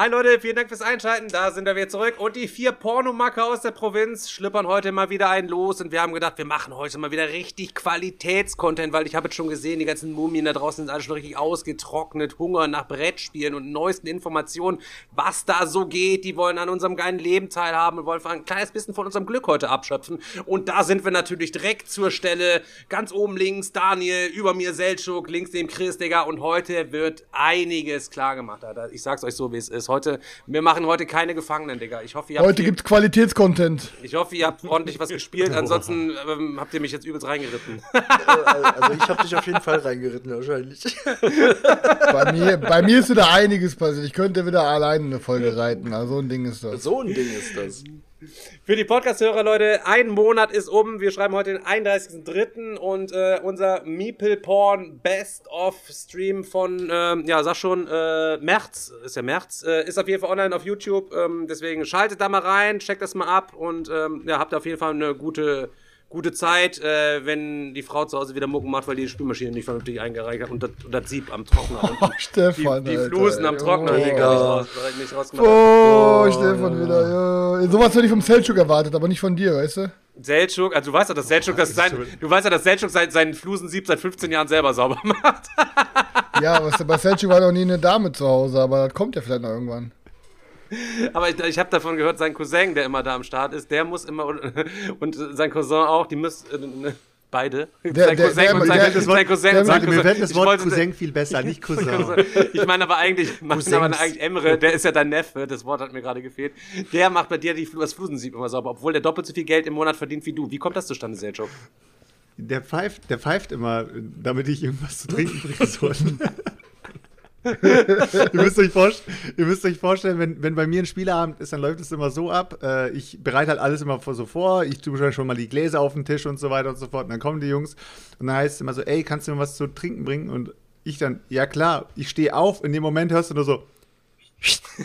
Hi Leute, vielen Dank fürs Einschalten. Da sind wir wieder zurück. Und die vier Pornomacker aus der Provinz schlippern heute mal wieder einen los. Und wir haben gedacht, wir machen heute mal wieder richtig Qualitätscontent, weil ich habe jetzt schon gesehen, die ganzen Mumien da draußen sind alle schon richtig ausgetrocknet. Hunger nach Brettspielen und neuesten Informationen, was da so geht. Die wollen an unserem geilen Leben teilhaben und wollen ein kleines bisschen von unserem Glück heute abschöpfen. Und da sind wir natürlich direkt zur Stelle. Ganz oben links Daniel, über mir Seltschuk, links neben Chris, Digga. Und heute wird einiges klar gemacht. Ich sag's euch so, wie es ist. Heute, wir machen heute keine Gefangenen, Digga. Ich hoffe, ihr habt Heute viel- gibt's Qualitätscontent. ich hoffe, ihr habt ordentlich was gespielt. Ansonsten ähm, habt ihr mich jetzt übelst reingeritten. Also ich habe dich auf jeden Fall reingeritten wahrscheinlich. Bei mir, bei mir ist wieder einiges passiert. Ich könnte wieder alleine eine Folge reiten. Also so ein Ding ist das. So ein Ding ist das. Für die Podcast-Hörer, Leute, ein Monat ist um. Wir schreiben heute den 31.03. und äh, unser Meeple Porn Best-of-Stream von, ähm, ja, sag schon, äh, März, ist ja März, äh, ist auf jeden Fall online auf YouTube. Ähm, deswegen schaltet da mal rein, checkt das mal ab und ähm, ja, habt auf jeden Fall eine gute, gute Zeit, äh, wenn die Frau zu Hause wieder Mucken macht, weil die Spülmaschine nicht vernünftig eingereicht hat und das, und das Sieb am Trockner. Oh, Stefan, die, die Flusen am. Trockner, Oh. Digga, nicht, raus, nicht rausgemacht. Oh, Stefan wieder. Ja. Sowas hätte ich vom Selchuk erwartet, aber nicht von dir, weißt du? Seltschuk, also du weißt ja, dass Seltschuk das sein, du weißt ja, dass Seltschuk sein, seinen Flusensieb seit 15 Jahren selber sauber macht. Ja, was, bei Selchuk war noch nie eine Dame zu Hause, aber das kommt ja vielleicht noch irgendwann. Aber ich, ich habe davon gehört, sein Cousin, der immer da am Start ist, der muss immer und, sein Cousin auch, die müssen äh, beide. Der- sein der- Cousin der- und sein, der- sein Cousin der- sein Cousin. Mir fällt das Wort wollte- Cousin viel besser, nicht Cousin. Ich meine aber eigentlich, meine aber eigentlich Emre, der ist ja dein Neffe, das Wort hat mir gerade gefehlt. Der macht bei dir die, das Flusensieb immer sauber, obwohl der doppelt so viel Geld im Monat verdient wie du. Wie kommt das zustande, Selchuk? Der pfeift, der pfeift immer, damit ich irgendwas zu trinken bringen soll. Ihr, müsst euch ihr müsst euch vorstellen, wenn, wenn bei mir ein Spieleabend ist, dann läuft es immer so ab. Äh, ich bereite halt alles immer so vor. Ich tue schon mal die Gläser auf den Tisch und so weiter und so fort. Und dann kommen die Jungs und dann heißt es immer so, ey, kannst du mir was zu trinken bringen? Und ich dann, ja klar, ich stehe auf. In dem Moment hörst du nur so.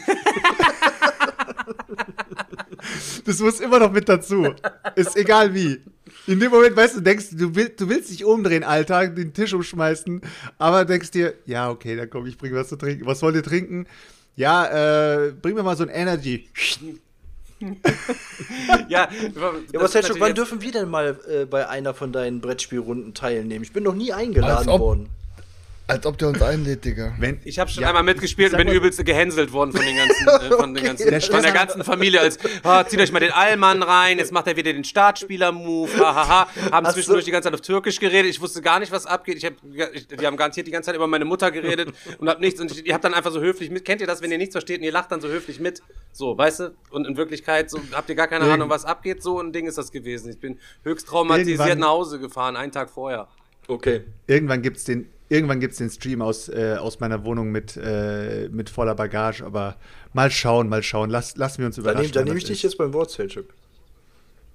Das muss immer noch mit dazu. Ist egal wie. In dem Moment, weißt du, denkst du, du willst, du willst dich umdrehen, Alter, den Tisch umschmeißen, aber denkst dir, ja, okay, dann komm, ich bring was zu trinken. Was wollt ihr trinken? Ja, äh, bring mir mal so ein Energy. Ja, Ja, aber Selchuk, wann dürfen wir denn mal äh, bei einer von deinen Brettspielrunden teilnehmen? Ich bin noch nie eingeladen worden. Als ob der uns einlädt, Digga. Wenn, Ich habe schon Ja, einmal mitgespielt und bin übelst gehänselt worden von den ganzen, äh, von, den ganzen Der von der ganzen Familie. Als, ah, zieht euch mal den Allmann rein, jetzt macht er wieder den Startspieler-Move, hahaha. Haben Ach zwischendurch so. die ganze Zeit auf Türkisch geredet. Ich wusste gar nicht, was abgeht. Ich hab, ich, die haben garantiert die ganze Zeit über meine Mutter geredet und hab nichts. Und ich, ihr habt dann einfach so höflich mit. Kennt ihr das, wenn ihr nichts versteht und ihr lacht dann so höflich mit? So, weißt du? Und in Wirklichkeit so, habt ihr gar keine Ahnung, was abgeht. So ein Ding ist das gewesen. Ich bin höchst traumatisiert Irgendwann- nach Hause gefahren, einen Tag vorher. Okay. irgendwann gibt's den, irgendwann gibt's den Stream aus, äh, aus meiner Wohnung mit, äh, mit voller Bagage, aber mal schauen, mal schauen. Lass, lassen wir uns Dann überraschen. nehme dann wann nehm das ich dich ist. jetzt beim Wort, Selchuk.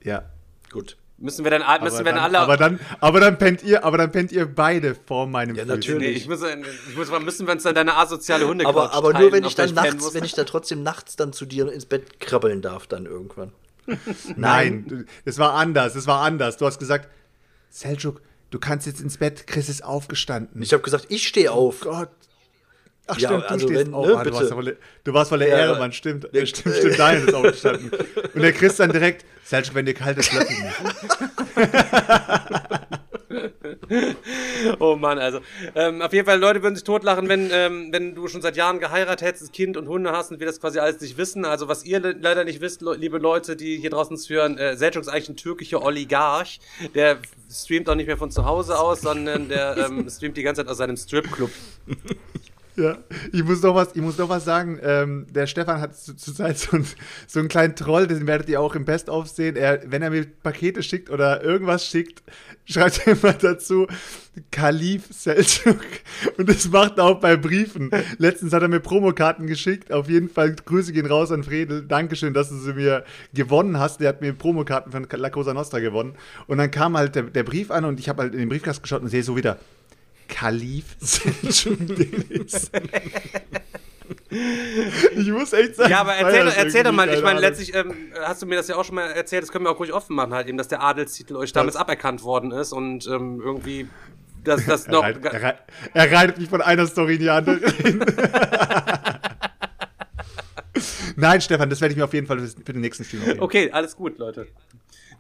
Ja. Gut. Müssen wir dann, müssen Aber wir dann, dann alle. aber dann, aber dann pennt ihr, aber dann pennt ihr beide vor meinem Ja, Füßen. natürlich. Nee, ich muss, ich muss, müssen wir uns dann deine asoziale Hunde Aber, aber teilen, nur wenn ich dann pennen nachts, wenn ich dann trotzdem nachts dann zu dir ins Bett krabbeln darf, dann irgendwann. Nein, es war anders, es war anders. Du hast gesagt, Seljuk, du kannst jetzt ins Bett, Chris ist aufgestanden. Ich habe gesagt, ich stehe auf. Gott. Ach Ja, stimmt, du also stehst wenn, auf. ne, Ah, du, warst voll, du warst voll der Ja, Ehremann, stimmt. Äh, stimmt, stimmt, dein ist aufgestanden. Und der Chris dann direkt, Seljuk, wenn dir kalt ist, löffel mich. oh Mann, also. Ähm, auf jeden Fall, Leute würden sich totlachen, wenn, ähm, wenn du schon seit Jahren geheiratet hättest, Kind und Hunde hast und wir das quasi alles nicht wissen. Also, was ihr le leider nicht wisst, liebe Leute, die hier draußen hören, äh, Selçuk ist eigentlich ein türkischer Oligarch. Der streamt auch nicht mehr von zu Hause aus, sondern der ähm, streamt die ganze Zeit aus seinem Stripclub. Ja, ich muss noch was, ich muss noch was sagen. Ähm, der Stefan hat zurzeit zu so, so einen kleinen Troll, den werdet ihr auch im Best-of sehen. Er, wenn er mir Pakete schickt oder irgendwas schickt, schreibt er immer dazu Kalif Selçuk. Und das macht er auch bei Briefen. Letztens hat er mir Promokarten geschickt. Auf jeden Fall Grüße gehen raus an Fredel. Dankeschön, dass du sie mir gewonnen hast. Der hat mir Promokarten von La Cosa Nostra gewonnen. Und dann kam halt der, der Brief an und ich habe halt in den Briefkasten geschaut und sehe so wieder Kalif Ich muss echt sagen. Ja, aber erzähl, erzähl doch mal, ich meine, letztlich ähm, hast du mir das ja auch schon mal erzählt, das können wir auch ruhig offen machen, halt eben, dass der Adelstitel euch damals das aberkannt worden ist und ähm, irgendwie dass das noch. Er, reitet, er, er reitet mich von einer Story in die andere. Nein, Stefan, das werde ich mir auf jeden Fall für den nächsten Stream aufnehmen. Okay, alles gut, Leute.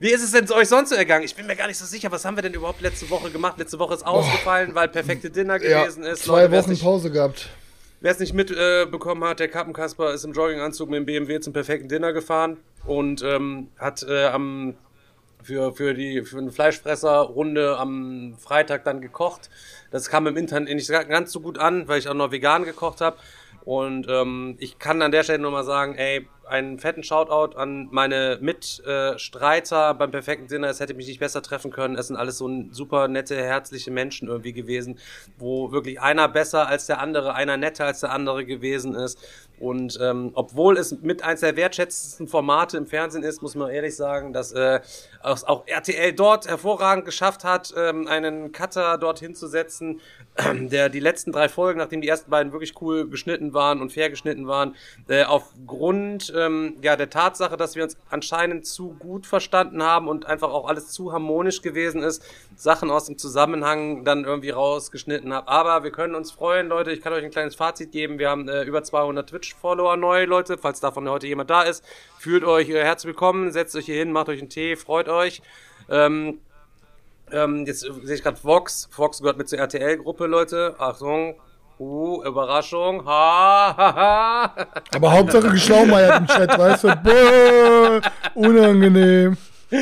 Wie ist es denn euch sonst so ergangen? Ich bin mir gar nicht so sicher, was haben wir denn überhaupt letzte Woche gemacht? Letzte Woche ist ausgefallen, weil perfekte Dinner gewesen ja, ist. Zwei Leute, Wochen nicht, Pause gehabt. Wer es nicht mitbekommen äh, hat, der Kappenkasper ist im Jogginganzug mit dem BMW zum perfekten Dinner gefahren und ähm, hat äh, am für, für, die, für eine Fleischfresserrunde am Freitag dann gekocht. Das kam im Internet nicht ganz so gut an, weil ich auch noch vegan gekocht habe. Und ähm, ich kann an der Stelle nur mal sagen, ey, einen fetten Shoutout an meine Mitstreiter beim perfekten Dinner. Es hätte mich nicht besser treffen können. Es sind alles so super nette, herzliche Menschen irgendwie gewesen, wo wirklich einer besser als der andere, einer netter als der andere gewesen ist. Und ähm, obwohl es mit eins der wertschätzendsten Formate im Fernsehen ist, muss man ehrlich sagen, dass äh, auch, RTL dort hervorragend geschafft hat, ähm, einen Cutter dort hinzusetzen, der die letzten drei Folgen, nachdem die ersten beiden wirklich cool geschnitten waren und fair geschnitten waren, äh, aufgrund ähm, ja, der Tatsache, dass wir uns anscheinend zu gut verstanden haben und einfach auch alles zu harmonisch gewesen ist, Sachen aus dem Zusammenhang dann irgendwie rausgeschnitten habe. Aber wir können uns freuen, Leute. Ich kann euch ein kleines Fazit geben. Wir haben äh, über 200 Twitch-Follower neu, Leute. Falls davon heute jemand da ist, fühlt euch äh, herzlich willkommen, setzt euch hier hin, macht euch einen Tee, freut euch. Ähm, ähm, jetzt sehe ich gerade Vox. Vox gehört mit zur RTL-Gruppe, Leute. Achtung, Uh, Überraschung. Ha, ha, ha. Aber Hauptsache geschlaumeiert im Chat, weißt du? Boah, unangenehm.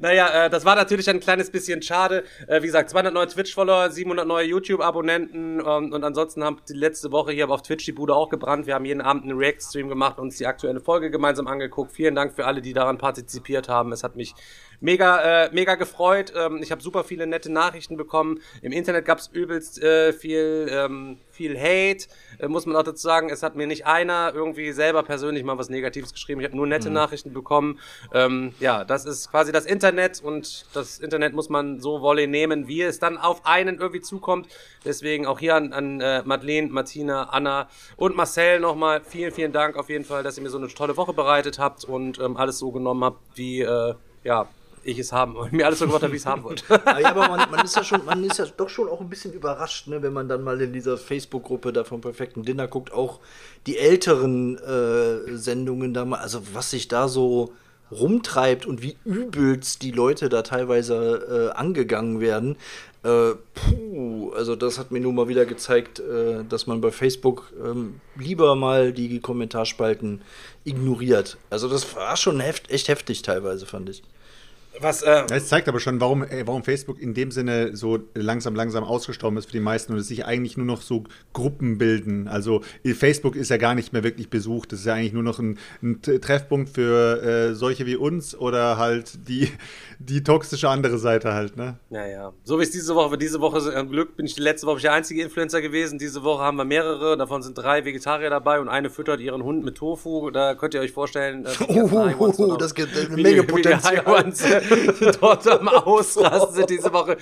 naja, äh, das war natürlich ein kleines bisschen schade. Äh, wie gesagt, 200 neue Twitch-Follower, 700 neue YouTube-Abonnenten ähm, und ansonsten haben die letzte Woche hier auf Twitch die Bude auch gebrannt. Wir haben jeden Abend einen React-Stream gemacht und uns die aktuelle Folge gemeinsam angeguckt. Vielen Dank für alle, die daran partizipiert haben. Es hat mich mega, äh, mega gefreut. Ähm, ich habe super viele nette Nachrichten bekommen. Im Internet gab es übelst äh, viel, ähm, viel Hate. Äh, muss man auch dazu sagen, es hat mir nicht einer irgendwie selber persönlich mal was Negatives geschrieben. Ich habe nur nette mhm. Nachrichten bekommen. Ähm, ja, das ist quasi das Internet und das Internet muss man so wolle nehmen, wie es dann auf einen irgendwie zukommt. Deswegen auch hier an, an äh, Madeleine, Martina, Anna und Marcel nochmal vielen, vielen Dank auf jeden Fall, dass ihr mir so eine tolle Woche bereitet habt und ähm, alles so genommen habt, wie äh, ja, ich es haben und mir alles so gemacht habe, wie ich es haben wollte. ja, aber man, man, ist ja schon, man ist ja doch schon auch ein bisschen überrascht, ne, wenn man dann mal in dieser Facebook-Gruppe da vom perfekten Dinner guckt, auch die älteren äh, Sendungen da mal, also was sich da so rumtreibt und wie übelst die Leute da teilweise äh, angegangen werden. Äh, puh, also das hat mir nun mal wieder gezeigt, äh, dass man bei Facebook ähm, lieber mal die Kommentarspalten ignoriert. Also das war schon heft, echt heftig teilweise, fand ich. Was, äh, es zeigt aber schon, warum, ey, warum Facebook in dem Sinne so langsam, langsam ausgestorben ist für die meisten und es sich eigentlich nur noch so Gruppen bilden. Also Facebook ist ja gar nicht mehr wirklich besucht. Das ist ja eigentlich nur noch ein, ein Treffpunkt für äh, solche wie uns oder halt die, die toxische andere Seite halt, ne? Ja, ja. So wie es diese Woche, diese Woche im Glück bin ich die letzte Woche der einzige Influencer gewesen. Diese Woche haben wir mehrere, davon sind drei Vegetarier dabei und eine füttert ihren Hund mit Tofu. Da könnt ihr euch vorstellen, äh, oh, oh, das gibt eine Menge Potenzial. dort am Ausrasten sind diese Woche.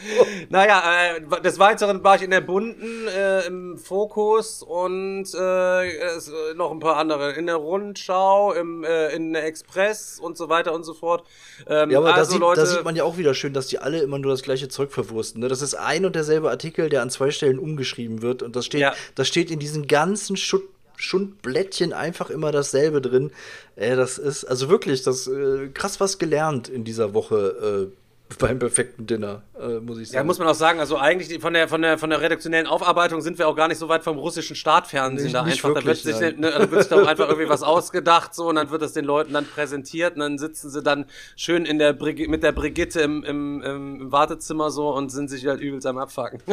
Naja, äh, des Weiteren war ich in der Bunten äh, im Fokus und äh, noch ein paar andere. In der Rundschau, im, äh, in der Express und so weiter und so fort. Ähm, ja, aber also, da, sieht, Leute, da sieht man ja auch wieder schön, dass die alle immer nur das gleiche Zeug verwursten. Ne? Das ist ein und derselbe Artikel, der an zwei Stellen umgeschrieben wird und das steht, ja. das steht in diesen ganzen Schutt Schundblättchen einfach immer dasselbe drin. Äh, das ist, also wirklich, das äh, krass was gelernt in dieser Woche. Äh, beim perfekten Dinner, äh, muss ich sagen. Ja, muss man auch sagen, also eigentlich von der, von der, von der redaktionellen Aufarbeitung sind wir auch gar nicht so weit vom russischen Startfernsehen Nicht- da einfach. wirklich, da wird sich, ne, da wird sich doch einfach irgendwie was ausgedacht so und dann wird das den Leuten dann präsentiert und dann sitzen sie dann schön in der Brigi mit der Brigitte im, im, im Wartezimmer so und sind sich halt übelst am Abfacken.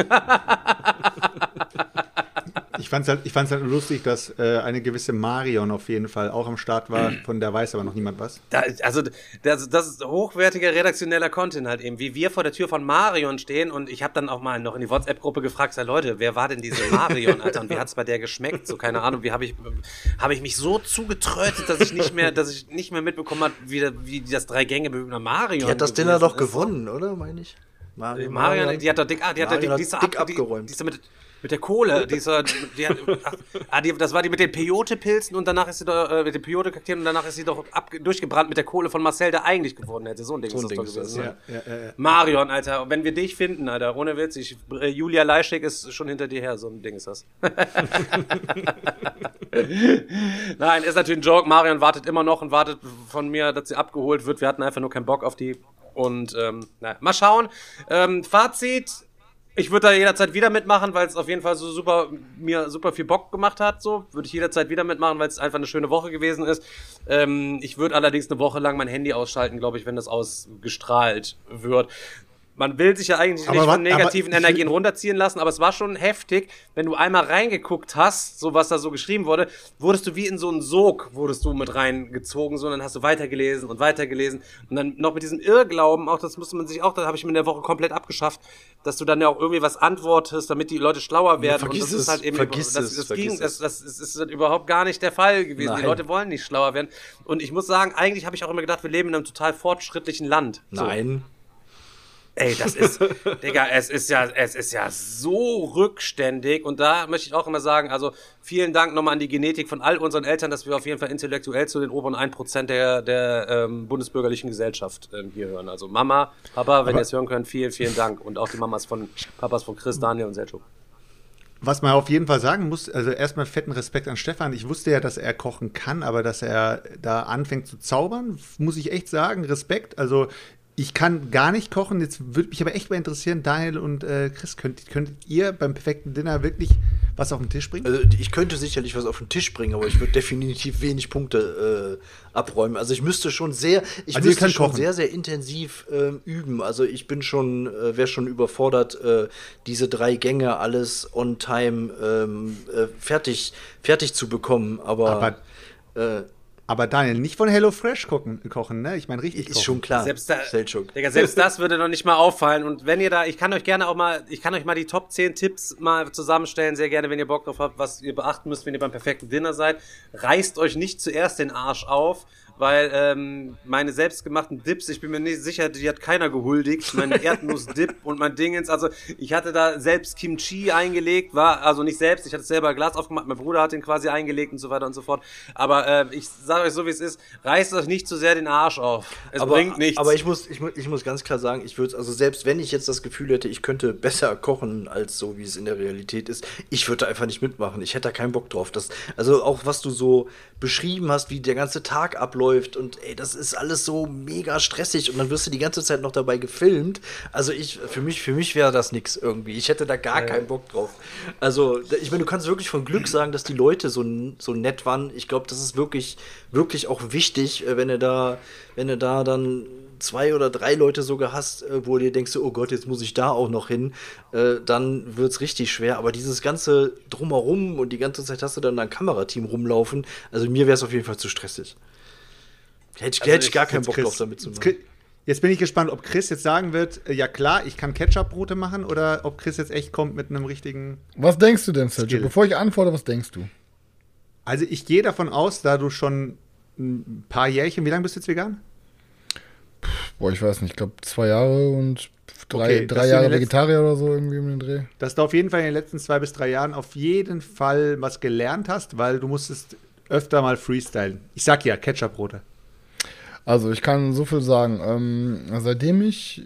Ich fand's halt, ich fand's halt lustig, dass äh, eine gewisse Marion auf jeden Fall auch am Start war, von der weiß aber noch niemand was. Da, also das, das ist hochwertiger redaktioneller Content halt eben, wie wir vor der Tür von Marion stehen und ich habe dann auch mal noch in die WhatsApp-Gruppe gefragt, sag, Leute, wer war denn diese Marion, Alter, und wie hat's bei der geschmeckt? So keine Ahnung, wie habe ich habe ich mich so zugetrötet, dass ich nicht mehr, dass ich nicht mehr mitbekommen habe, wie, da- wie das drei Gänge mit einer Marion. die hat das Dinner doch ist. gewonnen, oder, meine ich? Marion, Marion, die hat doch dick, ah, die Marion dick, die ist hat doch dick ab, die, abgeräumt. Die ist doch mit, der Kohle, die ist doch, die hat, ah, die, das war die mit den Peyote-Pilzen und danach ist sie doch, äh, mit den Peyote-Kakteen und danach ist sie doch ab, durchgebrannt mit der Kohle von Marcel, der eigentlich gewonnen hätte. So ein Ding So ein ist Ding das doch gewesen. ja. ne? Ja, ja, ja. Marion, Alter, wenn wir dich finden, Alter, ohne Witz, ich, äh, Julia Leischig ist schon hinter dir her, so ein Ding ist das. Nein, ist natürlich ein Joke. Marion wartet immer noch und wartet von mir, dass sie abgeholt wird. Wir hatten einfach nur keinen Bock auf die. Und ähm, na, mal schauen. Ähm, Fazit. Ich würde da jederzeit wieder mitmachen, weil es auf jeden Fall so super mir super viel Bock gemacht hat. So würde ich jederzeit wieder mitmachen, weil es einfach eine schöne Woche gewesen ist. Ähm, ich würde allerdings eine Woche lang mein Handy ausschalten, glaube ich, wenn das ausgestrahlt wird. Man will sich ja eigentlich Aber nicht von negativen aber Energien runterziehen lassen, aber es war schon heftig, wenn du einmal reingeguckt hast, so was da so geschrieben wurde, wurdest du wie in so einen Sog, wurdest du mit reingezogen, so, und dann hast du weitergelesen und weitergelesen und dann noch mit diesem Irrglauben, auch das musste man sich auch, da habe ich mir in der Woche komplett abgeschafft, dass du dann ja auch irgendwie was antwortest, damit die Leute schlauer werden vergiss und das ist es, halt eben, vergiss das, es, das, vergiss ging, das, das ist, ist überhaupt gar nicht der Fall gewesen. Die Nein. Leute wollen nicht schlauer werden und ich muss sagen, eigentlich habe ich auch immer gedacht, wir leben in einem total fortschrittlichen Land. So. Ey, das ist, Digga, es ist ja, es ist ja so rückständig und da möchte ich auch immer sagen, also vielen Dank nochmal an die Genetik von all unseren Eltern, dass wir auf jeden Fall intellektuell zu den oberen 1% der, der ähm, bundesbürgerlichen Gesellschaft ähm, hier hören. Also Mama, Papa, wenn ihr es hören könnt, vielen, vielen Dank und auch die Mamas von, Papas von Chris, Daniel und Selchuk. Was man auf jeden Fall sagen muss, also erstmal fetten Respekt an Stefan. Ich wusste ja, dass er kochen kann, aber dass er da anfängt zu zaubern, muss ich echt sagen, Respekt. Also ich kann gar nicht kochen. Jetzt würde mich aber echt mal interessieren, Daniel und äh, Chris, könnt, könntet ihr beim perfekten Dinner wirklich was auf den Tisch bringen? Also ich könnte sicherlich was auf den Tisch bringen, aber ich würde definitiv wenig Punkte äh, abräumen. Also ich müsste schon sehr, ich Also müsste schon kochen. sehr, sehr intensiv ähm, üben. Also ich bin schon, äh, wäre schon überfordert, äh, diese drei Gänge alles on time ähm, äh, fertig, fertig zu bekommen. Aber, Aber- äh, Aber Daniel, nicht von HelloFresh kochen, kochen ne? Ich meine richtig ist kochen. schon klar. Selbst, da. Digga, selbst das würde noch nicht mal auffallen. Und wenn ihr da, ich kann euch gerne auch mal, ich kann euch mal die Top 10 Tipps mal zusammenstellen, sehr gerne, wenn ihr Bock drauf habt, was ihr beachten müsst, wenn ihr beim perfekten Dinner seid. Reißt euch nicht zuerst den Arsch auf, weil ähm, meine selbstgemachten Dips, ich bin mir nicht sicher, die hat keiner gehuldigt. Mein Erdnussdip und mein Dingens, also ich hatte da selbst Kimchi eingelegt, war also nicht selbst, ich hatte selber Glas aufgemacht, mein Bruder hat den quasi eingelegt und so weiter und so fort. Aber äh, ich sage euch so, wie es ist, reißt euch nicht zu sehr den Arsch auf. Es aber, bringt nichts. Aber ich muss, ich, ich muss ganz klar sagen, ich würde also selbst wenn ich jetzt das Gefühl hätte, ich könnte besser kochen als so, wie es in der Realität ist, ich würde einfach nicht mitmachen. Ich hätte da keinen Bock drauf. Das, also auch was du so beschrieben hast, wie der ganze Tag abläuft und ey, das ist alles so mega stressig und dann wirst du die ganze Zeit noch dabei gefilmt. Also ich, für mich, für mich wäre das nix irgendwie. Ich hätte da gar keinen Bock drauf. Also ich meine, du kannst wirklich von Glück sagen, dass die Leute so, so nett waren. Ich glaube, das ist wirklich, wirklich auch wichtig, äh, wenn du da, wenn du da dann zwei oder drei Leute sogar hast, äh, wo du dir denkst, oh Gott, jetzt muss ich da auch noch hin, äh, dann wird's richtig schwer. Aber dieses ganze Drumherum und die ganze Zeit hast du dann ein Kamerateam rumlaufen, also mir wäre es auf jeden Fall zu stressig. Hätte ich, Also hätte ich ich- gar keinen Jetzt Bock Chris- drauf, damit zu machen. Jetzt bin ich gespannt, ob Chris jetzt sagen wird, äh, ja klar, ich kann Ketchup-Brote machen oder ob Chris jetzt echt kommt mit einem richtigen. Was denkst du denn, Sergio? Skill. Bevor ich antworte, was denkst du? Also ich gehe davon aus, da du schon ein paar Jährchen, wie lange bist du jetzt vegan? Boah, ich weiß nicht, ich glaube zwei Jahre und drei, Okay, drei Jahre den letzten- Vegetarier oder so irgendwie um den Dreh. Dass du auf jeden Fall in den letzten zwei bis drei Jahren auf jeden Fall was gelernt hast, weil du musstest öfter mal freestylen. Ich sag ja, Ketchup-Brote. Also ich kann so viel sagen. Ähm, seitdem ich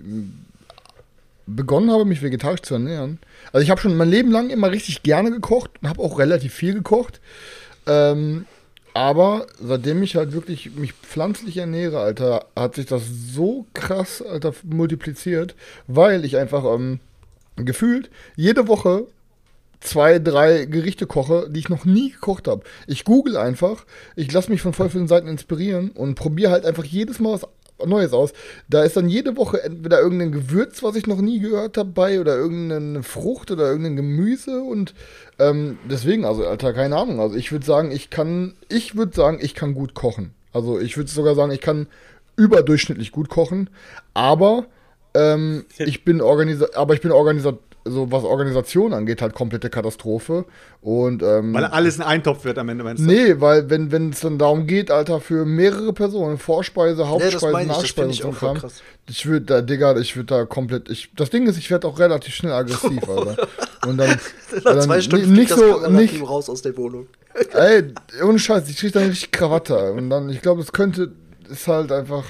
begonnen habe, mich vegetarisch zu ernähren, also ich habe schon mein Leben lang immer richtig gerne gekocht und habe auch relativ viel gekocht. Ähm, Aber seitdem ich halt wirklich mich pflanzlich ernähre, Alter, hat sich das so krass, Alter, multipliziert, weil ich einfach ähm, gefühlt jede Woche zwei, drei Gerichte koche, die ich noch nie gekocht habe. Ich google einfach, ich lasse mich von voll vielen Seiten inspirieren und probiere halt einfach jedes Mal was Neues aus. Da ist dann jede Woche entweder irgendein Gewürz, was ich noch nie gehört habe, bei oder irgendeine Frucht oder irgendein Gemüse und ähm, deswegen, also Alter, keine Ahnung. Also ich würde sagen, ich kann, ich würde sagen, ich kann gut kochen. Also ich würde sogar sagen, ich kann überdurchschnittlich gut kochen, aber ähm, ich bin organisa aber ich bin organisiert so was Organisation angeht, halt komplette Katastrophe. Und, ähm, Weil alles ein Eintopf wird am Ende, meinst du? Nee, weil wenn wenn es dann darum geht, Alter, für mehrere Personen, Vorspeise, Hauptspeise, das Nachspeise ich und so Kram, krass. ich würde da, Digga, ich würde da komplett, ich, das Ding ist, ich werde auch relativ schnell aggressiv, Alter. Und dann, Nach dann zwei Stunden nicht so, nicht, raus aus der Wohnung. ey, ohne Scheiß, ich krieg dann richtig Krawatte. Und dann, ich glaube, das könnte, ist halt einfach,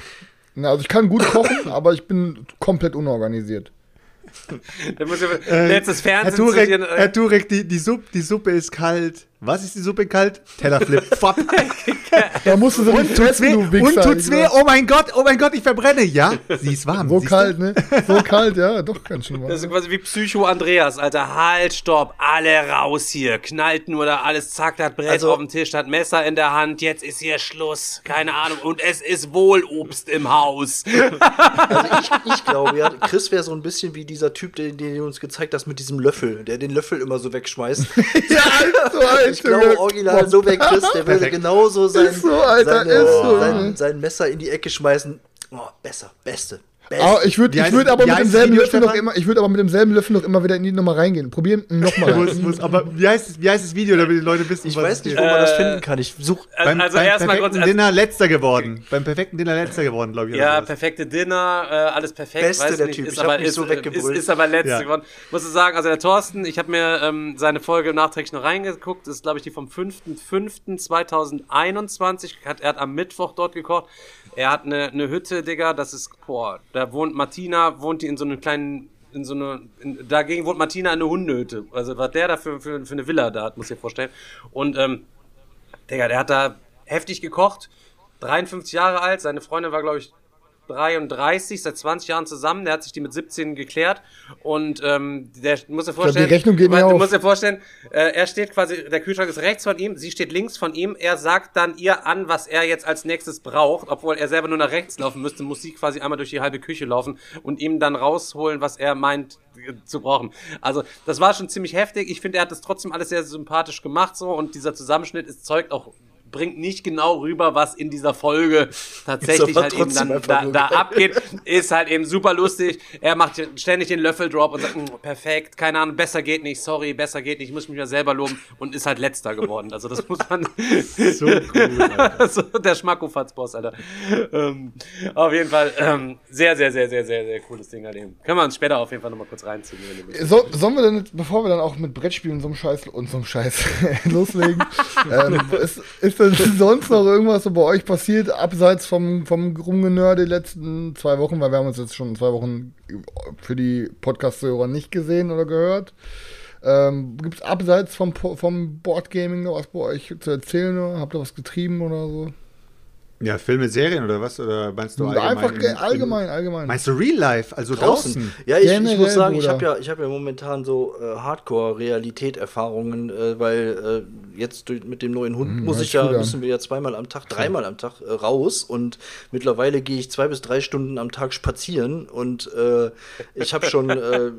na, also ich kann gut kochen, aber ich bin komplett unorganisiert. Da muss ich letztes Herr Fernsehen Turek, zu dir, äh, Herr Turek die, die, Suppe, die Suppe ist kalt. Was ist die Suppe kalt? Tellerflip. Fapp. Da musst du so und tut's weh. du Und tut's weh. Oh mein Gott, oh mein Gott, ich verbrenne. Ja, sie ist warm. So siehst du? kalt, ne? So kalt, ja, doch, ganz schön warm. Das ist quasi wie Psycho Andreas, Alter. Halt, stopp, alle raus hier. Knallt nur da alles, zack, das Brett Also- auf dem Tisch, das Messer in der Hand. Jetzt ist hier Schluss. Keine Ahnung. Und es ist wohl Obst im Haus. Also ich, ich glaube ja, Chris wäre so ein bisschen wie dieser Typ, den, den du uns gezeigt hast mit diesem Löffel, der den Löffel immer so wegschmeißt. ja, so alt, Ich glaube, original so wäre Chris, der würde genauso sein, so, Alter, seine, ist so, sein, sein Messer in die Ecke schmeißen. Oh, besser, beste. Aber ich würde würd aber mit demselben das Löffel noch immer, ich würde aber mit demselben Löffel noch immer wieder in die Nummer reingehen. Probieren nochmal. Aber wie heißt, es- wie heißt das Video, damit die Leute wissen, ich was weiß nicht, wo man das Äh, finden kann. Ich suche. Beim, also beim erstmal perfekten kurz. Also, Dinner letzter geworden. Beim perfekten Dinner letzter geworden, glaube ich. Ja, perfekte Dinner, äh, alles perfekt. Beste, weiß der nicht, Typ. Ist Ich aber, ist, so ist, ist aber letzte Ja. geworden. Muss ich sagen, also der Thorsten, ich habe mir ähm, seine Folge nachträglich noch reingeguckt. Das ist, glaube ich, die vom 5.5.2021. Hat, er hat am Mittwoch dort gekocht. Er hat eine, eine Hütte, Digga, das ist, boah, da wohnt Martina, wohnt die in so einem kleinen in so eine, in, dagegen wohnt Martina in eine Hundehütte. Also was der da für, für, für eine Villa da hat, muss ich dir vorstellen. Und ähm, Digga, der hat da heftig gekocht, 53 Jahre alt, seine Freundin war, glaube ich, 33, seit 20 Jahren zusammen, der hat sich die mit 17 geklärt. Und ähm, der muss dir vorstellen, die Rechnung geht mir auf. musst dir vorstellen, äh, er steht quasi, der Kühlschrank ist rechts von ihm, sie steht links von ihm, er sagt dann ihr an, was er jetzt als nächstes braucht, obwohl er selber nur nach rechts laufen müsste, muss sie quasi einmal durch die halbe Küche laufen und ihm dann rausholen, was er meint äh, zu brauchen. Also das war schon ziemlich heftig, ich finde, er hat das trotzdem alles sehr sympathisch gemacht so. Und dieser Zusammenschnitt ist zeugt auch bringt nicht genau rüber, was in dieser Folge tatsächlich halt eben dann da, da abgeht, ist halt eben super lustig. Er macht ständig den Löffeldrop und sagt, "Mm, perfekt, keine Ahnung, besser geht nicht, sorry, besser geht nicht, ich muss mich ja selber loben und ist halt letzter geworden. Also das muss man So cool. So, der Schmackofatz-Boss, Alter. Ähm, auf jeden Fall ähm, sehr, sehr, sehr, sehr, sehr, sehr cooles Ding halt eben. Können wir uns später auf jeden Fall nochmal kurz reinziehen. Wenn du willst. So, sollen wir denn, bevor wir dann auch mit Brettspielen so einem Scheiß und so einem Scheiß loslegen, ähm, ist, ist denn sonst noch irgendwas so bei euch passiert, abseits vom, vom Rumgenör die letzten zwei Wochen, weil wir haben uns jetzt schon zwei Wochen für die Podcast-Hörer nicht gesehen oder gehört. Ähm, Gibt es abseits vom, vom Boardgaming noch was bei euch zu erzählen? Oder? Habt ihr was getrieben oder so? Ja, Filme, Serien oder was? Oder meinst du allgemein? Einfach im- ge- im- allgemein, allgemein. Meinst du Real Life? Also draußen? Ja, ich, ich Generell, muss sagen, ich habe ja, ich hab ja momentan so äh, Hardcore-Realität-Erfahrungen, äh, weil äh, jetzt durch, mit dem neuen Hund muss hört ich ja, müssen wir ja zweimal am Tag, dreimal am Tag äh, raus und mittlerweile gehe ich zwei bis drei Stunden am Tag spazieren und äh, ich habe schon äh,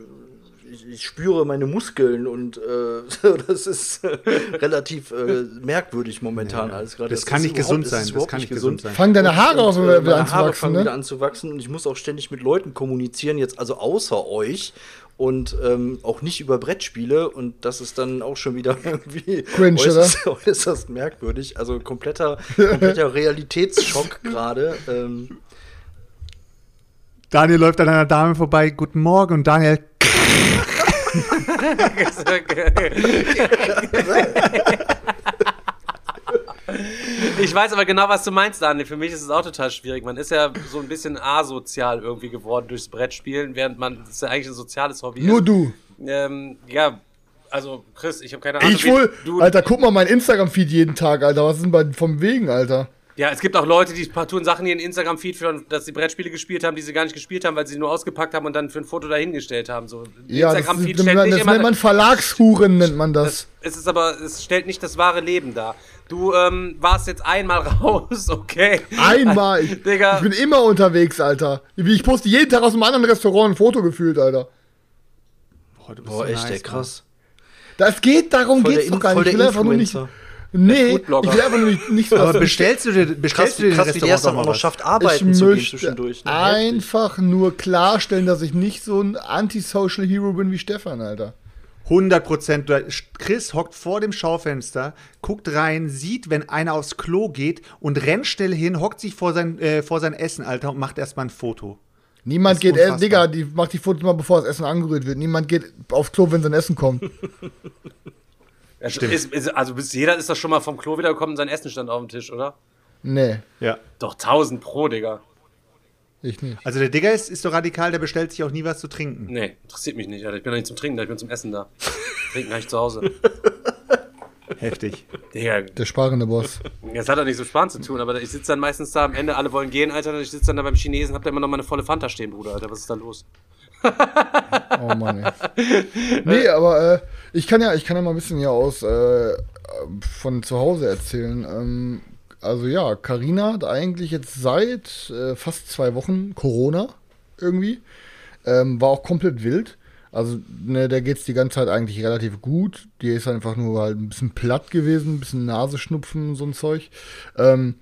ich, ich spüre meine Muskeln und äh, das ist äh, relativ äh, merkwürdig momentan alles gerade. Das Es kann ist nicht gesund es sein, das kann nicht gesund sein. Fangen deine Haare und, wieder meine an zu Haare wachsen, fangen ne? wieder an zu wachsen und ich muss auch ständig mit Leuten kommunizieren, jetzt also außer euch und ähm, auch nicht über Brettspiele und das ist dann auch schon wieder irgendwie Cringe, äußerst, äußerst merkwürdig. Also kompletter, kompletter Realitätsschock gerade. Ähm, Daniel läuft an einer Dame vorbei. Guten Morgen. Und Daniel. Ich weiß aber genau, was du meinst, Daniel. Für mich ist es auch total schwierig. Man ist ja so ein bisschen asozial irgendwie geworden durchs Brettspielen, während man das ist ja eigentlich ein soziales Hobby Nur ist. du. Ähm, ja, Also, Chris, ich habe keine Ahnung. Ich wohl, Du, Alter, guck mal mein Instagram-Feed jeden Tag, Alter. Was ist denn bei, vom Wegen, Alter? Ja, es gibt auch Leute, die tun Sachen in ihren Instagram-Feed führen, dass sie Brettspiele gespielt haben, die sie gar nicht gespielt haben, weil sie nur ausgepackt haben und dann für ein Foto dahingestellt haben. So, Ja, das, Instagram-Feed ist, stellt das, nicht das immer. nennt man Verlagshuren, nennt man das. es ist aber, es stellt nicht das wahre Leben dar. Du ähm, warst jetzt einmal raus, okay? Einmal. Ich, Digga. ich bin immer unterwegs, Alter. Wie Ich poste jeden Tag aus einem anderen Restaurant ein Foto gefühlt, Alter. Boah, du bist Boah, so echt, nice, ey, krass. Das geht, darum Voll geht's doch gar In- nicht. Ich will einfach nur nicht. Nee, ich will einfach nur nicht, so Aber bestellst du dir, bestellst Krass, du dir krass den wie der es dann auch noch schafft, Ich arbeiten zu gehen zwischendurch. ne? Einfach nur klarstellen, dass ich nicht so ein Anti-Social Hero bin wie Stefan, Alter. 100 Prozent. Chris hockt vor dem Schaufenster, guckt rein, sieht, wenn einer aufs Klo geht und rennt schnell hin, hockt sich vor sein, äh, vor sein Essen, Alter, und macht erstmal ein Foto. Niemand geht, unfassbar. Digga, die macht die Fotos mal, bevor das Essen angerührt wird. Niemand geht aufs Klo, wenn sein Essen kommt. Also, ist, ist, also bis jeder ist doch schon mal vom Klo wiedergekommen und sein Essen stand auf dem Tisch, oder? Nee, Ja. Doch 1000 pro, Digga. ich nicht. Also der Digger ist, ist so radikal, der bestellt sich auch nie was zu trinken. Nee, interessiert mich nicht, Alter. Ich bin doch nicht zum Trinken da, ich bin zum Essen da. Trinken habe ich zu Hause. Heftig. Digga, Der sparende Boss. das hat doch nichts mit Sparen zu tun, aber ich sitze dann meistens da am Ende, alle wollen gehen, Alter, und ich sitze dann da beim Chinesen, hab da immer noch meine volle Fanta stehen, Bruder, Alter, was ist da los? Oh Mann, ey. Nee, aber äh, ich kann ja, ich kann ja mal ein bisschen hier aus äh, von zu Hause erzählen. Ähm, also ja, Karina hat eigentlich jetzt seit äh, fast zwei Wochen Corona irgendwie. Ähm, war auch komplett wild. Also, ne, der geht's die ganze Zeit eigentlich relativ gut. Die ist einfach nur halt ein bisschen platt gewesen, ein bisschen Nasenschnupfen und so ein Zeug. Ähm,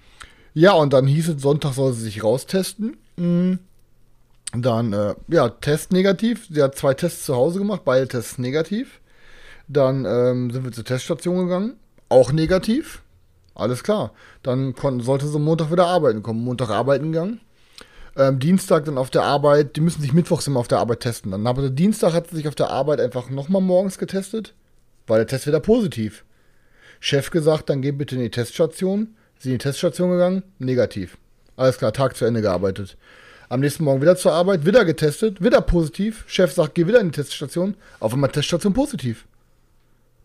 ja, und dann hieß es, Sonntag soll sie sich raustesten. Mhm. Dann, äh, ja, Test negativ. Sie hat zwei Tests zu Hause gemacht, beide Tests negativ. Dann ähm, sind wir zur Teststation gegangen, auch negativ. Alles klar. Dann konnten, sollte sie Montag wieder arbeiten kommen. Montag arbeiten gegangen. Ähm, Dienstag dann auf der Arbeit, die müssen sich mittwochs immer auf der Arbeit testen. Dann aber Dienstag hat sie sich auf der Arbeit einfach nochmal morgens getestet, war der Test wieder positiv. Chef gesagt, dann geh bitte in die Teststation. Sie in die Teststation gegangen, negativ. Alles klar, Tag zu Ende gearbeitet. Am nächsten Morgen wieder zur Arbeit, wieder getestet, wieder positiv. Chef sagt, geh wieder in die Teststation. Auf einmal Teststation positiv.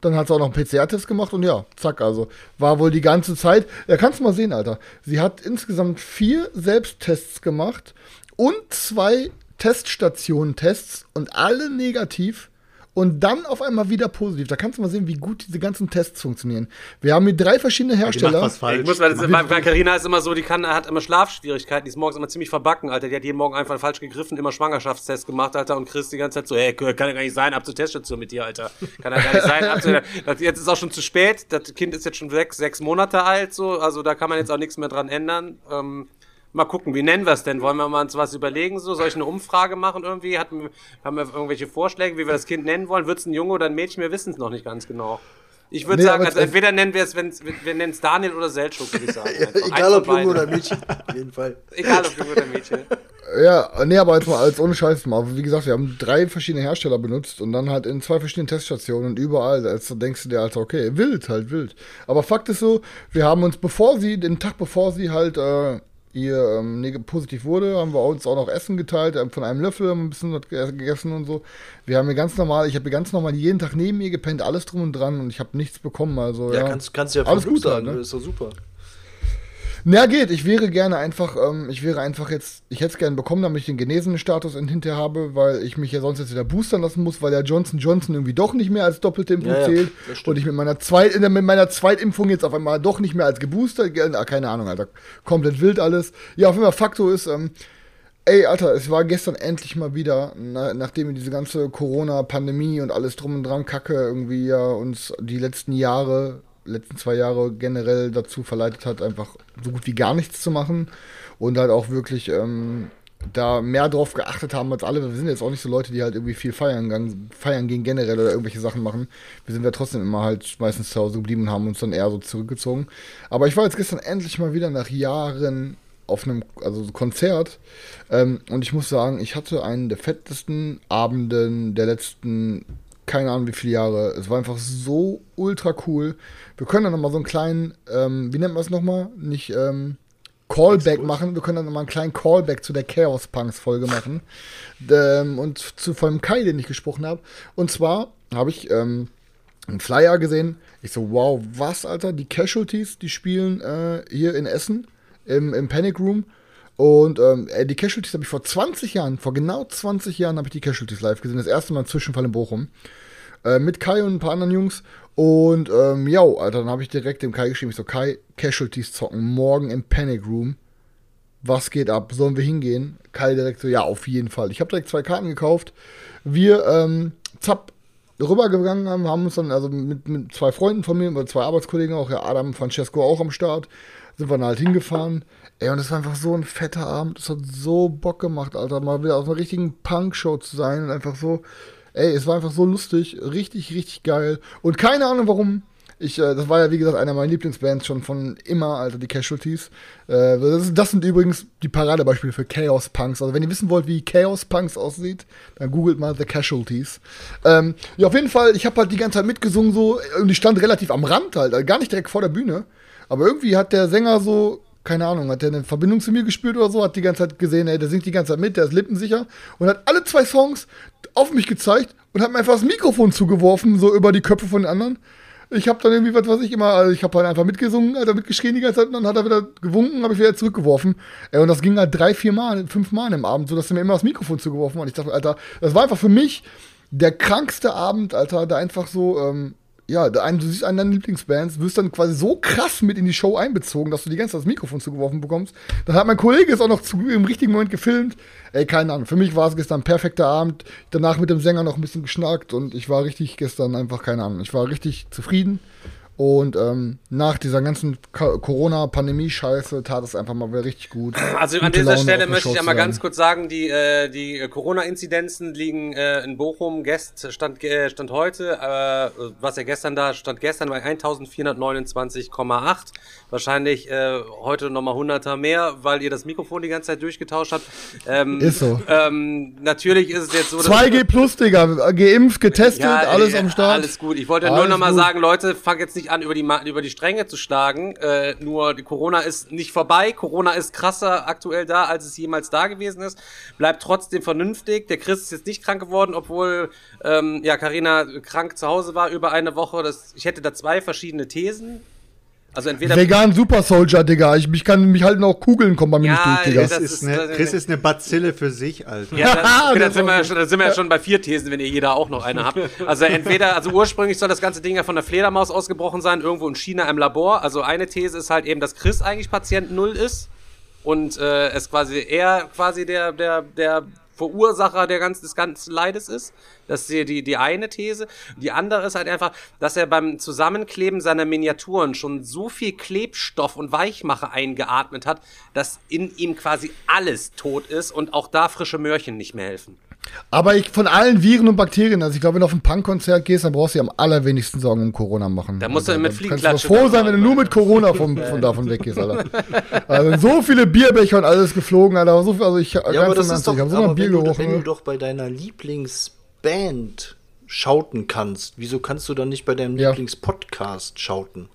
Dann hat sie auch noch einen PCR-Test gemacht und ja, zack, also war wohl die ganze Zeit. Ja, kannst du mal sehen, Alter. Sie hat insgesamt vier Selbsttests gemacht und zwei Teststationen-Tests und alle negativ und dann auf einmal wieder positiv. Da kannst du mal sehen, wie gut diese ganzen Tests funktionieren. Wir haben hier drei verschiedene Die macht Hersteller. was falsch. Ich muss, weil das, bei, bei Carina ist immer so, die kann, hat immer Schlafschwierigkeiten, die ist morgens immer ziemlich verbacken, Alter. Die hat jeden Morgen einfach falsch gegriffen, immer Schwangerschaftstest gemacht, Alter. Und Chris die ganze Zeit so, ey, kann ja gar nicht sein, ab zur Teststation mit dir, Alter. Kann ja gar nicht sein, ab zu, das, jetzt ist auch schon zu spät. Das Kind ist jetzt schon sechs, sechs Monate alt, so. Also da kann man jetzt auch nichts mehr dran ändern. Ähm, Mal gucken, wie nennen wir es denn? Wollen wir mal uns was überlegen? So, soll ich eine Umfrage machen irgendwie? Hatten, haben wir irgendwelche Vorschläge, wie wir das Kind nennen wollen? Wird es ein Junge oder ein Mädchen? Wir wissen es noch nicht ganz genau. Ich würde Nee, sagen, also entweder nennen wir es, wenn's, wir nennen es Daniel oder Seltschuk, würde ich sagen. Egal ob Junge oder Mädchen. Auf jeden Fall. Egal ob Junge oder Mädchen. Ja, nee, aber jetzt mal als ohne Scheiß mal. Wie gesagt, wir haben drei verschiedene Hersteller benutzt und dann halt in zwei verschiedenen Teststationen und überall. Also denkst du dir, Alter, okay, wild, halt wild. Aber Fakt ist so, wir haben uns, bevor sie, den Tag bevor sie halt äh, ihr ähm, positiv wurde, haben wir uns auch noch Essen geteilt, ähm, von einem Löffel haben ein bisschen was ge- gegessen und so. Wir haben hier ganz normal, ich habe hier ganz normal jeden Tag neben mir gepennt, alles drum und dran und ich habe nichts bekommen. Also, Ja, ja, kannst, kannst du ja Alles gut halt, sagen, ne? das ist doch super. Na geht, ich wäre gerne einfach, ähm, ich wäre einfach jetzt, ich hätte es gerne bekommen, damit ich den genesenen Status in- hinterher habe, weil ich mich ja sonst jetzt wieder boostern lassen muss, weil der Johnson Johnson irgendwie doch nicht mehr als doppelte Impfung Ja, ja, zählt stimmt. und ich mit meiner, Zweit, äh, mit meiner Zweitimpfung jetzt auf einmal doch nicht mehr als geboostert, ah, keine Ahnung, Alter, komplett wild alles. Ja, auf jeden Fall Faktor ist, ähm, Ey, Alter, es war gestern endlich mal wieder, na, nachdem wir diese ganze Corona-Pandemie und alles drum und dran Kacke irgendwie ja uns die letzten Jahre, letzten zwei Jahre generell dazu verleitet hat, einfach so gut wie gar nichts zu machen und halt auch wirklich ähm, da mehr drauf geachtet haben als alle. Wir sind jetzt auch nicht so Leute, die halt irgendwie viel feiern, gang, feiern gehen generell oder irgendwelche Sachen machen. Wir sind ja trotzdem immer halt meistens zu Hause geblieben und haben uns dann eher so zurückgezogen. Aber ich war jetzt gestern endlich mal wieder nach Jahren auf einem also Konzert ähm, und ich muss sagen, ich hatte einen der fettesten Abenden der letzten keine Ahnung wie viele Jahre. Es war einfach so ultra cool. Wir können dann nochmal so einen kleinen, ähm, wie nennt man es nochmal? Nicht ähm, Callback machen. Wir können dann nochmal einen kleinen Callback zu der Chaos Punks Folge machen. Ähm, und zu von Kai, den ich gesprochen habe. Und zwar habe ich ähm, einen Flyer gesehen. Ich so, wow, was, Alter? Die Casualties, die spielen äh, hier in Essen im, im Panic Room. Und ähm, ey, die Casualties habe ich vor 20 Jahren, vor genau 20 Jahren habe ich die Casualties live gesehen. Das erste Mal im Zwischenfall in Bochum. Äh, mit Kai und ein paar anderen Jungs. Und ähm, ja, Alter, dann habe ich direkt dem Kai geschrieben, ich so, Kai, Casualties zocken, morgen im Panic Room. Was geht ab? Sollen wir hingehen? Kai direkt so, ja, auf jeden Fall. Ich habe direkt zwei Karten gekauft. Wir, ähm, zapp, rübergegangen haben, haben uns dann, also mit, mit zwei Freunden von mir, zwei Arbeitskollegen auch, ja, Adam Francesco auch am Start, sind wir dann halt hingefahren. Ey, und es war einfach so ein fetter Abend. Es hat so Bock gemacht, Alter, mal wieder auf einer richtigen Punk-Show zu sein und einfach so, ey, es war einfach so lustig, richtig, richtig geil. Und keine Ahnung warum. Ich, äh, das war ja, wie gesagt, einer meiner Lieblingsbands schon von immer, Alter, die Casualties. Äh, das, das sind übrigens die Paradebeispiele für Chaos Punks. Also, wenn ihr wissen wollt, wie Chaos Punks aussieht, dann googelt mal The Casualties. Ähm, ja, auf jeden Fall, ich habe halt die ganze Zeit mitgesungen, so, und ich stand relativ am Rand halt, also gar nicht direkt vor der Bühne. Aber irgendwie hat der Sänger so, keine Ahnung, hat der eine Verbindung zu mir gespürt oder so, hat die ganze Zeit gesehen, ey, der singt die ganze Zeit mit, der ist lippensicher und hat alle zwei Songs auf mich gezeigt und hat mir einfach das Mikrofon zugeworfen, so über die Köpfe von den anderen. Ich habe dann irgendwie, was weiß ich immer, also ich habe halt einfach mitgesungen, Alter, mitgeschrien die ganze Zeit und dann hat er wieder gewunken, habe ich wieder zurückgeworfen. Ey, und das ging halt drei, vier Mal, fünf Mal im Abend, so dass er mir immer das Mikrofon zugeworfen hat. Und ich dachte, Alter, das war einfach für mich der krankste Abend, Alter, da einfach so, ähm, ja, einen, du siehst einen deiner Lieblingsbands, wirst dann quasi so krass mit in die Show einbezogen, dass du die ganze Zeit das Mikrofon zugeworfen bekommst. Dann hat mein Kollege es auch noch zu, im richtigen Moment gefilmt. Ey, keine Ahnung. Für mich war es gestern ein perfekter Abend. Danach mit dem Sänger noch ein bisschen geschnackt und ich war richtig gestern einfach, keine Ahnung. Ich war richtig zufrieden. Und ähm, nach dieser ganzen Corona-Pandemie-Scheiße tat es einfach mal wieder richtig gut. Also an dieser Laune Stelle möchte ich einmal ganz kurz sagen, die, äh, die Corona-Inzidenzen liegen äh, in Bochum, gest, stand, äh, stand heute, äh, was ja gestern da, stand gestern bei 1429,8. Wahrscheinlich äh, heute nochmal hunderter mehr, weil ihr das Mikrofon die ganze Zeit durchgetauscht habt. Ähm, Ist so. Ähm, natürlich ist es jetzt so, dass- 2G plus, Digga. Geimpft, getestet, alles äh, am Start. Alles gut. Ich wollte nur Alles noch mal gut. sagen, Leute, fangt jetzt nicht an, über die, über die Stränge zu schlagen. Äh, nur Corona ist nicht vorbei. Corona ist krasser aktuell da, als es jemals da gewesen ist. Bleibt trotzdem vernünftig. Der Chris ist jetzt nicht krank geworden, obwohl ähm, ja Carina krank zu Hause war über eine Woche. Das, ich hätte da zwei verschiedene Thesen. Also entweder Vegan Super Soldier, Digga. Ich, ich kann mich halten auch Kugeln kommen bei mir Ja, nicht durch, Digga. das Das ist- ist eine, Chris ist eine Bazille für sich, Alter. Ja, dann, okay, sind wir schon, dann sind wir ja schon bei vier Thesen, wenn ihr jeder auch noch eine habt. Also entweder, also ursprünglich soll das ganze Ding ja von der Fledermaus ausgebrochen sein, irgendwo in China im Labor. Also eine These ist halt eben, dass Chris eigentlich Patient Null ist und äh, es quasi er quasi der, der, der Verursacher der ganzen, des ganzen Leides ist. Das ist die, die, die eine These. Die andere ist halt einfach, dass er beim Zusammenkleben seiner Miniaturen schon so viel Klebstoff und Weichmacher eingeatmet hat, dass in ihm quasi alles tot ist und auch da frische Möhrchen nicht mehr helfen. Aber ich, von allen Viren und Bakterien, also ich glaube, wenn du auf ein Punkkonzert gehst, dann brauchst du dir am allerwenigsten Sorgen um Corona machen. Da musst du also, mit dann Fliegenklatsche Kannst du froh sein, wenn du nur mit Corona vom, von davon weggehst, Alter. Also so viele Bierbecher und alles geflogen, Alter. So viel, also ich, Ja, aber das ist doch, ich habe so aber ein Bier wenn, du, gerochen. wenn du ne? doch bei deiner Lieblingsband schauten kannst, wieso kannst du dann nicht bei deinem Ja. Lieblingspodcast schauten?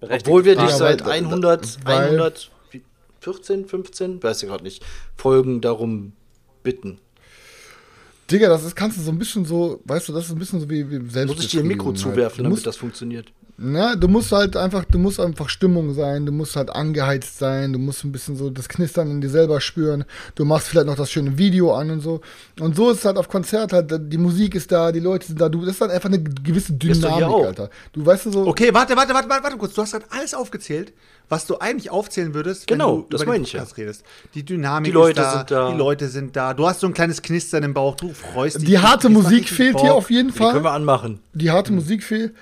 Obwohl wir dich Ja, seit weil- 100, weil- 114, 15, weiß ich gerade nicht, Folgen darum bitten. Digga, das ist, kannst du so ein bisschen so, weißt du, das ist ein bisschen so wie, wie selbst. Muss ich dir ein Mikro zuwerfen, du damit das funktioniert? Na, du musst halt einfach, du musst einfach Stimmung sein, du musst halt angeheizt sein, du musst ein bisschen so das Knistern in dir selber spüren, du machst vielleicht noch das schöne Video an und so. Und so ist es halt auf Konzert halt, die Musik ist da, die Leute sind da, du, das ist halt einfach eine gewisse Dynamik, auch. Alter. Du weißt du so, Okay, warte, warte, warte, warte, warte kurz. Du hast gerade alles aufgezählt, was du eigentlich aufzählen würdest, Genau, wenn du das über meine den ich ja. Podcast redest. Die Dynamik Die Leute ist da, sind da. die Leute sind da. Du hast so ein kleines Knistern im Bauch, du freust dich. die harte Musik fehlt hier auf jeden Die können Fall. wir anmachen. Die harte Musik fehlt.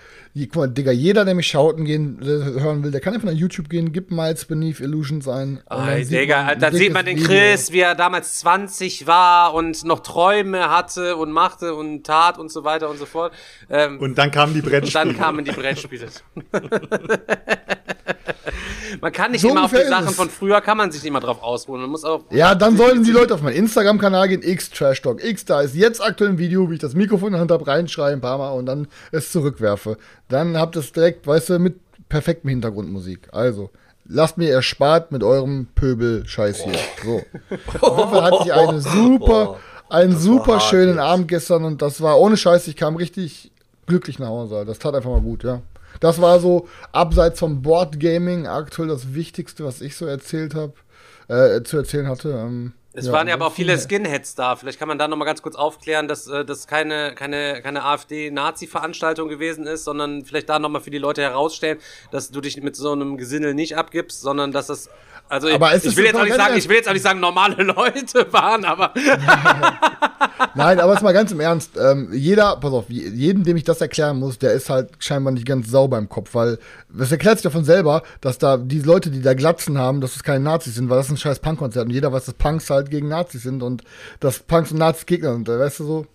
Guck mal, Digga, jeder, der mich schauten gehen, äh, hören will, der kann einfach nach YouTube gehen, gib Miles Beneath Illusions ein. und Oh, dann sieht Digga, man dann sieht man den dickes Chris, wie er damals 20 war und noch Träume hatte und machte und tat und so weiter und so fort. Ähm, Und dann kamen die und Brettspiele. dann kamen die Brettspiele. man kann nicht So immer auf die Sachen von früher, kann man sich nicht immer drauf ausruhen. Man muss auch. Ja, dann sollen die Leute auf meinen Instagram-Kanal gehen, X Trash Talk X, da ist jetzt aktuell ein Video, wie ich das Mikrofon in der Hand habe, reinschreie ein paar Mal und dann es zurückwerfe. Dann habt ihr es direkt, weißt du, mit perfektem Hintergrundmusik. Also, lasst mir erspart mit eurem Pöbel-Scheiß hier. So. Fall hatte ich eine super, einen super schönen jetzt. Abend gestern und das war ohne Scheiß, ich kam richtig glücklich nach Hause. Das tat einfach mal gut, ja. Das war so abseits vom Boardgaming aktuell das Wichtigste, was ich so erzählt habe, äh, zu erzählen hatte. Ähm, Es ja, waren ja aber auch viele Skinheads da. Vielleicht kann man da noch mal ganz kurz aufklären, dass äh, das keine, keine, keine AfD-Nazi-Veranstaltung gewesen ist, sondern vielleicht da noch mal für die Leute herausstellen, dass du dich mit so einem Gesinnel nicht abgibst, sondern dass das also Aber ich ist will jetzt auch nicht sagen, ich will jetzt auch nicht sagen normale Leute waren, aber Nein, aber jetzt mal ganz im Ernst. Ähm, jeder, pass auf, je- jeden, dem ich das erklären muss, der ist halt scheinbar nicht ganz sauber im Kopf, weil das erklärt sich davon selber, dass da die Leute, die da Glatzen haben, dass es keine Nazis sind, weil das ist ein scheiß Punkkonzert und jeder weiß, dass Punks halt gegen Nazis sind und dass Punks und Nazis Gegner sind, weißt du so.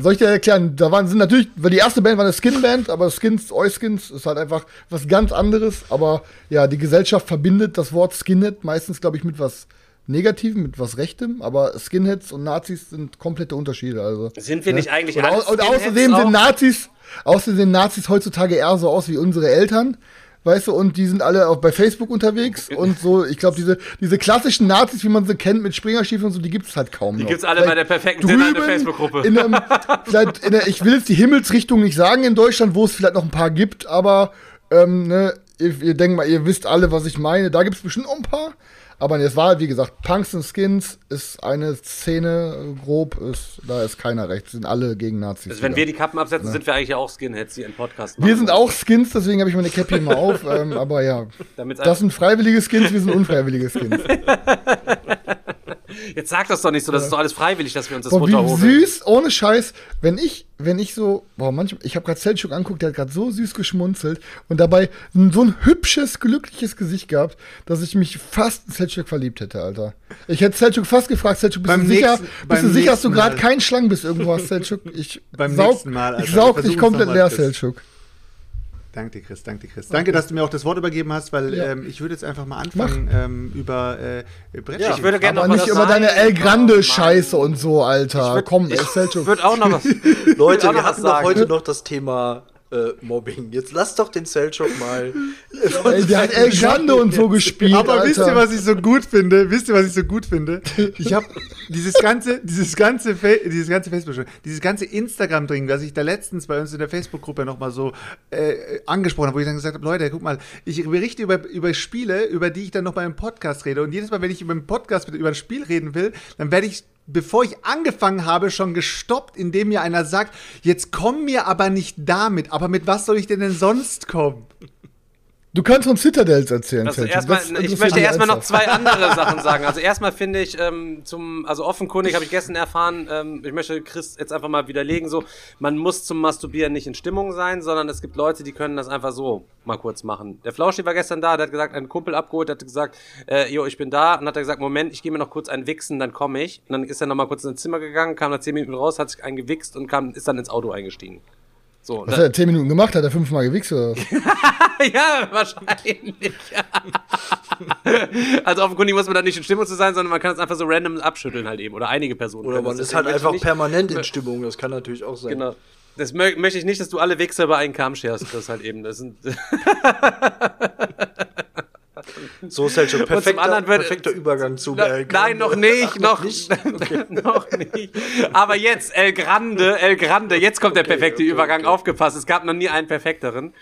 Soll ich dir erklären, da waren, sind natürlich, weil die erste Band war eine Skin-Band, aber Skins, Euskins ist halt einfach was ganz anderes, aber ja, die Gesellschaft verbindet das Wort Skinhead meistens, glaube ich, mit was Negativem, mit was Rechtem, aber Skinheads und Nazis sind komplette Unterschiede, also. sind wir nicht eigentlich Und, alle au und außerdem auch? sehen Nazis, außerdem sehen Nazis heutzutage eher so aus wie unsere Eltern. Weißt du, und die sind alle auch bei Facebook unterwegs und so, ich glaube, diese, diese klassischen Nazis, wie man sie kennt, mit Springerstiefeln und so, die gibt es halt kaum Die noch. gibt's alle bei der perfekten Facebook-Gruppe. In einem, vielleicht in der, ich will jetzt die Himmelsrichtung nicht sagen in Deutschland, wo es vielleicht noch ein paar gibt, aber ähm, ne, ihr, ihr denkt mal, ihr wisst alle, was ich meine. Da gibt es bestimmt auch ein paar. Aber es war, wie gesagt, Punks und Skins ist eine Szene grob, ist, da ist keiner recht, sind alle gegen Nazis. Also wenn wieder. wir die Kappen absetzen, sind wir eigentlich ja auch Skinheads, die einen Podcast machen. Wir sind auch Skins, deswegen habe ich meine Cappy immer auf. ähm, aber ja, Damit's das sind freiwillige Skins, wir sind unfreiwillige Skins. Jetzt sag das doch nicht so, das ist doch alles freiwillig, dass wir uns das Boah, wie runterholen. süß, ohne Scheiß. Wenn ich, wenn ich so, boah, manchmal, ich habe gerade Selchuk anguckt, der hat gerade so süß geschmunzelt und dabei so ein hübsches, glückliches Gesicht gehabt, dass ich mich fast in Selchuk verliebt hätte, Alter. Ich hätte Selchuk fast gefragt, Selchuk, bist Beim du sicher, nächsten- bist du sicher, dass du gerade Mal. kein Schlangenbiss irgendwo hast, Selchuk? Ich Beim saug, nächsten Mal, Alter. ich saug dich komplett leer. Selchuk. Danke dir, Chris, danke dir, Chris. Danke, dass du mir auch das Wort übergeben hast, weil Ja. ähm, ich würde jetzt einfach mal anfangen ähm, über äh, Brettspiele. Ich würde gerne Aber noch nicht was über deine. El Grande-Scheiße und so, Alter. würd- Komm, Ich würde auch noch was. Leute, wir hatten doch heute noch das Thema äh, Mobbing. Jetzt lass doch den Selchuk mal. äh, Ey, der hat El Grande und so gespielt, Aber Alter. wisst ihr, was ich so gut finde? Wisst ihr, was ich so gut finde? Ich habe dieses ganze, dieses ganze, Fa dieses ganze Facebook, dieses ganze Instagram-Ding, was ich da letztens bei uns in der Facebook-Gruppe noch mal so äh, angesprochen habe, wo ich dann gesagt habe, Leute, guck mal, ich berichte über, über Spiele, über die ich dann noch mal im Podcast rede. Und jedes Mal, wenn ich über einen Podcast über ein Spiel reden will, dann werde ich Bevor ich angefangen habe, schon gestoppt, indem mir einer sagt, jetzt komm mir aber nicht damit, aber mit was soll ich denn denn sonst kommen? Du kannst von Citadels erzählen, Also erstmal, ich möchte erstmal noch zwei andere Sachen sagen. Also erstmal finde ich, ähm, zum, also offenkundig habe ich gestern erfahren, ähm, ich möchte Chris jetzt einfach mal widerlegen, so, man muss zum Masturbieren nicht in Stimmung sein, sondern es gibt Leute, die können das einfach so mal kurz machen. Der Flauschi war gestern da, der hat gesagt, einen Kumpel abgeholt, der hat gesagt, äh, jo, ich bin da, und hat er gesagt, Moment, ich gehe mir noch kurz einen wichsen, dann komme ich. Und dann ist er noch mal kurz ins Zimmer gegangen, kam nach zehn Minuten raus, hat sich einen gewichst und kam, ist dann ins Auto eingestiegen. So, Was hat er 10 Minuten gemacht? Hat er fünfmal gewichst oder was? ja, wahrscheinlich. also offenkundig muss man da nicht in Stimmung zu sein, sondern man kann es einfach so random abschütteln halt eben. Oder einige Personen. Oder man das. ist halt einfach ich permanent in Stimmung. Das kann natürlich auch sein. Genau. Das mö möchte ich nicht, dass du alle Wichser über einen Kamm scherst, das halt eben. Das sind So ist halt schon perfekter, anderen wird- perfekter Übergang zu Na, El Grande. Nein, noch nicht, Ach, noch, nicht. noch nicht. Aber jetzt, El Grande, El Grande, jetzt kommt der perfekte okay, Übergang, okay. aufgepasst. Es gab noch nie einen perfekteren.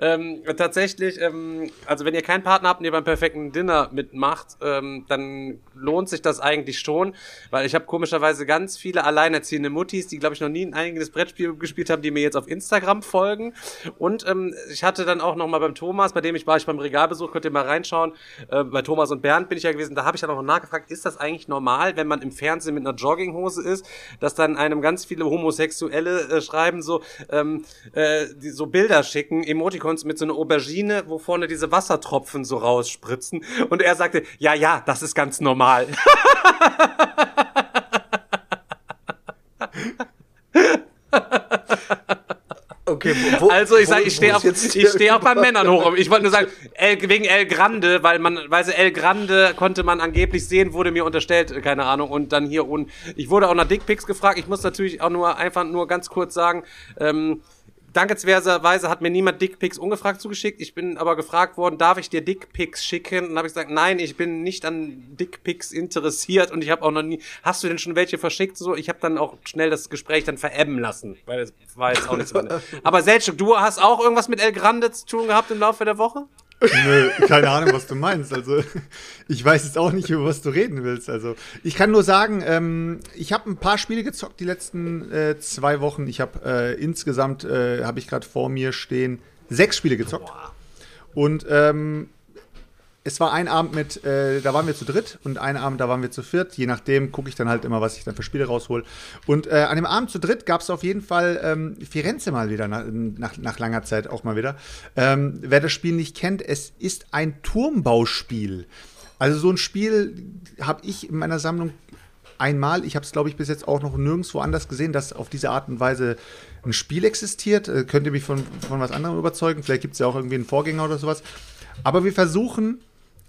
Ähm, tatsächlich, ähm, also wenn ihr keinen Partner habt und ihr beim perfekten Dinner mitmacht, ähm, dann lohnt sich das eigentlich schon, weil ich habe komischerweise ganz viele alleinerziehende Muttis, die, glaube ich, noch nie ein eigenes Brettspiel gespielt haben, die mir jetzt auf Instagram folgen. Und ähm, ich hatte dann auch noch mal beim Thomas, bei dem ich war, ich beim Regalbesuch, könnt ihr mal reinschauen, äh, bei Thomas und Bernd bin ich ja gewesen, da habe ich auch noch nachgefragt, ist das eigentlich normal, wenn man im Fernsehen mit einer Jogginghose ist, dass dann einem ganz viele Homosexuelle äh, schreiben, so, ähm, äh, die, so Bilder schicken, Emoticons mit so einer Aubergine, wo vorne diese Wassertropfen so rausspritzen. Und er sagte, ja, ja, das ist ganz normal. Okay, wo, Also ich sage, ich stehe auch, stehe auch bei Männern hoch. Ich wollte nur sagen, El, wegen El Grande, weil man, weil sie El Grande konnte man angeblich sehen, wurde mir unterstellt, keine Ahnung. Und dann hier und ich wurde auch nach Dickpics gefragt. Ich muss natürlich auch nur einfach nur ganz kurz sagen, ähm, dankenswerterweise hat mir niemand Dickpics ungefragt zugeschickt. Ich bin aber gefragt worden, darf ich dir Dickpics schicken? Und habe ich gesagt, nein, ich bin nicht an Dickpics interessiert und ich habe auch noch nie. Hast du denn schon welche verschickt? So, ich habe dann auch schnell das Gespräch dann verebben lassen, weil es war jetzt auch nicht so. aber Selchuk, du hast auch irgendwas mit El Grande zu tun gehabt im Laufe der Woche? Nö, keine Ahnung, was du meinst. Also, ich weiß jetzt auch nicht, über was du reden willst. Also, ich kann nur sagen, ähm, ich habe ein paar Spiele gezockt die letzten äh, zwei Wochen. Ich habe äh, insgesamt, äh, habe ich gerade vor mir stehen, sechs Spiele gezockt. Und ähm, es war ein Abend mit, äh, da waren wir zu dritt und ein Abend, da waren wir zu viert. Je nachdem gucke ich dann halt immer, was ich dann für Spiele raushol. Und äh, an dem Abend zu dritt gab es auf jeden Fall ähm, Firenze mal wieder, nach, nach, nach, langer Zeit auch mal wieder. Ähm, wer das Spiel nicht kennt, es ist ein Turmbauspiel. Also so ein Spiel habe ich in meiner Sammlung einmal. Ich habe es, glaube ich, bis jetzt auch noch nirgendwo anders gesehen, dass auf diese Art und Weise ein Spiel existiert. Äh, könnt ihr mich von, von was anderem überzeugen? Vielleicht gibt es ja auch irgendwie einen Vorgänger oder sowas. Aber wir versuchen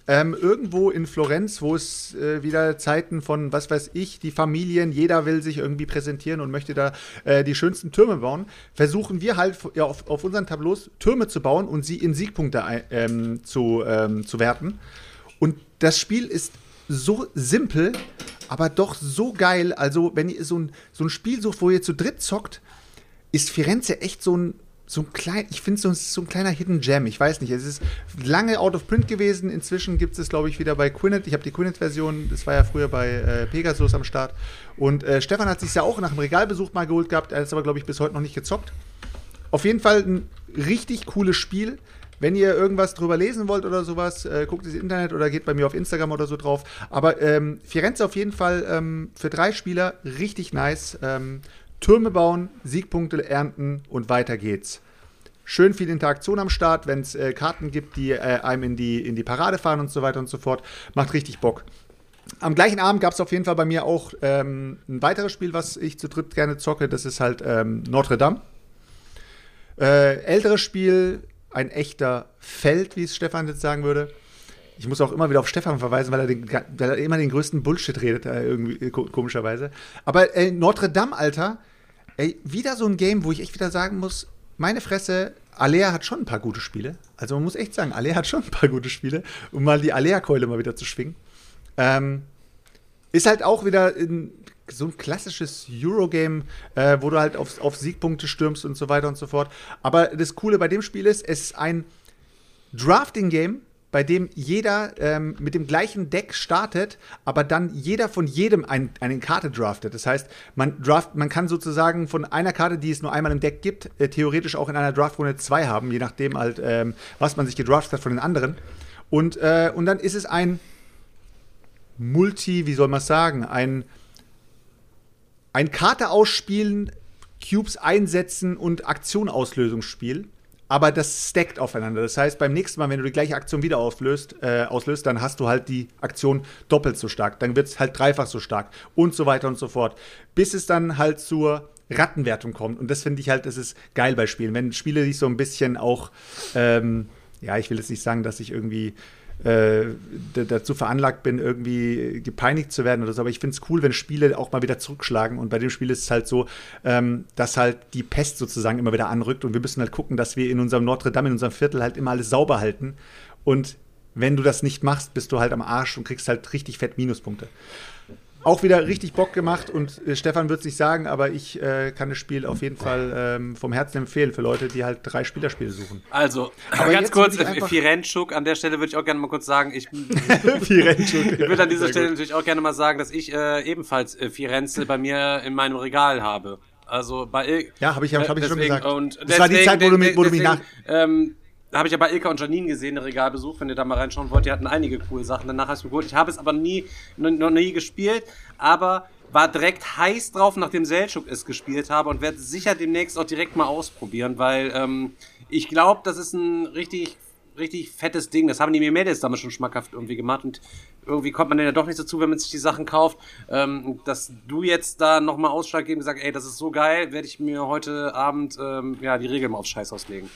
ähm, irgendwo in Florenz, wo es äh, wieder Zeiten von, was weiß ich, die Familien, jeder will sich irgendwie präsentieren und möchte da äh, die schönsten Türme bauen, versuchen wir halt ja, auf, auf, unseren Tableaus Türme zu bauen und sie in Siegpunkte ähm, zu, ähm, zu werten. Und das Spiel ist so simpel, aber doch so geil. Also, wenn ihr so ein, so ein Spiel sucht, wo ihr zu dritt zockt, ist Firenze echt so ein so ein klein, ich finde so, so ein kleiner Hidden Gem. Ich weiß nicht, es ist lange out of print gewesen. Inzwischen gibt es, glaube ich, wieder bei Quinnet. Ich habe die Quinnet-Version, das war ja früher bei äh, Pegasus am Start. Und äh, Stefan hat sich ja auch nach dem Regalbesuch mal geholt gehabt. Er ist aber, glaube ich, bis heute noch nicht gezockt. Auf jeden Fall ein richtig cooles Spiel. Wenn ihr irgendwas drüber lesen wollt oder sowas, äh, guckt ins Internet oder geht bei mir auf Instagram oder so drauf. Aber ähm, Firenze auf jeden Fall ähm, für drei Spieler richtig nice. Ähm, Türme bauen, Siegpunkte ernten und weiter geht's. Schön viel Interaktion am Start, wenn es äh, Karten gibt, die äh, einem in die, in die Parade fahren und so weiter und so fort. Macht richtig Bock. Am gleichen Abend gab es auf jeden Fall bei mir auch ähm, ein weiteres Spiel, was ich zu dritt gerne zocke. Das ist halt ähm, Notre Dame. Äh, älteres Spiel, ein echter Feld, wie es Stefan jetzt sagen würde. Ich muss auch immer wieder auf Stefan verweisen, weil er, den, weil er immer den größten Bullshit redet, äh, irgendwie komischerweise. Aber äh, Notre Dame, Alter, ey, wieder so ein Game, wo ich echt wieder sagen muss, meine Fresse, Alea hat schon ein paar gute Spiele. Also man muss echt sagen, Alea hat schon ein paar gute Spiele, um mal die Alea-Keule mal wieder zu schwingen. Ähm, ist halt auch wieder in, so ein klassisches Eurogame, äh, wo du halt auf, auf Siegpunkte stürmst und so weiter und so fort. Aber das Coole bei dem Spiel ist, es ist ein Drafting-Game, bei dem jeder ähm, mit dem gleichen Deck startet, aber dann jeder von jedem ein, eine Karte draftet. Das heißt, man, draft, man kann sozusagen von einer Karte, die es nur einmal im Deck gibt, äh, theoretisch auch in einer Draftrunde zwei haben, je nachdem halt, ähm, was man sich gedraftet hat von den anderen. Und, äh, und dann ist es ein Multi, wie soll man sagen, ein, ein Karte ausspielen, Cubes einsetzen und Aktion-Auslösungsspiel aber das stackt aufeinander. Das heißt, beim nächsten Mal, wenn du die gleiche Aktion wieder auslöst, äh, auslöst dann hast du halt die Aktion doppelt so stark. Dann wird es halt dreifach so stark und so weiter und so fort. Bis es dann halt zur Rattenwertung kommt. Und das finde ich halt, das ist geil bei Spielen. Wenn Spiele sich so ein bisschen auch, ähm, ja, ich will jetzt nicht sagen, dass ich irgendwie äh, dazu veranlagt bin, irgendwie gepeinigt zu werden oder so. Aber ich finde es cool, wenn Spiele auch mal wieder zurückschlagen. Und bei dem Spiel ist es halt so, ähm, dass halt die Pest sozusagen immer wieder anrückt. Und wir müssen halt gucken, dass wir in unserem Notre Dame, in unserem Viertel halt immer alles sauber halten. Und wenn du das nicht machst, bist du halt am Arsch und kriegst halt richtig fett Minuspunkte auch wieder richtig Bock gemacht und äh, Stefan wird es nicht sagen, aber ich äh, kann das Spiel auf jeden Fall ähm, vom Herzen empfehlen für Leute, die halt drei Spielerspiele suchen. Also, aber ganz kurz, Firenschuk, an der Stelle würde ich auch gerne mal kurz sagen, ich, ich würde an dieser Stelle gut. natürlich auch gerne mal sagen, dass ich äh, ebenfalls äh, Firenze bei mir in meinem Regal habe. Also bei Ja, habe ich, hab, hab ich schon gesagt. Und das deswegen, war die Zeit, wo du, wo du mich nach... Ähm, habe ich ja bei Ilka und Janine gesehen, den Regalbesuch, wenn ihr da mal reinschauen wollt. Die hatten einige coole Sachen. Danach hast du geholt. Ich habe es aber nie, noch nie gespielt, aber war direkt heiß drauf, nachdem Selchuk es gespielt habe und werde sicher demnächst auch direkt mal ausprobieren, weil ähm, ich glaube, das ist ein richtig, richtig fettes Ding. Das haben die mir Mädels damals schon schmackhaft irgendwie gemacht und irgendwie kommt man ja doch nicht dazu, wenn man sich die Sachen kauft. Ähm, dass du jetzt da nochmal ausschlaggebend gesagt, ey, das ist so geil, werde ich mir heute Abend ähm, ja die Regeln mal aufs Scheiß auslegen.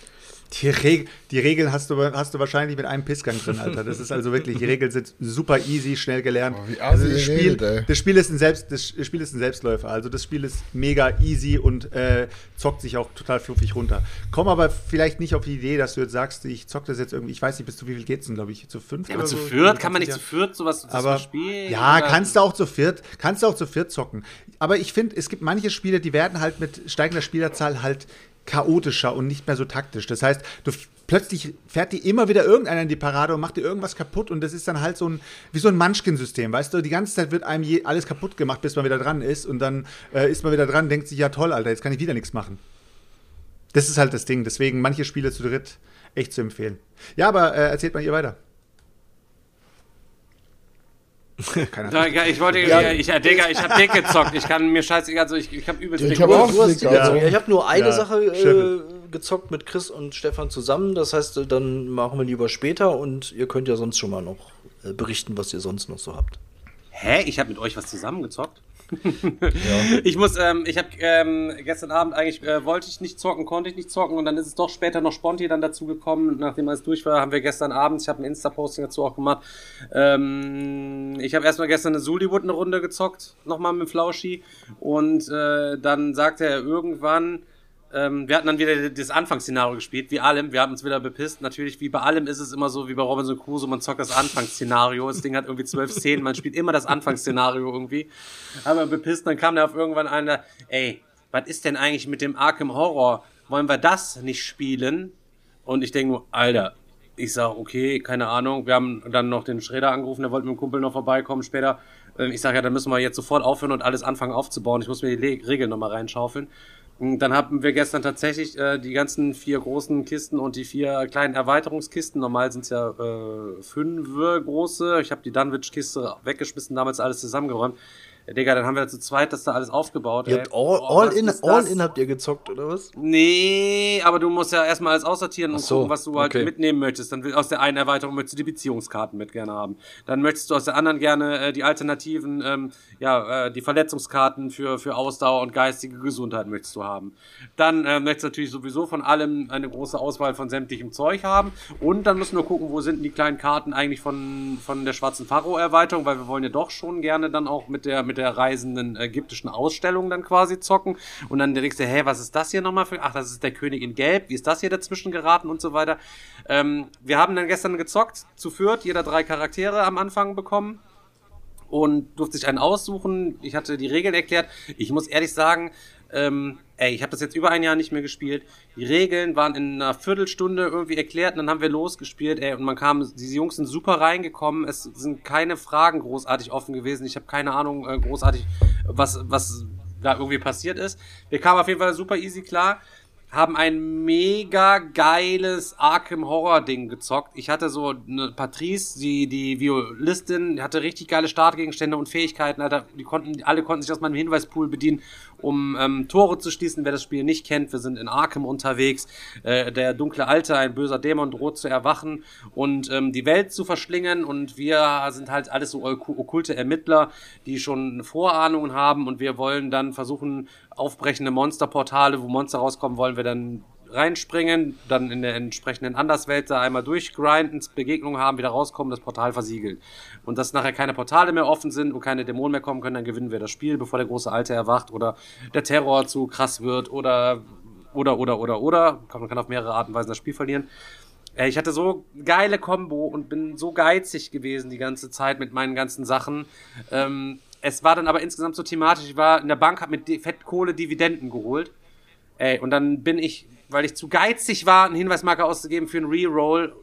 Die, Reg die Regeln hast du, hast du wahrscheinlich mit einem Pissgang drin, Alter. Das ist also wirklich, die Regeln sind super easy, schnell gelernt. Oh, wie also das, Spiel, redet, ey. das, Spiel ist ein Selbst, das Spiel ist ein Selbstläufer. Also das Spiel ist mega easy und äh, zockt sich auch total fluffig runter. Komm aber vielleicht nicht auf die Idee, dass du jetzt sagst, ich zock das jetzt irgendwie, ich weiß nicht, bis zu wie viel geht's denn, glaube ich, zu fünf Ja, aber zu so? viert kann man nicht Ja. zu viert sowas aber spielen. ja, oder- kannst du auch zu viert, kannst du auch zu viert zocken. Aber ich finde, es gibt manche Spiele, die werden halt mit steigender Spielerzahl halt chaotischer und nicht mehr so taktisch. Das heißt, du plötzlich fährt dir immer wieder irgendeiner in die Parade und macht dir irgendwas kaputt und das ist dann halt so ein wie so ein Munchkin-System, weißt du? Die ganze Zeit wird einem je, alles kaputt gemacht, bis man wieder dran ist und dann äh, ist man wieder dran, denkt sich ja toll, Alter, jetzt kann ich wieder nichts machen. Das ist halt das Ding. Deswegen manche Spiele zu dritt echt zu empfehlen. Ja, aber äh, erzählt mal ihr weiter. Keiner ja, ich wollte, ja. ich, Digga, ich hab dick gezockt. Ich kann mir scheißegal, also ich, ich hab übelst Ich dick hab auch gezockt. Du hast, Dick, ja. also. Ich habe nur eine Ja, Sache äh, gezockt mit Chris und Stefan zusammen. Das heißt, äh, dann machen wir lieber später und ihr könnt ja sonst schon mal noch äh, berichten, was ihr sonst noch so habt. Hä? Ich habe mit euch was zusammengezockt? Ich muss, ähm, ich habe ähm, gestern Abend eigentlich, äh, wollte ich nicht zocken, konnte ich nicht zocken und dann ist es doch später noch Sponti dann dazu gekommen. Nachdem alles durch war, haben wir gestern Abend, ich habe ein Insta-Posting dazu auch gemacht, ähm, ich habe erstmal gestern eine Suliwood eine Runde gezockt, nochmal mit Flauschi. Und äh, dann sagte er irgendwann, ähm, wir hatten dann wieder das Anfangsszenario gespielt, wie allem. Wir haben uns wieder bepisst. Natürlich, wie bei allem ist es immer so, wie bei Robinson Crusoe, man zockt das Anfangsszenario. Das Ding hat irgendwie zwölf Szenen, man spielt immer das Anfangsszenario irgendwie. Aber bepisst, dann kam da auf irgendwann einer, ey, was ist denn eigentlich mit dem Arkham Horror? Wollen wir das nicht spielen? Und ich denke nur, Alter, ich sag, okay, keine Ahnung. Wir haben dann noch den Schräder angerufen, der wollte mit dem Kumpel noch vorbeikommen später. Ähm, Ich sage ja, dann müssen wir jetzt sofort aufhören und alles anfangen aufzubauen. Ich muss mir die Regeln nochmal reinschaufeln. Dann haben wir gestern tatsächlich äh, die ganzen vier großen Kisten und die vier kleinen Erweiterungskisten. Normal sind es ja äh, fünf große. Ich habe die Dunwich-Kiste weggeschmissen, damals alles zusammengeräumt. Ja, Digga, dann haben wir zu zweit das da alles aufgebaut. Ihr ey. habt all, Oh, all, in, all in habt ihr gezockt, oder was? Nee, aber du musst ja erstmal alles aussortieren und so, gucken, was du halt okay. mitnehmen möchtest. Dann will, aus der einen Erweiterung möchtest du die Beziehungskarten mit gerne haben. Dann möchtest du aus der anderen gerne äh, die alternativen, ähm, ja, äh, die Verletzungskarten für, für Ausdauer und geistige Gesundheit möchtest du haben. Dann äh, möchtest du natürlich sowieso von allem eine große Auswahl von sämtlichem Zeug haben. Und dann müssen wir gucken, wo sind denn die kleinen Karten eigentlich von, von der schwarzen Pharao-Erweiterung, weil wir wollen ja doch schon gerne dann auch mit der, mit der reisenden ägyptischen Ausstellung dann quasi zocken. Und dann denkst du, hä, was ist das hier nochmal für, ach, das ist der König in Gelb, wie ist das hier dazwischen geraten und so weiter. Ähm, wir haben dann gestern gezockt, zu viert, jeder drei Charaktere am Anfang bekommen und durfte sich einen aussuchen. Ich hatte die Regeln erklärt. Ich muss ehrlich sagen, ähm, ey, ich habe das jetzt über ein Jahr nicht mehr gespielt. Die Regeln waren in einer Viertelstunde irgendwie erklärt und dann haben wir losgespielt, ey, und man kam, diese Jungs sind super reingekommen. Es sind keine Fragen großartig offen gewesen. Ich habe keine Ahnung äh, großartig, was, was da irgendwie passiert ist. Wir kamen auf jeden Fall super easy klar haben ein mega geiles Arkham Horror Ding gezockt. Ich hatte so eine Patrice, die, die Violistin, hatte richtig geile Startgegenstände und Fähigkeiten. Alter. Die konnten, alle konnten sich aus meinem Hinweispool bedienen, um ähm, Tore zu schließen. Wer das Spiel nicht kennt, wir sind in Arkham unterwegs. Äh, der dunkle Alte, ein böser Dämon, droht zu erwachen und ähm, die Welt zu verschlingen. Und wir sind halt alles so ok- okkulte Ermittler, die schon Vorahnungen haben und wir wollen dann versuchen, aufbrechende Monsterportale, wo Monster rauskommen, wollen wir dann reinspringen, dann in der entsprechenden Anderswelt da einmal durchgrinden, Begegnungen haben, wieder rauskommen, das Portal versiegeln. Und dass nachher keine Portale mehr offen sind und keine Dämonen mehr kommen können, dann gewinnen wir das Spiel, bevor der große Alte erwacht oder der Terror zu krass wird oder oder oder oder oder man kann auf mehrere Arten und Weisen das Spiel verlieren. Äh, Ich hatte so geile Combo und bin so geizig gewesen die ganze Zeit mit meinen ganzen Sachen. Ähm, es war dann aber insgesamt so thematisch. Ich war in der Bank, hab mit Fettkohle Dividenden geholt. Ey, und dann bin ich, weil ich zu geizig war, einen Hinweismarker auszugeben für einen Reroll,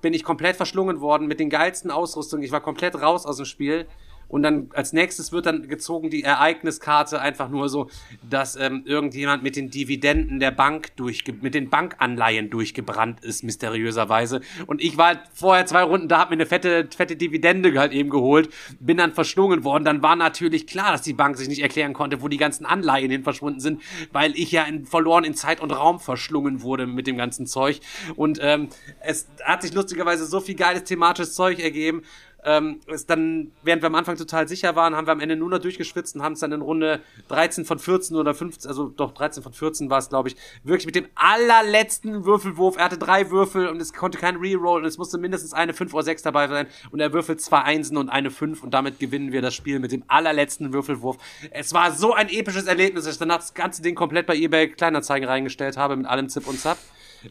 bin ich komplett verschlungen worden mit den geilsten Ausrüstungen. Ich war komplett raus aus dem Spiel. Und dann als nächstes wird dann gezogen die Ereigniskarte einfach nur so, dass ähm, irgendjemand mit den Dividenden der Bank durchge mit den Bankanleihen durchgebrannt ist, mysteriöserweise. Und ich war vorher zwei Runden da, hab mir eine fette, fette Dividende halt eben geholt, bin dann verschlungen worden. Dann war natürlich klar, dass die Bank sich nicht erklären konnte, wo die ganzen Anleihen hin verschwunden sind, weil ich ja in, verloren in Zeit und Raum verschlungen wurde mit dem ganzen Zeug. Und ähm, es hat sich lustigerweise so viel geiles thematisches Zeug ergeben. Ähm, dann, während wir am Anfang total sicher waren, haben wir am Ende nur noch durchgeschwitzt und haben es dann in Runde 13 von 14 oder 15, also doch 13 von 14 war es, glaube ich, wirklich mit dem allerletzten Würfelwurf. Er hatte drei Würfel und es konnte kein Reroll und es musste mindestens eine 5 oder 6 dabei sein und er würfelt zwei Einsen und eine 5 und damit gewinnen wir das Spiel mit dem allerletzten Würfelwurf. Es war so ein episches Erlebnis, dass ich danach das ganze Ding komplett bei eBay Kleinanzeigen reingestellt habe mit allem Zip und Zap.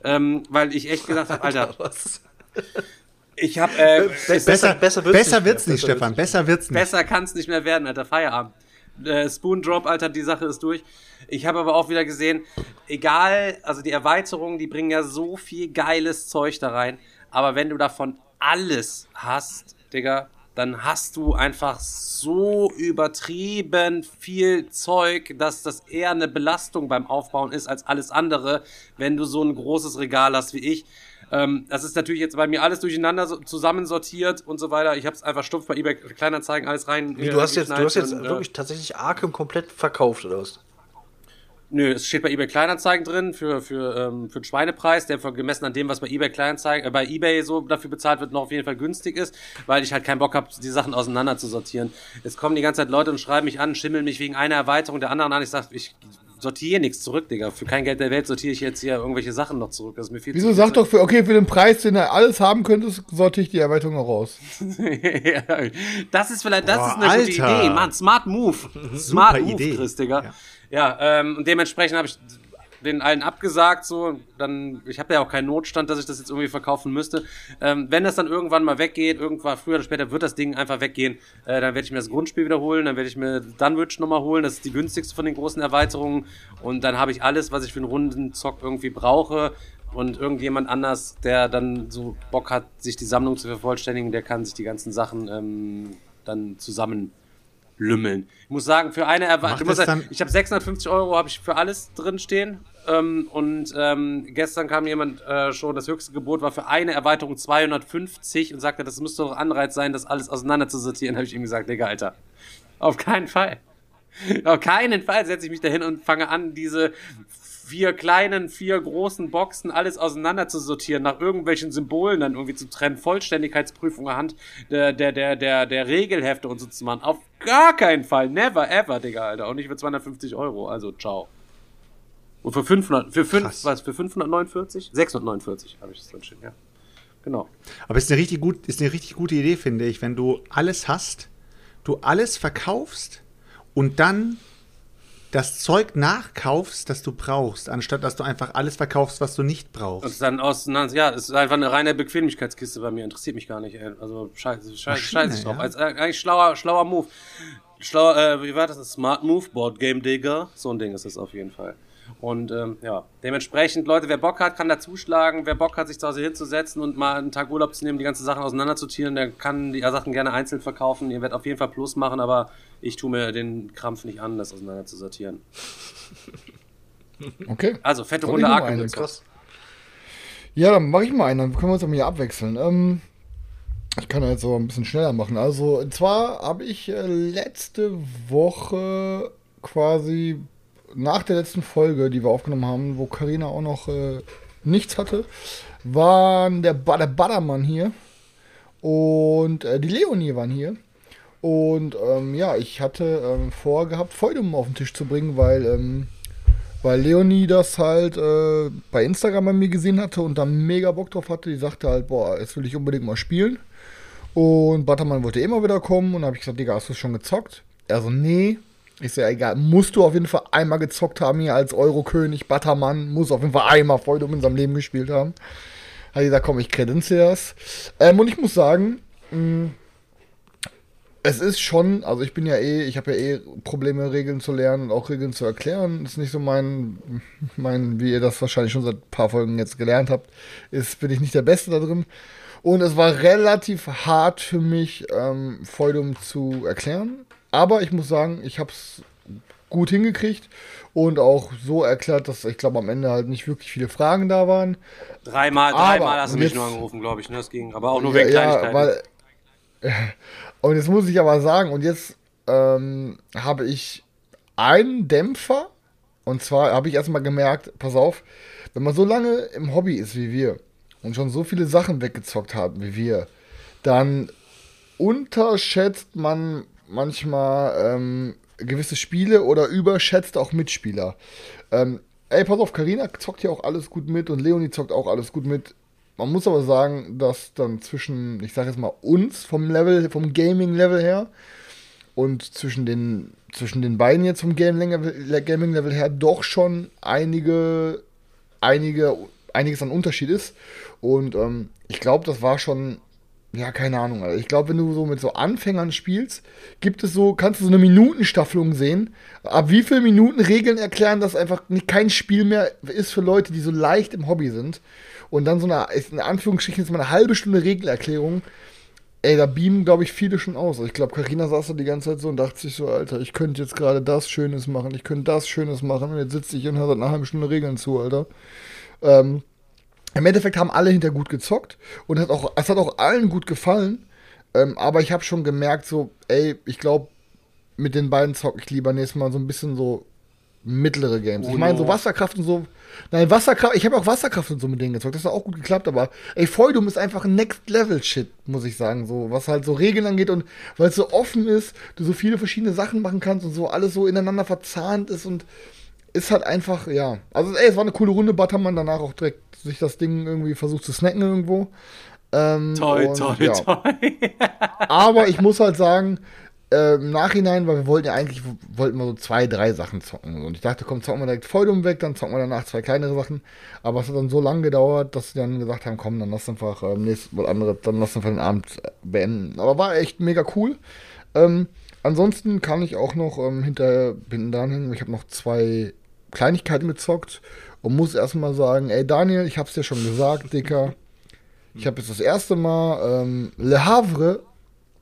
Ähm, weil ich echt gedacht habe, Alter, Was? Ich habe äh, Besser, besser wird's besser nicht, wird's nicht Stefan. Besser wird's nicht. Besser kann es nicht mehr werden, Alter. Feierabend. Äh, Spoon Drop, Alter, die Sache ist durch. Ich habe aber auch wieder gesehen, egal, also die Erweiterungen, die bringen ja so viel geiles Zeug da rein. Aber wenn du davon alles hast, Digga, dann hast du einfach so übertrieben viel Zeug, dass das eher eine Belastung beim Aufbauen ist als alles andere, wenn du so ein großes Regal hast wie ich. Ähm, das ist natürlich jetzt bei mir alles durcheinander so, zusammensortiert und so weiter. Ich habe es einfach stumpf bei eBay Kleinanzeigen alles rein. Wie, du hast jetzt, du hast jetzt und, äh, wirklich tatsächlich Arkham komplett verkauft, oder was? Nö, es steht bei eBay Kleinanzeigen drin für, für, ähm, für den Schweinepreis, der gemessen an dem, was bei eBay Kleinanzeigen, äh, bei eBay so dafür bezahlt wird, noch auf jeden Fall günstig ist, weil ich halt keinen Bock habe, die Sachen auseinander zu sortieren. Es kommen die ganze Zeit Leute und schreiben mich an, schimmeln mich wegen einer Erweiterung der anderen an. Ich sag, ich sortiere nichts zurück, Digga. Für kein Geld der Welt sortiere ich jetzt hier irgendwelche Sachen noch zurück. Das ist mir viel Wieso zu sag doch, für, okay, für den Preis, den du alles haben könntest, sortiere ich die Erweiterung auch raus. Das ist vielleicht, das Boah, ist eine gute Alter. Idee, Mann. Smart Move. Smart Move, Idee. Chris, Digga. Ja. Ja, ähm, und dementsprechend habe ich den allen abgesagt, so, dann, ich habe ja auch keinen Notstand, dass ich das jetzt irgendwie verkaufen müsste. Ähm, wenn das dann irgendwann mal weggeht, irgendwann früher oder später wird das Ding einfach weggehen, äh, dann werde ich mir das Grundspiel wiederholen, dann werde ich mir Dunwich nochmal holen, das ist die günstigste von den großen Erweiterungen und dann habe ich alles, was ich für einen runden Zock irgendwie brauche und irgendjemand anders, der dann so Bock hat, sich die Sammlung zu vervollständigen, der kann sich die ganzen Sachen ähm, dann zusammen lümmeln. Ich muss sagen, für eine Erweiterung, ich habe 650 Euro habe ich für alles drin stehen. Ähm, und ähm, gestern kam jemand äh, schon, das höchste Gebot war für eine Erweiterung 250 und sagte, das müsste doch Anreiz sein, das alles auseinander zu sortieren. habe ich ihm gesagt, Digga, Alter, auf keinen Fall. Auf keinen Fall setze ich mich dahin und fange an, diese vier kleinen, vier großen Boxen alles auseinander zu sortieren, nach irgendwelchen Symbolen dann irgendwie zu trennen, Vollständigkeitsprüfung anhand der, der, der, der, der Regelhefte und so zu machen. Auf gar keinen Fall. Never ever, Digga, Alter. Und nicht für 250 Euro. Also, ciao. Und für 500, für 5, Krass. was, für 549? 649 habe ich das dann stehen, ja. Genau. Aber ist eine richtig gut, ist eine richtig gute Idee, finde ich, wenn du alles hast, du alles verkaufst und dann das Zeug nachkaufst, das du brauchst, anstatt dass du einfach alles verkaufst, was du nicht brauchst. Und dann aus, ja, es ist einfach eine reine Bequemlichkeitskiste bei mir, interessiert mich gar nicht, ey. Also scheiße, scheiße, scheiße drauf. ja. Als, äh, eigentlich schlauer, schlauer Move. Schlauer, äh, wie war das? Smart Move, Board Game Digger. So ein Ding ist das auf jeden Fall. Und ähm, ja, dementsprechend, Leute, wer Bock hat, kann da zuschlagen. Wer Bock hat, sich zu Hause hinzusetzen und mal einen Tag Urlaub zu nehmen, die ganzen Sachen auseinanderzutieren, der kann die Sachen gerne einzeln verkaufen. Ihr werdet auf jeden Fall Plus machen, aber ich tue mir den Krampf nicht an, das auseinander zu sortieren. Okay. Also, fette Runde jetzt. Krass. Ja, dann mache ich mal einen, dann können wir uns aber hier abwechseln. Ähm, ich kann jetzt so ein bisschen schneller machen. Also, und zwar habe ich äh, letzte Woche quasi nach der letzten Folge, die wir aufgenommen haben, wo Karina auch noch äh, nichts hatte, waren der, ba der Baddermann hier und äh, die Leonie waren hier. Und ähm, ja, ich hatte ähm, vorgehabt, Feudum auf den Tisch zu bringen, weil ähm, weil Leonie das halt äh, bei Instagram bei mir gesehen hatte und da mega Bock drauf hatte. Die sagte halt, boah, jetzt will ich unbedingt mal spielen. Und Buttermann wollte immer wieder kommen und habe ich gesagt, Digga, hast du schon gezockt? Er so, nee. So, ja, egal, musst du auf jeden Fall einmal gezockt haben hier als Eurokönig. Buttermann muss auf jeden Fall einmal Feudum in seinem Leben gespielt haben. Hat gesagt, komm, ich kredenze das. Ähm, und ich muss sagen, mh, es ist schon, also ich bin ja eh, ich habe ja eh Probleme, Regeln zu lernen und auch Regeln zu erklären. Ist nicht so mein, mein, wie ihr das wahrscheinlich schon seit ein paar Folgen jetzt gelernt habt, ist, bin ich nicht der Beste da drin. Und es war relativ hart für mich, ähm, Feudum zu erklären. Aber ich muss sagen, ich habe es gut hingekriegt und auch so erklärt, dass ich glaube am Ende halt nicht wirklich viele Fragen da waren. Dreimal, Aber, dreimal hast du mich jetzt- nur angerufen, glaube ich, ne? Das ging. Aber auch nur wegen ja, Kleinigkeiten. weil, und jetzt muss ich aber sagen, und jetzt ähm, habe ich einen Dämpfer. Und zwar habe ich erstmal gemerkt, pass auf, wenn man so lange im Hobby ist wie wir und schon so viele Sachen weggezockt haben wie wir, dann unterschätzt man manchmal ähm, gewisse Spiele oder überschätzt auch Mitspieler. Ähm, ey, pass auf, Karina zockt ja auch alles gut mit und Leonie zockt auch alles gut mit. Man muss aber sagen, dass dann zwischen, ich sag jetzt mal, uns vom Level, vom Gaming-Level her und zwischen den, zwischen den beiden jetzt vom Gaming-Level her doch schon einige, einige, einiges an Unterschied ist. Und ähm, ich glaube, das war schon ja, keine Ahnung. Also ich glaube, wenn du so mit so Anfängern spielst, gibt es so, kannst du so eine Minutenstaffelung sehen. Ab wie viele Minuten Regeln erklären, dass einfach kein Spiel mehr ist für Leute, die so leicht im Hobby sind. Und dann so eine, in Anführungsstrichen, jetzt mal eine halbe Stunde Regelerklärung. Ey, da beamen, glaube ich, viele schon aus. Ich glaube, Karina saß da die ganze Zeit so und dachte sich so, Alter, ich könnte jetzt gerade das Schönes machen, ich könnte das Schönes machen. Und jetzt sitze ich und höre seit einer halben Stunde Regeln zu, Alter. Ähm, im Endeffekt haben alle hinter gut gezockt und hat auch, es hat auch allen gut gefallen. Ähm, aber ich habe schon gemerkt, so, ey, ich glaube, mit den beiden zocke ich lieber nächstes Mal so ein bisschen so mittlere Games. Oh ich meine, so. Wasserkraft und so. Nein, Wasserkraft, ich habe auch Wasserkraft und so mit denen gezockt. Das hat auch gut geklappt, aber ey, Feudum ist einfach ein Next-Level-Shit, muss ich sagen. So, was halt so Regeln angeht und weil es so offen ist, du so viele verschiedene Sachen machen kannst und so alles so ineinander verzahnt ist und ist halt einfach, ja. Also, ey, es war eine coole Runde. Battermann danach auch direkt sich das Ding irgendwie versucht zu snacken irgendwo. Ähm, Toi, und, toi, ja. toi. Aber ich muss halt sagen, äh, im Nachhinein, weil wir wollten ja eigentlich, wollten wir so zwei, drei Sachen zocken. Und ich dachte, komm, zocken wir direkt Feudum weg, dann zocken wir danach zwei kleinere Sachen. Aber es hat dann so lange gedauert, dass sie dann gesagt haben, komm, dann lass einfach ähm, nächstes was anderes, dann lass einfach den Abend äh, beenden. Aber war echt mega cool. Ähm, ansonsten kann ich auch noch ähm, hinter hinten dran hängen. Ich habe noch zwei Kleinigkeiten gezockt und muss erstmal sagen, ey Daniel, ich hab's dir schon gesagt, Dicker. Ich habe jetzt das erste Mal ähm, Le Havre,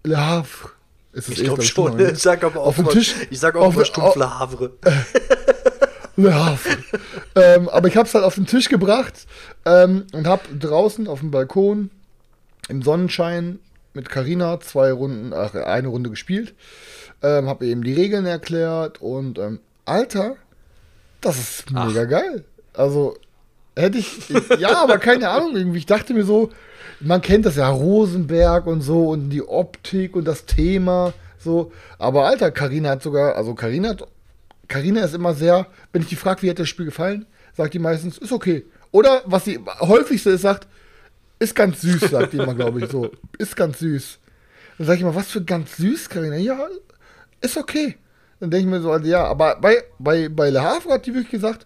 Le Havre, ist es Ich glaube glaub schon. ne? Ich sag aber auch Auf dem mal, Tisch- ich sag auch auf der- stumpf Le Havre. Le Havre. ähm, aber ich habe es halt auf den Tisch gebracht ähm, und habe draußen auf dem Balkon im Sonnenschein mit Karina zwei Runden, ach, eine Runde gespielt. Ähm, habe eben die Regeln erklärt und ähm, Alter, das ist mega geil. Also hätte ich, ja, aber keine Ahnung irgendwie. Ich dachte mir so, man kennt das ja Rosenberg und so und die Optik und das Thema so. Aber Alter, Karina hat sogar, also Karina hat Karina ist immer sehr, wenn ich die frage, wie hat das Spiel gefallen, sagt die meistens, ist okay. Oder was sie häufigste ist, sagt, ist ganz süß, sagt die immer, glaube ich, so. Ist ganz süß. Dann sage ich immer, was für ganz süß, Karina? Ja, ist okay. Dann denke ich mir so, also, ja, aber bei, bei, bei Le Havre hat die wirklich gesagt,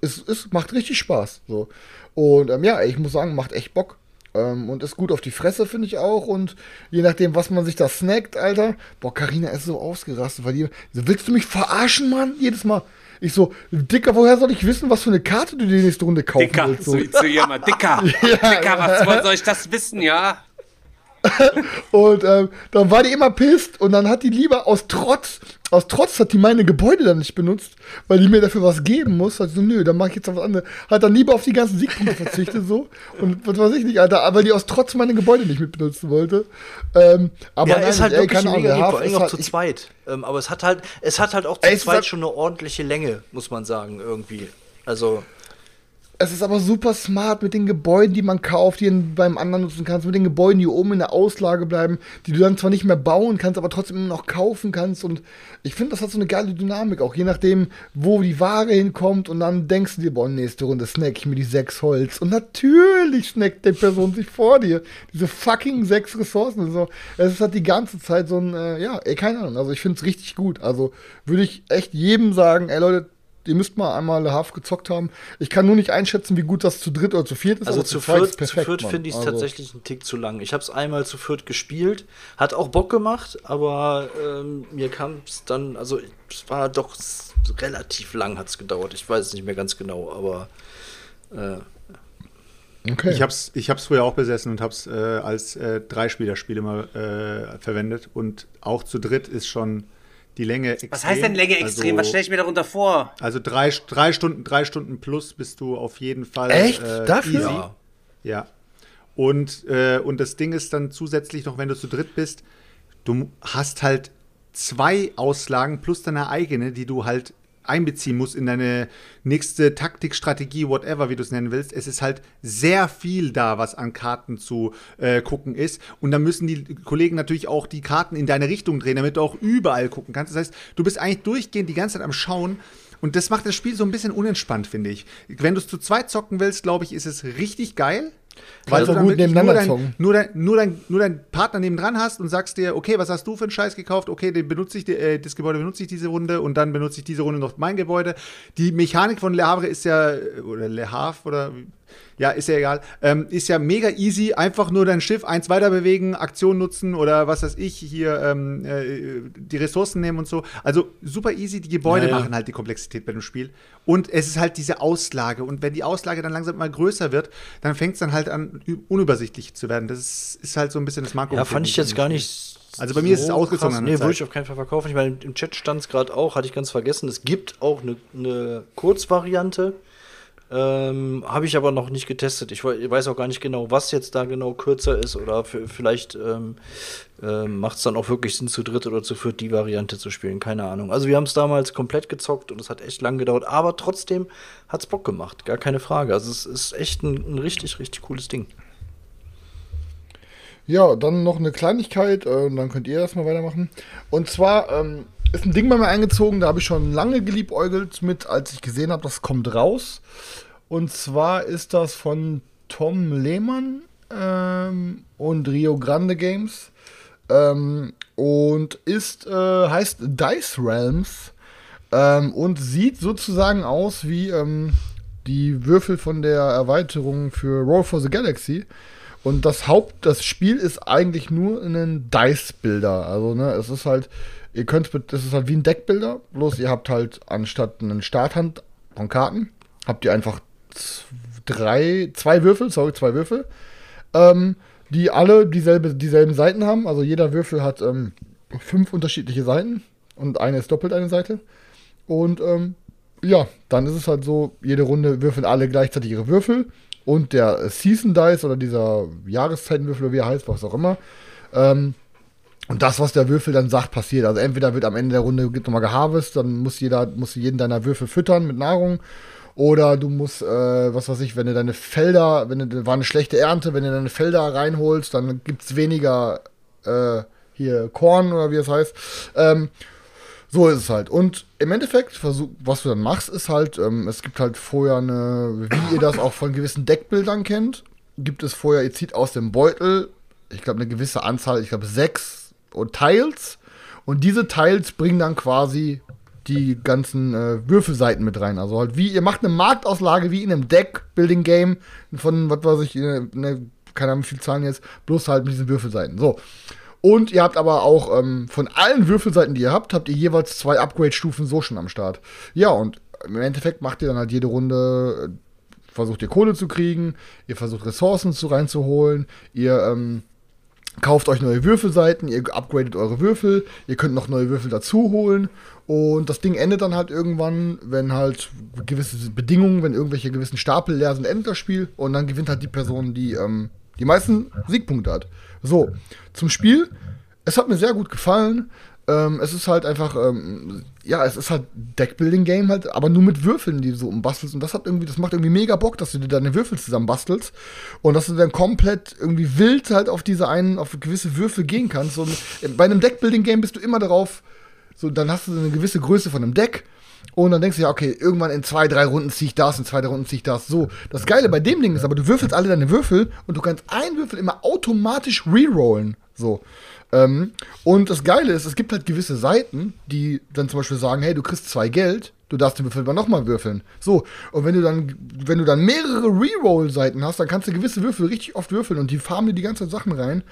es, es macht richtig Spaß. So. Und ähm, ja, ich muss sagen, macht echt Bock. Ähm, und ist gut auf die Fresse, finde ich auch. Und je nachdem, was man sich da snackt, Alter. Boah, Karina ist so ausgerastet, weil die. So, willst du mich verarschen, Mann? Jedes Mal. Ich so, Dicker, woher soll ich wissen, was für eine Karte du dir nächste Runde kaufen Dicker, willst? So. zu, zu ihr mal. Dicker, Dicker, was soll ich das wissen, ja? Und ähm, dann war die immer pisst und dann hat die lieber aus Trotz, aus Trotz hat die meine Gebäude dann nicht benutzt, weil die mir dafür was geben muss. Also nö, dann mache ich jetzt was anderes. Hat dann lieber auf die ganzen Siegpunkte verzichtet so und was weiß ich nicht, Alter, weil die aus Trotz meine Gebäude nicht mit benutzen wollte. Ähm, aber Ja, nein, ist halt ey, wirklich mega lieb, vor allem auch halt, zu ich, zweit. Ähm, aber es hat halt, es hat halt auch zu Ey, zweit hat- schon eine ordentliche Länge, muss man sagen, irgendwie. Also, Es ist aber super smart mit den Gebäuden, die man kauft, die du beim anderen nutzen kannst, mit den Gebäuden, die oben in der Auslage bleiben, die du dann zwar nicht mehr bauen kannst, aber trotzdem immer noch kaufen kannst. Und ich finde, das hat so eine geile Dynamik, auch je nachdem, wo die Ware hinkommt. Und dann denkst du dir, boah, nächste Runde snack ich mir die sechs Holz. Und natürlich snackt die Person sich vor dir. Diese fucking sechs Ressourcen. und So. Es ist halt die ganze Zeit so ein, äh, ja, ey, keine Ahnung. Also ich finde es richtig gut. Also würde ich echt jedem sagen, ey Leute, Ihr müsst mal einmal Havre gezockt haben. Ich kann nur nicht einschätzen, wie gut das zu dritt oder zu viert ist. also aber zu viert, ist zu perfekt, viert finde ich es Also, tatsächlich einen Tick zu lang. Ich habe es einmal zu viert gespielt, hat auch Bock gemacht, aber ähm, mir kam es dann, also es war doch relativ lang hat es gedauert. Ich weiß es nicht mehr ganz genau, aber Okay. Ich hab's, ich hab's früher auch besessen und hab's äh, als äh, Dreispielerspiel immer äh, verwendet. Und auch zu dritt ist schon die Länge extrem. Was heißt denn Länge extrem? Also, Was stelle ich mir darunter vor? Also drei, drei Stunden, drei Stunden plus bist du auf jeden Fall. Echt? Äh, Dafür? Easy. Ja. Und, äh, und das Ding ist dann zusätzlich noch, wenn du zu dritt bist, du hast halt zwei Auslagen plus deine eigene, die du halt einbeziehen musst in deine nächste Taktik, Strategie, whatever, wie du es nennen willst. Es ist halt sehr viel da, was an Karten zu äh, gucken ist. Und dann müssen die Kollegen natürlich auch die Karten in deine Richtung drehen, damit du auch überall gucken kannst. Das heißt, du bist eigentlich durchgehend die ganze Zeit am Schauen. Und das macht das Spiel so ein bisschen unentspannt, finde ich. Wenn du es zu zweit zocken willst, glaube ich, ist es richtig geil. Weil Also du gut wirklich nur, nebeneinander dein, nur, dein, nur, dein, nur dein Partner nebendran hast und sagst dir, okay, was hast du für einen Scheiß gekauft? Okay, den benutze ich, äh, das Gebäude benutze ich diese Runde und dann benutze ich diese Runde noch mein Gebäude. Die Mechanik von Le Havre ist ja, oder Le Havre oder ja, ist ja egal, ähm, ist ja mega easy. Einfach nur dein Schiff eins weiter bewegen, Aktion nutzen oder was weiß ich, hier ähm, äh, die Ressourcen nehmen und so. Also super easy. Die Gebäude Ja, ja. machen halt die Komplexität bei dem Spiel. Und es ist halt diese Auslage. Und wenn die Auslage dann langsam mal größer wird, dann fängt es dann halt an, unübersichtlich zu werden. Das ist, ist halt so ein bisschen das Manko. Ja, fand ich jetzt gar nicht. Also bei mir ist es ausgezogen Nee, würde ich auf keinen Fall verkaufen. Ich meine, im Chat stand es gerade auch, hatte ich ganz vergessen. Es gibt auch eine, eine Kurzvariante. Ähm, Habe ich aber noch nicht getestet. Ich wei- weiß auch gar nicht genau, was jetzt da genau kürzer ist oder vielleicht ähm, ähm, macht es dann auch wirklich Sinn, zu dritt oder zu viert die Variante zu spielen. Keine Ahnung. Also wir haben es damals komplett gezockt und es hat echt lang gedauert, aber trotzdem hat es Bock gemacht. Gar keine Frage. Also es ist echt ein, ein richtig, richtig cooles Ding. Ja, dann noch eine Kleinigkeit, äh, dann könnt ihr erstmal weitermachen. Und zwar ähm, ist ein Ding bei mir eingezogen, da habe ich schon lange geliebäugelt mit, als ich gesehen habe, das kommt raus. Und zwar ist das von Tom Lehmann ähm, und Rio Grande Games. Ähm, und ist, äh, heißt Dice Realms ähm, und sieht sozusagen aus wie ähm, die Würfel von der Erweiterung für Roll for the Galaxy. Und das Haupt, das Spiel ist eigentlich nur ein Dice-Builder. Also, ne, es ist halt, ihr könnt, das ist halt wie ein Deckbilder, bloß ihr habt halt anstatt einen Starthand von Karten, habt ihr einfach drei, zwei Würfel, sorry, zwei Würfel, ähm, die alle dieselbe, dieselben Seiten haben. Also jeder Würfel hat ähm, fünf unterschiedliche Seiten und eine ist doppelt eine Seite. Und ähm, ja, dann ist es halt so, jede Runde würfeln alle gleichzeitig ihre Würfel. Und der Season Dice oder dieser Jahreszeitenwürfel, wie er heißt, was auch immer. Ähm, und das, was der Würfel dann sagt, passiert. Also entweder wird am Ende der Runde gibt nochmal geharvest, dann muss jeder, musst du jeden deiner Würfel füttern mit Nahrung. Oder du musst, äh, was weiß ich, wenn du deine Felder, wenn du, war eine schlechte Ernte, wenn du deine Felder reinholst, dann gibt es weniger äh, hier Korn oder wie es heißt. Ähm, so ist es halt. Und im Endeffekt, was du dann machst, ist halt, ähm, es gibt halt vorher eine, wie ihr das auch von gewissen Deckbildern kennt, gibt es vorher, ihr zieht aus dem Beutel, ich glaube, eine gewisse Anzahl, ich glaube, sechs Tiles. Und diese Tiles bringen dann quasi die ganzen äh, Würfelseiten mit rein. Also halt wie, ihr macht eine Marktauslage wie in einem Deck-Building-Game von, was weiß ich, äh, ne, keine Ahnung, wie viel Zahlen jetzt, bloß halt mit diesen Würfelseiten. So. Und ihr habt aber auch ähm, von allen Würfelseiten, die ihr habt, habt ihr jeweils zwei Upgrade-Stufen so schon am Start. Ja, und im Endeffekt macht ihr dann halt jede Runde, äh, versucht ihr Kohle zu kriegen, ihr versucht Ressourcen zu reinzuholen, ihr ähm, kauft euch neue Würfelseiten, ihr upgradet eure Würfel, ihr könnt noch neue Würfel dazu holen und das Ding endet dann halt irgendwann, wenn halt gewisse Bedingungen, wenn irgendwelche gewissen Stapel leer sind, endet das Spiel und dann gewinnt halt die Person, die ähm, die meisten Siegpunkte hat. So, zum Spiel. Es hat mir sehr gut gefallen. Ähm, es ist halt einfach, ähm, ja, es ist halt Deckbuilding-Game halt, aber nur mit Würfeln, die du so umbastelst. Und das hat irgendwie, das macht irgendwie mega Bock, dass du dir deine Würfel zusammen bastelst und dass du dann komplett irgendwie wild halt auf diese einen, auf gewisse Würfel gehen kannst. So, bei einem Deckbuilding-Game bist du immer darauf, so, dann hast du eine gewisse Größe von einem Deck. Und dann denkst du ja, okay, irgendwann in zwei, drei Runden ziehe ich das, in zwei, drei Runden ziehe ich das. So, das Geile bei dem Ding ist aber, du würfelst alle deine Würfel und du kannst einen Würfel immer automatisch rerollen. So. Ähm, und das Geile ist, es gibt halt gewisse Seiten, die dann zum Beispiel sagen, hey, du kriegst zwei Geld, du darfst den Würfel aber nochmal würfeln. So, und wenn du dann, wenn du dann mehrere Reroll-Seiten hast, dann kannst du gewisse Würfel richtig oft würfeln und die farmen dir die ganzen Sachen rein.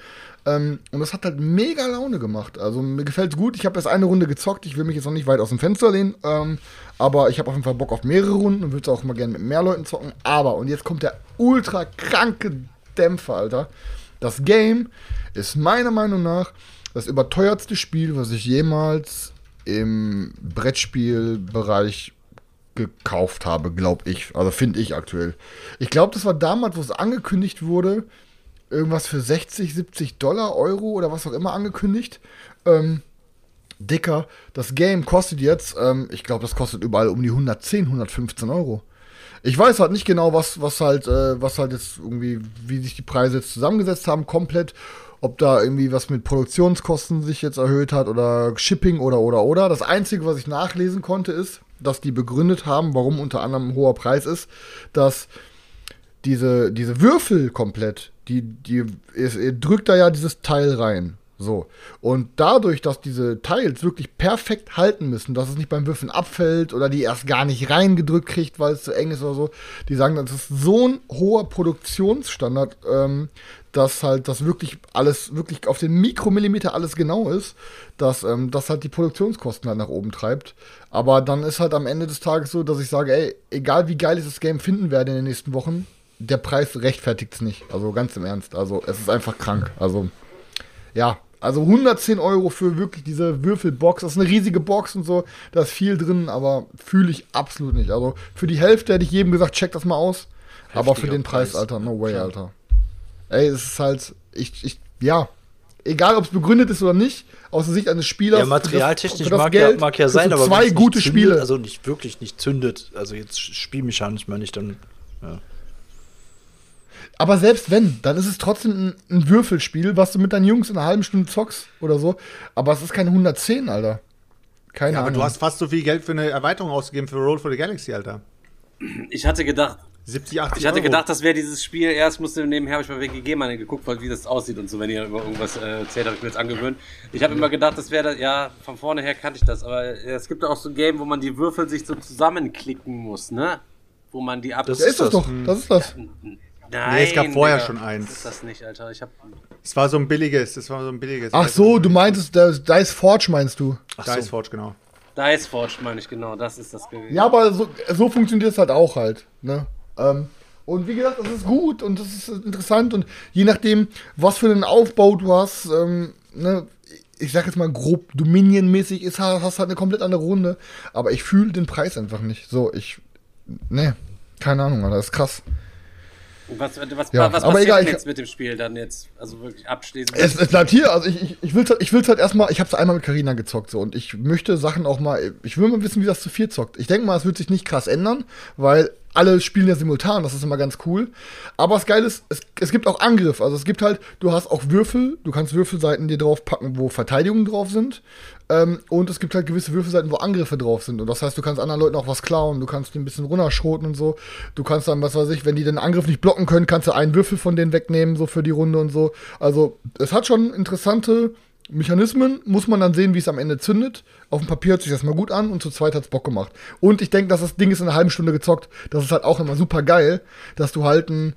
Ähm, und das hat halt mega Laune gemacht. Also mir gefällt es gut. Ich habe erst eine Runde gezockt. Ich will mich jetzt noch nicht weit aus dem Fenster lehnen. Ähm, aber ich habe auf jeden Fall Bock auf mehrere Runden und würde auch mal gerne mit mehr Leuten zocken. Aber, und jetzt kommt der ultra kranke Dämpfer, Alter. Das Game ist meiner Meinung nach das überteuertste Spiel, was ich jemals im Brettspielbereich gekauft habe, glaube ich. Also finde ich aktuell. Ich glaube, das war damals, wo es angekündigt wurde, irgendwas für 60, 70 Dollar, Euro oder was auch immer angekündigt. Ähm, Dicker, das Game kostet jetzt, ähm, ich glaube, das kostet überall um die 110, 115 Euro. Ich weiß halt nicht genau, was, was halt, äh, was halt jetzt irgendwie, wie sich die Preise jetzt zusammengesetzt haben, komplett. Ob da irgendwie was mit Produktionskosten sich jetzt erhöht hat oder Shipping oder oder oder. Das Einzige, was ich nachlesen konnte, ist, dass die begründet haben, warum unter anderem ein hoher Preis ist, dass diese, diese Würfel komplett, die, die, ihr drückt da ja dieses Teil rein. So. Und dadurch, dass diese Teils wirklich perfekt halten müssen, dass es nicht beim Würfeln abfällt oder die erst gar nicht reingedrückt kriegt, weil es zu eng ist oder so, die sagen, das ist so ein hoher Produktionsstandard, ähm, dass halt das wirklich alles, wirklich auf den Mikromillimeter alles genau ist, dass ähm, das halt die Produktionskosten halt nach oben treibt. Aber dann ist halt am Ende des Tages so, dass ich sage, ey, egal wie geil ich das Game finden werde in den nächsten Wochen, der Preis rechtfertigt es nicht. Also ganz im Ernst. Also es ist einfach krank. Also ja, also 110 Euro für wirklich diese Würfelbox. Das ist eine riesige Box und so. Da ist viel drin, aber fühle ich absolut nicht. Also für die Hälfte hätte ich jedem gesagt, check das mal aus. aber für den Preis, Preis. Alter, no way, Alter. Ey, es ist halt, ich, ich, ja, egal ob es begründet ist oder nicht, aus der Sicht eines Spielers. Ja, materialtechnisch mag, ja, Geld mag ja kriegst du sein, aber zwei gute zündet, Spiele. Also nicht wirklich nicht zündet. Also jetzt spielmechanisch meine ich dann. Ja. Aber selbst wenn, dann ist es trotzdem ein, ein Würfelspiel, was du mit deinen Jungs in einer halben Stunde zockst oder so. Aber es ist keine 110, Alter. Keine Ja, aber Ahnung. du hast fast so viel Geld für eine Erweiterung ausgegeben für Roll for the Galaxy, Alter. Ich hatte gedacht, 70, 80 ich hatte Euro. gedacht, das wäre dieses Spiel. Erst musste nebenher habe ich mal WGG mal geguckt, weil wie das aussieht und so, wenn ihr über irgendwas äh, erzählt, habe ich mir jetzt angewöhnt. Ich habe immer gedacht, das wäre das, ja, von vorne her kannte ich das, aber äh, es gibt auch so ein Game, wo man die Würfel sich so zusammenklicken muss, ne? Wo man die ab. Das ja, ist das das. doch. Das ist das. Nein, Nee, es gab vorher Digga, schon eins. Das ist das nicht, Alter. Ich hab. Es war so ein billiges, das war so ein billiges. Ach so, du meintest, das Dice Forge meinst du? Dice Forge, genau. Dice Forge meine ich genau, das ist das gewesen. Ja, aber so, so funktioniert es halt auch halt. Ne? Ähm, und wie gesagt, das ist gut und das ist interessant und je nachdem, was für einen Aufbau du hast, ähm, ne, ich sag jetzt mal grob Dominion-mäßig, ist, hast halt eine komplett andere Runde. Aber ich fühle den Preis einfach nicht. So, ich. Ne, keine Ahnung, Alter, das ist krass. Was, was, Ja, was aber passiert egal, denn ich- jetzt mit dem Spiel dann jetzt? Also wirklich abschließend. Es, es bleibt hier, also ich, ich, ich will es halt, ich will's halt erstmal, ich habe es einmal mit Karina gezockt so und ich möchte Sachen auch mal, ich will mal wissen, wie das zu viel zockt. Ich denke mal, es wird sich nicht krass ändern, weil alle spielen ja simultan, das ist immer ganz cool. Aber das Geile ist, es, es gibt auch Angriff, also es gibt halt, du hast auch Würfel, du kannst Würfelseiten dir drauf packen, wo Verteidigungen drauf sind. Ähm, und es gibt halt gewisse Würfelseiten, wo Angriffe drauf sind. Und das heißt, du kannst anderen Leuten auch was klauen, du kannst die ein bisschen runterschroten und so. Du kannst dann, was weiß ich, wenn die den Angriff nicht blocken können, kannst du einen Würfel von denen wegnehmen, so für die Runde und so. Also, es hat schon interessante Mechanismen, muss man dann sehen, wie es am Ende zündet. Auf dem Papier hört sich das mal gut an und zu zweit hat es Bock gemacht. Und ich denke, dass das Ding ist in einer halben Stunde gezockt. Das ist halt auch immer super geil, dass du halt ein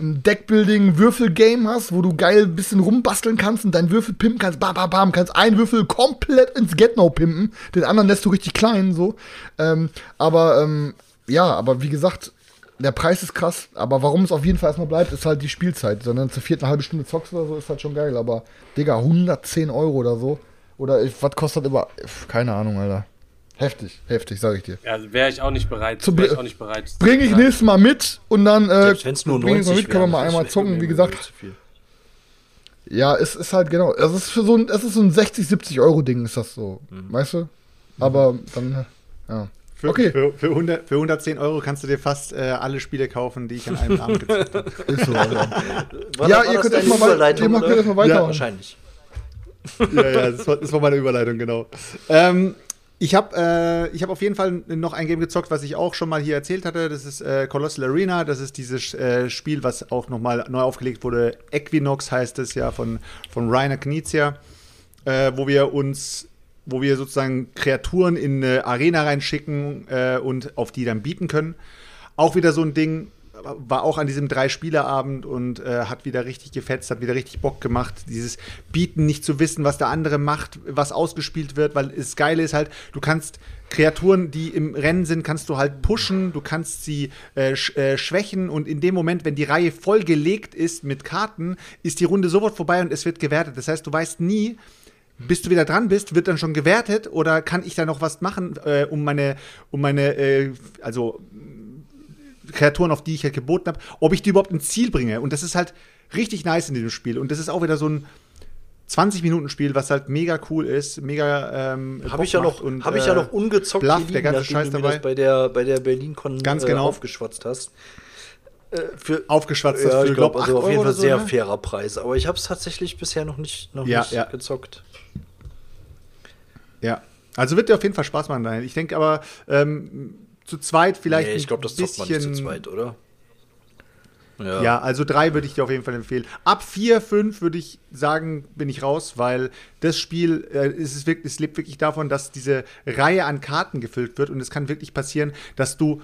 ein Deckbuilding-Würfel-Game hast, wo du geil ein bisschen rumbasteln kannst und deinen Würfel pimpen kannst, bam, bam, bam, kannst einen Würfel komplett ins Get-No pimpen, den anderen lässt du richtig klein, so. Ähm, aber, ähm, ja, aber wie gesagt, der Preis ist krass, aber warum es auf jeden Fall erstmal bleibt, ist halt die Spielzeit. Sondern zur vierten halbe Stunde zockst oder so, ist halt schon geil, aber, Digga, 110 Euro oder so. Oder ich- was kostet über, keine Ahnung, Alter. Heftig, heftig, sag ich dir. Ja, wäre ich auch nicht bereit. Zu ich auch nicht bereit. Bring ich nächstes Mal mit und dann, äh, Selbst wenn es nur bring ich 90 mal mit, können wir mal einmal zocken, wie gesagt. Ja, es ist halt genau. Es ist für so ein, es ist so ein 60, 70 Euro Ding, ist das so. Weißt du? Aber dann, ja. Für, Okay. für, für, 100, für 110 Euro kannst du dir fast äh, alle Spiele kaufen, die ich an einem Abend gezockt habe. Ist so. War, ja, war ihr könnt erstmal wei- Überleitung, ihr macht erstmal weiter. Ja, Wahrscheinlich. ja, ja, das war, das war meine Überleitung, genau. Ähm, ich habe äh, hab auf jeden Fall noch ein Game gezockt, was ich auch schon mal hier erzählt hatte. Das ist äh, Colossal Arena. Das ist dieses äh, Spiel, was auch noch mal neu aufgelegt wurde. Equinox heißt es ja von, von Rainer Knizia, äh, wo wir uns wo wir sozusagen Kreaturen in eine Arena reinschicken äh, und auf die dann bieten können. Auch wieder so ein Ding, war auch an diesem Drei-Spieler-Abend und äh, hat wieder richtig gefetzt, hat wieder richtig Bock gemacht. Dieses Bieten, nicht zu wissen, was der andere macht, was ausgespielt wird, weil das Geile ist halt, du kannst Kreaturen, die im Rennen sind, kannst du halt pushen, du kannst sie äh, sch äh, schwächen und in dem Moment, wenn die Reihe voll gelegt ist mit Karten, ist die Runde sofort vorbei und es wird gewertet. Das heißt, du weißt nie, bis du wieder dran bist, wird dann schon gewertet oder kann ich da noch was machen, äh, um meine, um meine, äh, also Kreaturen, auf die ich halt geboten habe, ob ich die überhaupt ins Ziel bringe. Und das ist halt richtig nice in diesem Spiel. Und das ist auch wieder so ein, 20-Minuten-Spiel, was halt mega cool ist, mega ähm, Habe ich ja noch, und, hab ich ja äh, noch ungezockt Bluff, hier der liegen, ganze Scheiß dabei. das bei der, bei der BerlinCon Ganz äh, genau. aufgeschwatzt hast. Äh, für, aufgeschwatzt ja, hast für, ich glaube, glaub, also auf jeden Fall so, sehr ne? fairer Preis. Aber ich habe es tatsächlich bisher noch nicht, noch Ja, nicht ja. gezockt. Ja, also wird dir auf jeden Fall Spaß machen. Daniel. Ich denke aber ähm, zu zweit vielleicht nee, ich glaube, das ein zockt man nicht zu zweit, oder? Ja. also drei würde ich dir auf jeden Fall empfehlen. Ab vier, fünf würde ich sagen, bin ich raus, weil das Spiel, äh, es, ist wirklich, es lebt wirklich davon, dass diese Reihe an Karten gefüllt wird und es kann wirklich passieren, dass du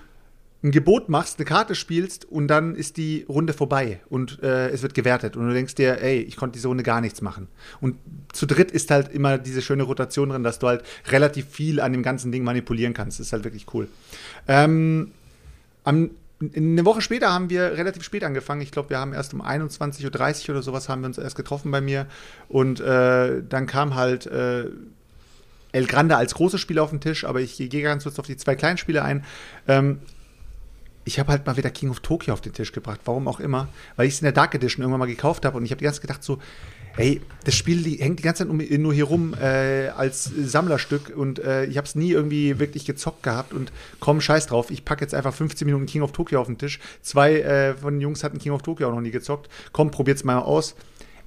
ein Gebot machst, eine Karte spielst und dann ist die Runde vorbei und äh, es wird gewertet und du denkst dir, ey, ich konnte diese Runde gar nichts machen. Und zu dritt ist halt immer diese schöne Rotation drin, dass du halt relativ viel an dem ganzen Ding manipulieren kannst. Das ist halt wirklich cool. Ähm, am, eine Woche später haben wir relativ spät angefangen. Ich glaube, wir haben erst um 21.30 Uhr oder sowas haben wir uns erst getroffen bei mir. Und äh, dann kam halt äh, El Grande als großes Spiel auf den Tisch, aber ich gehe ganz kurz auf die zwei kleinen Spiele ein. Ähm, ich habe halt mal wieder King of Tokyo auf den Tisch gebracht, warum auch immer, weil ich es in der Dark Edition irgendwann mal gekauft habe und ich habe die ganze Zeit gedacht so, ey, das Spiel die hängt die ganze Zeit nur hier rum äh, als Sammlerstück und äh, ich habe es nie irgendwie wirklich gezockt gehabt und komm, scheiß drauf, ich packe jetzt einfach 15 Minuten King of Tokyo auf den Tisch. Zwei äh, von den Jungs hatten King of Tokyo auch noch nie gezockt. Komm, probiert's mal aus.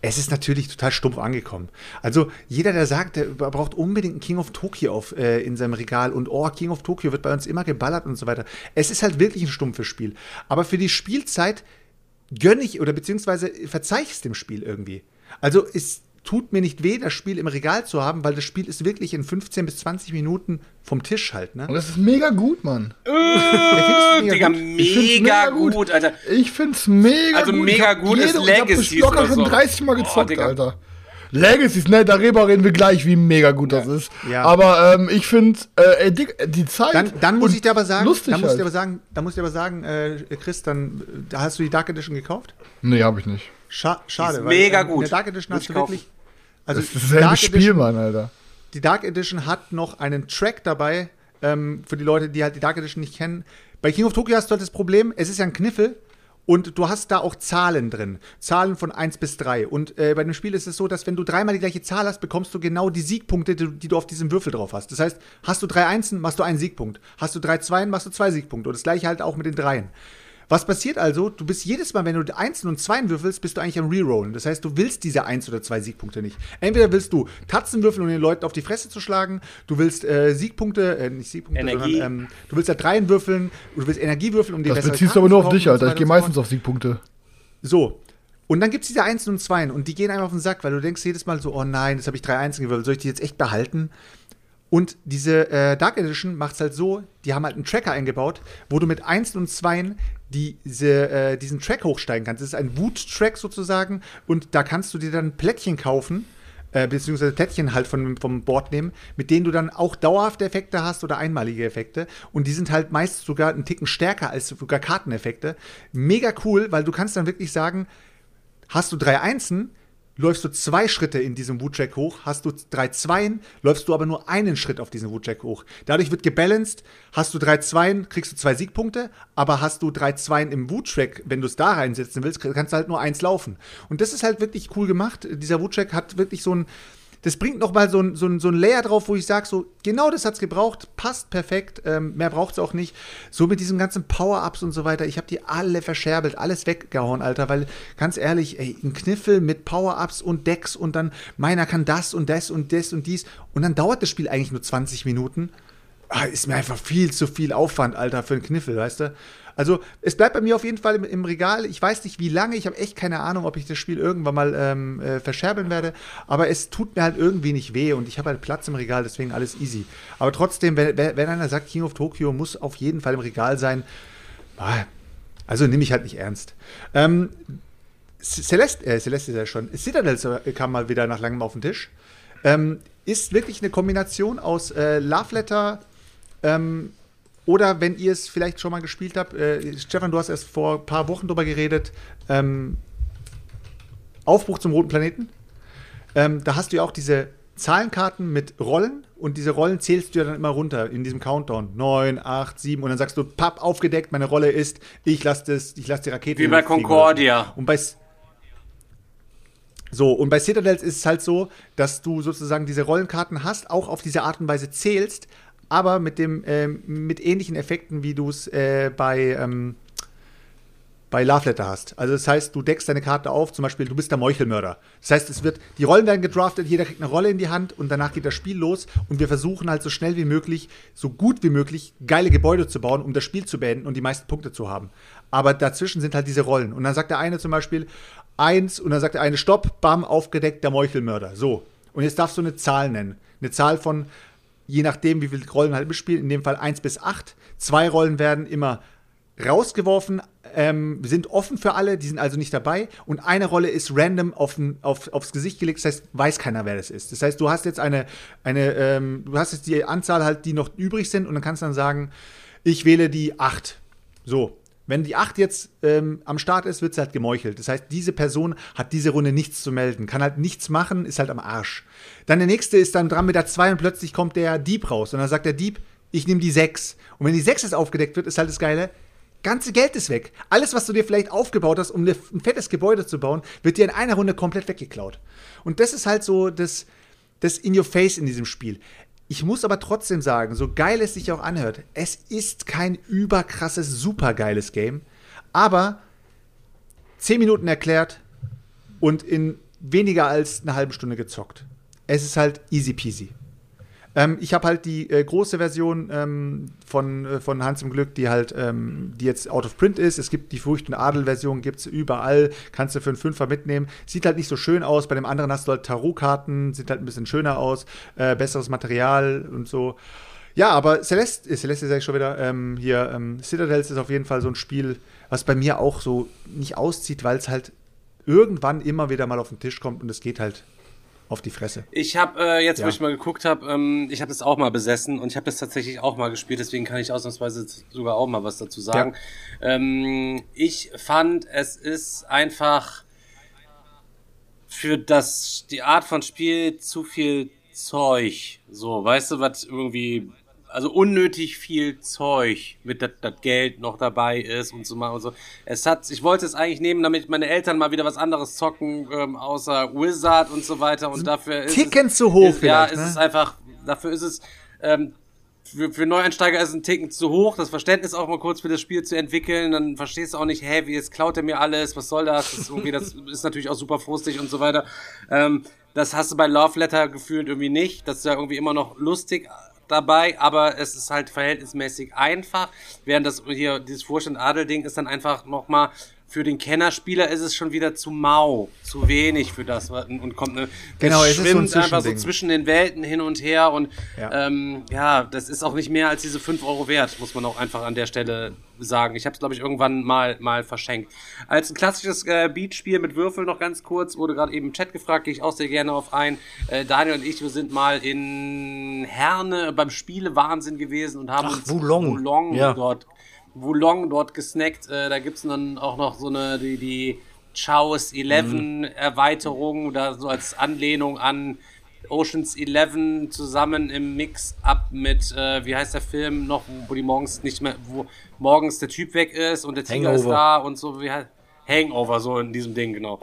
Es ist natürlich total stumpf angekommen. Also jeder, der sagt, der braucht unbedingt ein King of Tokyo auf, äh, in seinem Regal und oh, King of Tokyo wird bei uns immer geballert und so weiter. Es ist halt wirklich ein stumpfes Spiel. Aber für die Spielzeit gönne ich oder beziehungsweise verzeih ich es dem Spiel irgendwie. Also es tut mir nicht weh, das Spiel im Regal zu haben, weil das Spiel ist wirklich in 15 bis 20 Minuten vom Tisch halt. Ne? Und das ist mega gut, Mann. Ja, findest du Digga, gut? Ich mega gut, Alter. Ich find's mega Also gut. mega Ich hab gut ist jede- ich hab locker schon so. 30 Mal Oh, gezockt, Digga. Alter. Legacies, ne, darüber reden wir gleich, wie mega gut das ist. Ja. Aber ähm, ich finde, äh, die Zeit. Dann, dann muss ich dir aber sagen, lustig dann muss ich dir halt. aber sagen, dann muss ich dir aber sagen, äh, Chris, dann äh, hast du die Dark Edition gekauft? Nee, hab ich nicht. Scha schade, ist mega ähm, gut. In der Dark Edition hast ich du wirklich also Das ist dasselbe Spiel, Mann, Alter. die Dark Edition hat noch einen Track dabei, ähm, für die Leute, die halt die Dark Edition nicht kennen. Bei King of Tokyo hast du halt das Problem, es ist ja ein Kniffel und du hast da auch Zahlen drin. Zahlen von 1 bis 3. Und äh, bei dem Spiel ist es so, dass wenn du dreimal die gleiche Zahl hast, bekommst du genau die Siegpunkte, die, die du auf diesem Würfel drauf hast. Das heißt, hast du drei Einsen, machst du einen Siegpunkt. Hast du drei Zweien, machst du zwei Siegpunkte. Und das gleiche halt auch mit den Dreien. Was passiert also? Du bist jedes Mal, wenn du Einsen und Zweien würfelst, bist du eigentlich am Rerollen. Das heißt, du willst diese Eins oder zwei Siegpunkte nicht. Entweder willst du Tatzen würfeln, um den Leuten auf die Fresse zu schlagen. Du willst äh, Siegpunkte, äh, nicht Siegpunkte, Energie. sondern ähm, du willst da Dreien würfeln. Du willst Energie würfeln, um die Das bessere beziehst du aber nur zu auf dich, Alter. Ich gehe so meistens auf Siegpunkte. So. Und dann gibt es diese Einsen und Zweien und die gehen einem auf den Sack, weil du denkst jedes Mal so, oh nein, das habe ich drei Einsen gewürfelt, soll ich die jetzt echt behalten? Und diese äh, Dark Edition macht es halt so, die haben halt einen Tracker eingebaut, wo du mit Einsen und Zweien diese, äh, diesen Track hochsteigen kannst. Das ist ein Wut-Track sozusagen und da kannst du dir dann Plättchen kaufen, äh, beziehungsweise Plättchen halt von, vom Board nehmen, mit denen du dann auch dauerhafte Effekte hast oder einmalige Effekte. Und die sind halt meist sogar einen Ticken stärker als sogar Karteneffekte. Mega cool, weil du kannst dann wirklich sagen, hast du drei Einsen, läufst du zwei Schritte in diesem Wut-Check hoch, hast du drei Zweien, läufst du aber nur einen Schritt auf diesen Wut-Check hoch. Dadurch wird gebalanced, hast du drei Zweien, kriegst du zwei Siegpunkte, aber hast du drei Zweien im Wut-Track, wenn du es da reinsetzen willst, kannst du halt nur eins laufen. Und das ist halt wirklich cool gemacht. Dieser Wut-Check hat wirklich so ein, das bringt noch mal so ein, so ein, so ein Layer drauf, wo ich sage, so, genau das hat's gebraucht, passt perfekt, ähm, mehr braucht's auch nicht. So mit diesen ganzen Power-Ups und so weiter, ich habe die alle verscherbelt, alles weggehauen, Alter, weil, ganz ehrlich, ey, ein Kniffel mit Power-Ups und Decks und dann, meiner kann das und das und das und dies und dann dauert das Spiel eigentlich nur 20 Minuten. Ah, ist mir einfach viel zu viel Aufwand, Alter, für einen Kniffel, weißt du? Also, es bleibt bei mir auf jeden Fall im, im Regal. Ich weiß nicht, wie lange. Ich habe echt keine Ahnung, ob ich das Spiel irgendwann mal ähm, äh, verscherbeln werde. Aber es tut mir halt irgendwie nicht weh und ich habe halt Platz im Regal, deswegen alles easy. Aber trotzdem, wenn, wenn einer sagt, King of Tokyo muss auf jeden Fall im Regal sein, ah, also nehme ich halt nicht ernst. Ähm, Celeste, äh, Celeste ist ja schon. Citadel kam mal wieder nach langem auf den Tisch. Ähm, ist wirklich eine Kombination aus äh, Love Letter ähm, oder wenn ihr es vielleicht schon mal gespielt habt, äh, Stefan, du hast erst vor ein paar Wochen drüber geredet, ähm, Aufbruch zum roten Planeten. Ähm, da hast du ja auch diese Zahlenkarten mit Rollen und diese Rollen zählst du ja dann immer runter in diesem Countdown. 9, 8, 7 und dann sagst du, papp, aufgedeckt, meine Rolle ist, ich lasse lasse die Rakete Wie bei. Concordia. Und bei So, und bei Citadels ist es halt so, dass du sozusagen diese Rollenkarten hast, auch auf diese Art und Weise zählst, aber mit, dem, ähm, mit ähnlichen Effekten, wie du es äh, bei, ähm, bei Love Letter hast. Also das heißt, du deckst deine Karte auf, zum Beispiel, du bist der Meuchelmörder. Das heißt, es wird, die Rollen werden gedraftet, jeder kriegt eine Rolle in die Hand und danach geht das Spiel los und wir versuchen halt so schnell wie möglich, so gut wie möglich, geile Gebäude zu bauen, um das Spiel zu beenden und die meisten Punkte zu haben. Aber dazwischen sind halt diese Rollen. Und dann sagt der eine zum Beispiel eins und dann sagt der eine Stopp, bam, aufgedeckt, der Meuchelmörder. So. Und jetzt darfst du eine Zahl nennen. Eine Zahl von, je nachdem, wie viele Rollen halt bespielen, in dem Fall 1 bis 8. Zwei Rollen werden immer rausgeworfen, ähm, sind offen für alle, die sind also nicht dabei. Und eine Rolle ist random auf, auf, aufs Gesicht gelegt, das heißt, weiß keiner, wer das ist. Das heißt, du hast jetzt eine, eine ähm, du hast jetzt die Anzahl halt, die noch übrig sind, und dann kannst du dann sagen, ich wähle die 8. So. Wenn die 8 jetzt ähm, am Start ist, wird sie halt gemeuchelt. Das heißt, diese Person hat diese Runde nichts zu melden, kann halt nichts machen, ist halt am Arsch. Dann der nächste ist dann dran mit der 2 und plötzlich kommt der Dieb raus. Und dann sagt der Dieb, ich nehme die 6. Und wenn die 6 jetzt aufgedeckt wird, ist halt das Geile, ganze Geld ist weg. Alles, was du dir vielleicht aufgebaut hast, um ein fettes Gebäude zu bauen, wird dir in einer Runde komplett weggeklaut. Und das ist halt so das, das In Your Face in diesem Spiel. Ich muss aber trotzdem sagen, so geil es sich auch anhört, es ist kein überkrasses, supergeiles Game, aber 10 Minuten erklärt und in weniger als eine halbe Stunde gezockt. Es ist halt easy peasy. Ähm, ich habe halt die äh, große Version ähm, von, äh, von Hans im Glück, die halt, ähm, die jetzt out of print ist. Es gibt die Furcht- und Adel-Version, gibt es überall, kannst du für einen Fünfer mitnehmen. Sieht halt nicht so schön aus. Bei dem anderen hast du halt Tarotkarten, sieht halt ein bisschen schöner aus, äh, besseres Material und so. Ja, aber Celeste, äh, Celeste sag ich schon wieder, ähm, hier, ähm, Citadels ist auf jeden Fall so ein Spiel, was bei mir auch so nicht auszieht, weil es halt irgendwann immer wieder mal auf den Tisch kommt und es geht halt auf die Fresse. Ich habe äh, jetzt, Ja. wo ich mal geguckt habe, ähm, ich habe das auch mal besessen und ich habe das tatsächlich auch mal gespielt, deswegen kann ich ausnahmsweise sogar auch mal was dazu sagen. Ähm, ich fand, es ist einfach für das die Art von Spiel zu viel Zeug. So, weißt du, was irgendwie also unnötig viel Zeug mit das Geld noch dabei ist und so mal und so. Es hat, ich wollte es eigentlich nehmen, damit meine Eltern mal wieder was anderes zocken, ähm, außer Wizard und so weiter. Und dafür ist Ticken es, zu hoch ist, Ja, vielleicht, ist ne? es einfach, dafür ist es, ähm, für, für Neueinsteiger ist es ein Ticken zu hoch, das Verständnis auch mal kurz für das Spiel zu entwickeln, dann verstehst du auch nicht, hä, wie jetzt klaut er mir alles, was soll das? Das ist, irgendwie, das ist natürlich auch super frustig und so weiter. Ähm, das hast du bei Love Letter gefühlt irgendwie nicht. Das ist ja irgendwie immer noch lustig dabei, aber es ist halt verhältnismäßig einfach, während das hier, dieses Furcht- und Adel-Ding ist dann einfach nochmal für den Kennerspieler ist es schon wieder zu mau, zu wenig für das und kommt eine Genau, es ist so ein schwimmt einfach so zwischen den Welten hin und her und Ja. ja. Ähm, ja, das ist auch nicht mehr als diese 5 Euro wert, muss man auch einfach an der Stelle sagen. Ich habe es, glaube ich, irgendwann mal, mal verschenkt. Als ein klassisches äh, Beatspiel mit Würfel noch ganz kurz, wurde gerade eben im Chat gefragt, gehe ich auch sehr gerne auf ein. Äh, Daniel und ich, wir sind mal in Herne beim Spielewahnsinn gewesen und haben Ach, uns Wulong. Wulong Ja. dort Wulong dort gesnackt. Äh, da gibt's dann auch noch so eine, die, die Chaos 11 Mhm. Erweiterung, da so als Anlehnung an Oceans 11 zusammen im Mix-Up mit, äh, wie heißt der Film noch, wo die morgens nicht mehr, wo morgens der Typ weg ist und der Tiger ist Hangover. da und so, wie heißt, Hangover, so in diesem Ding, genau.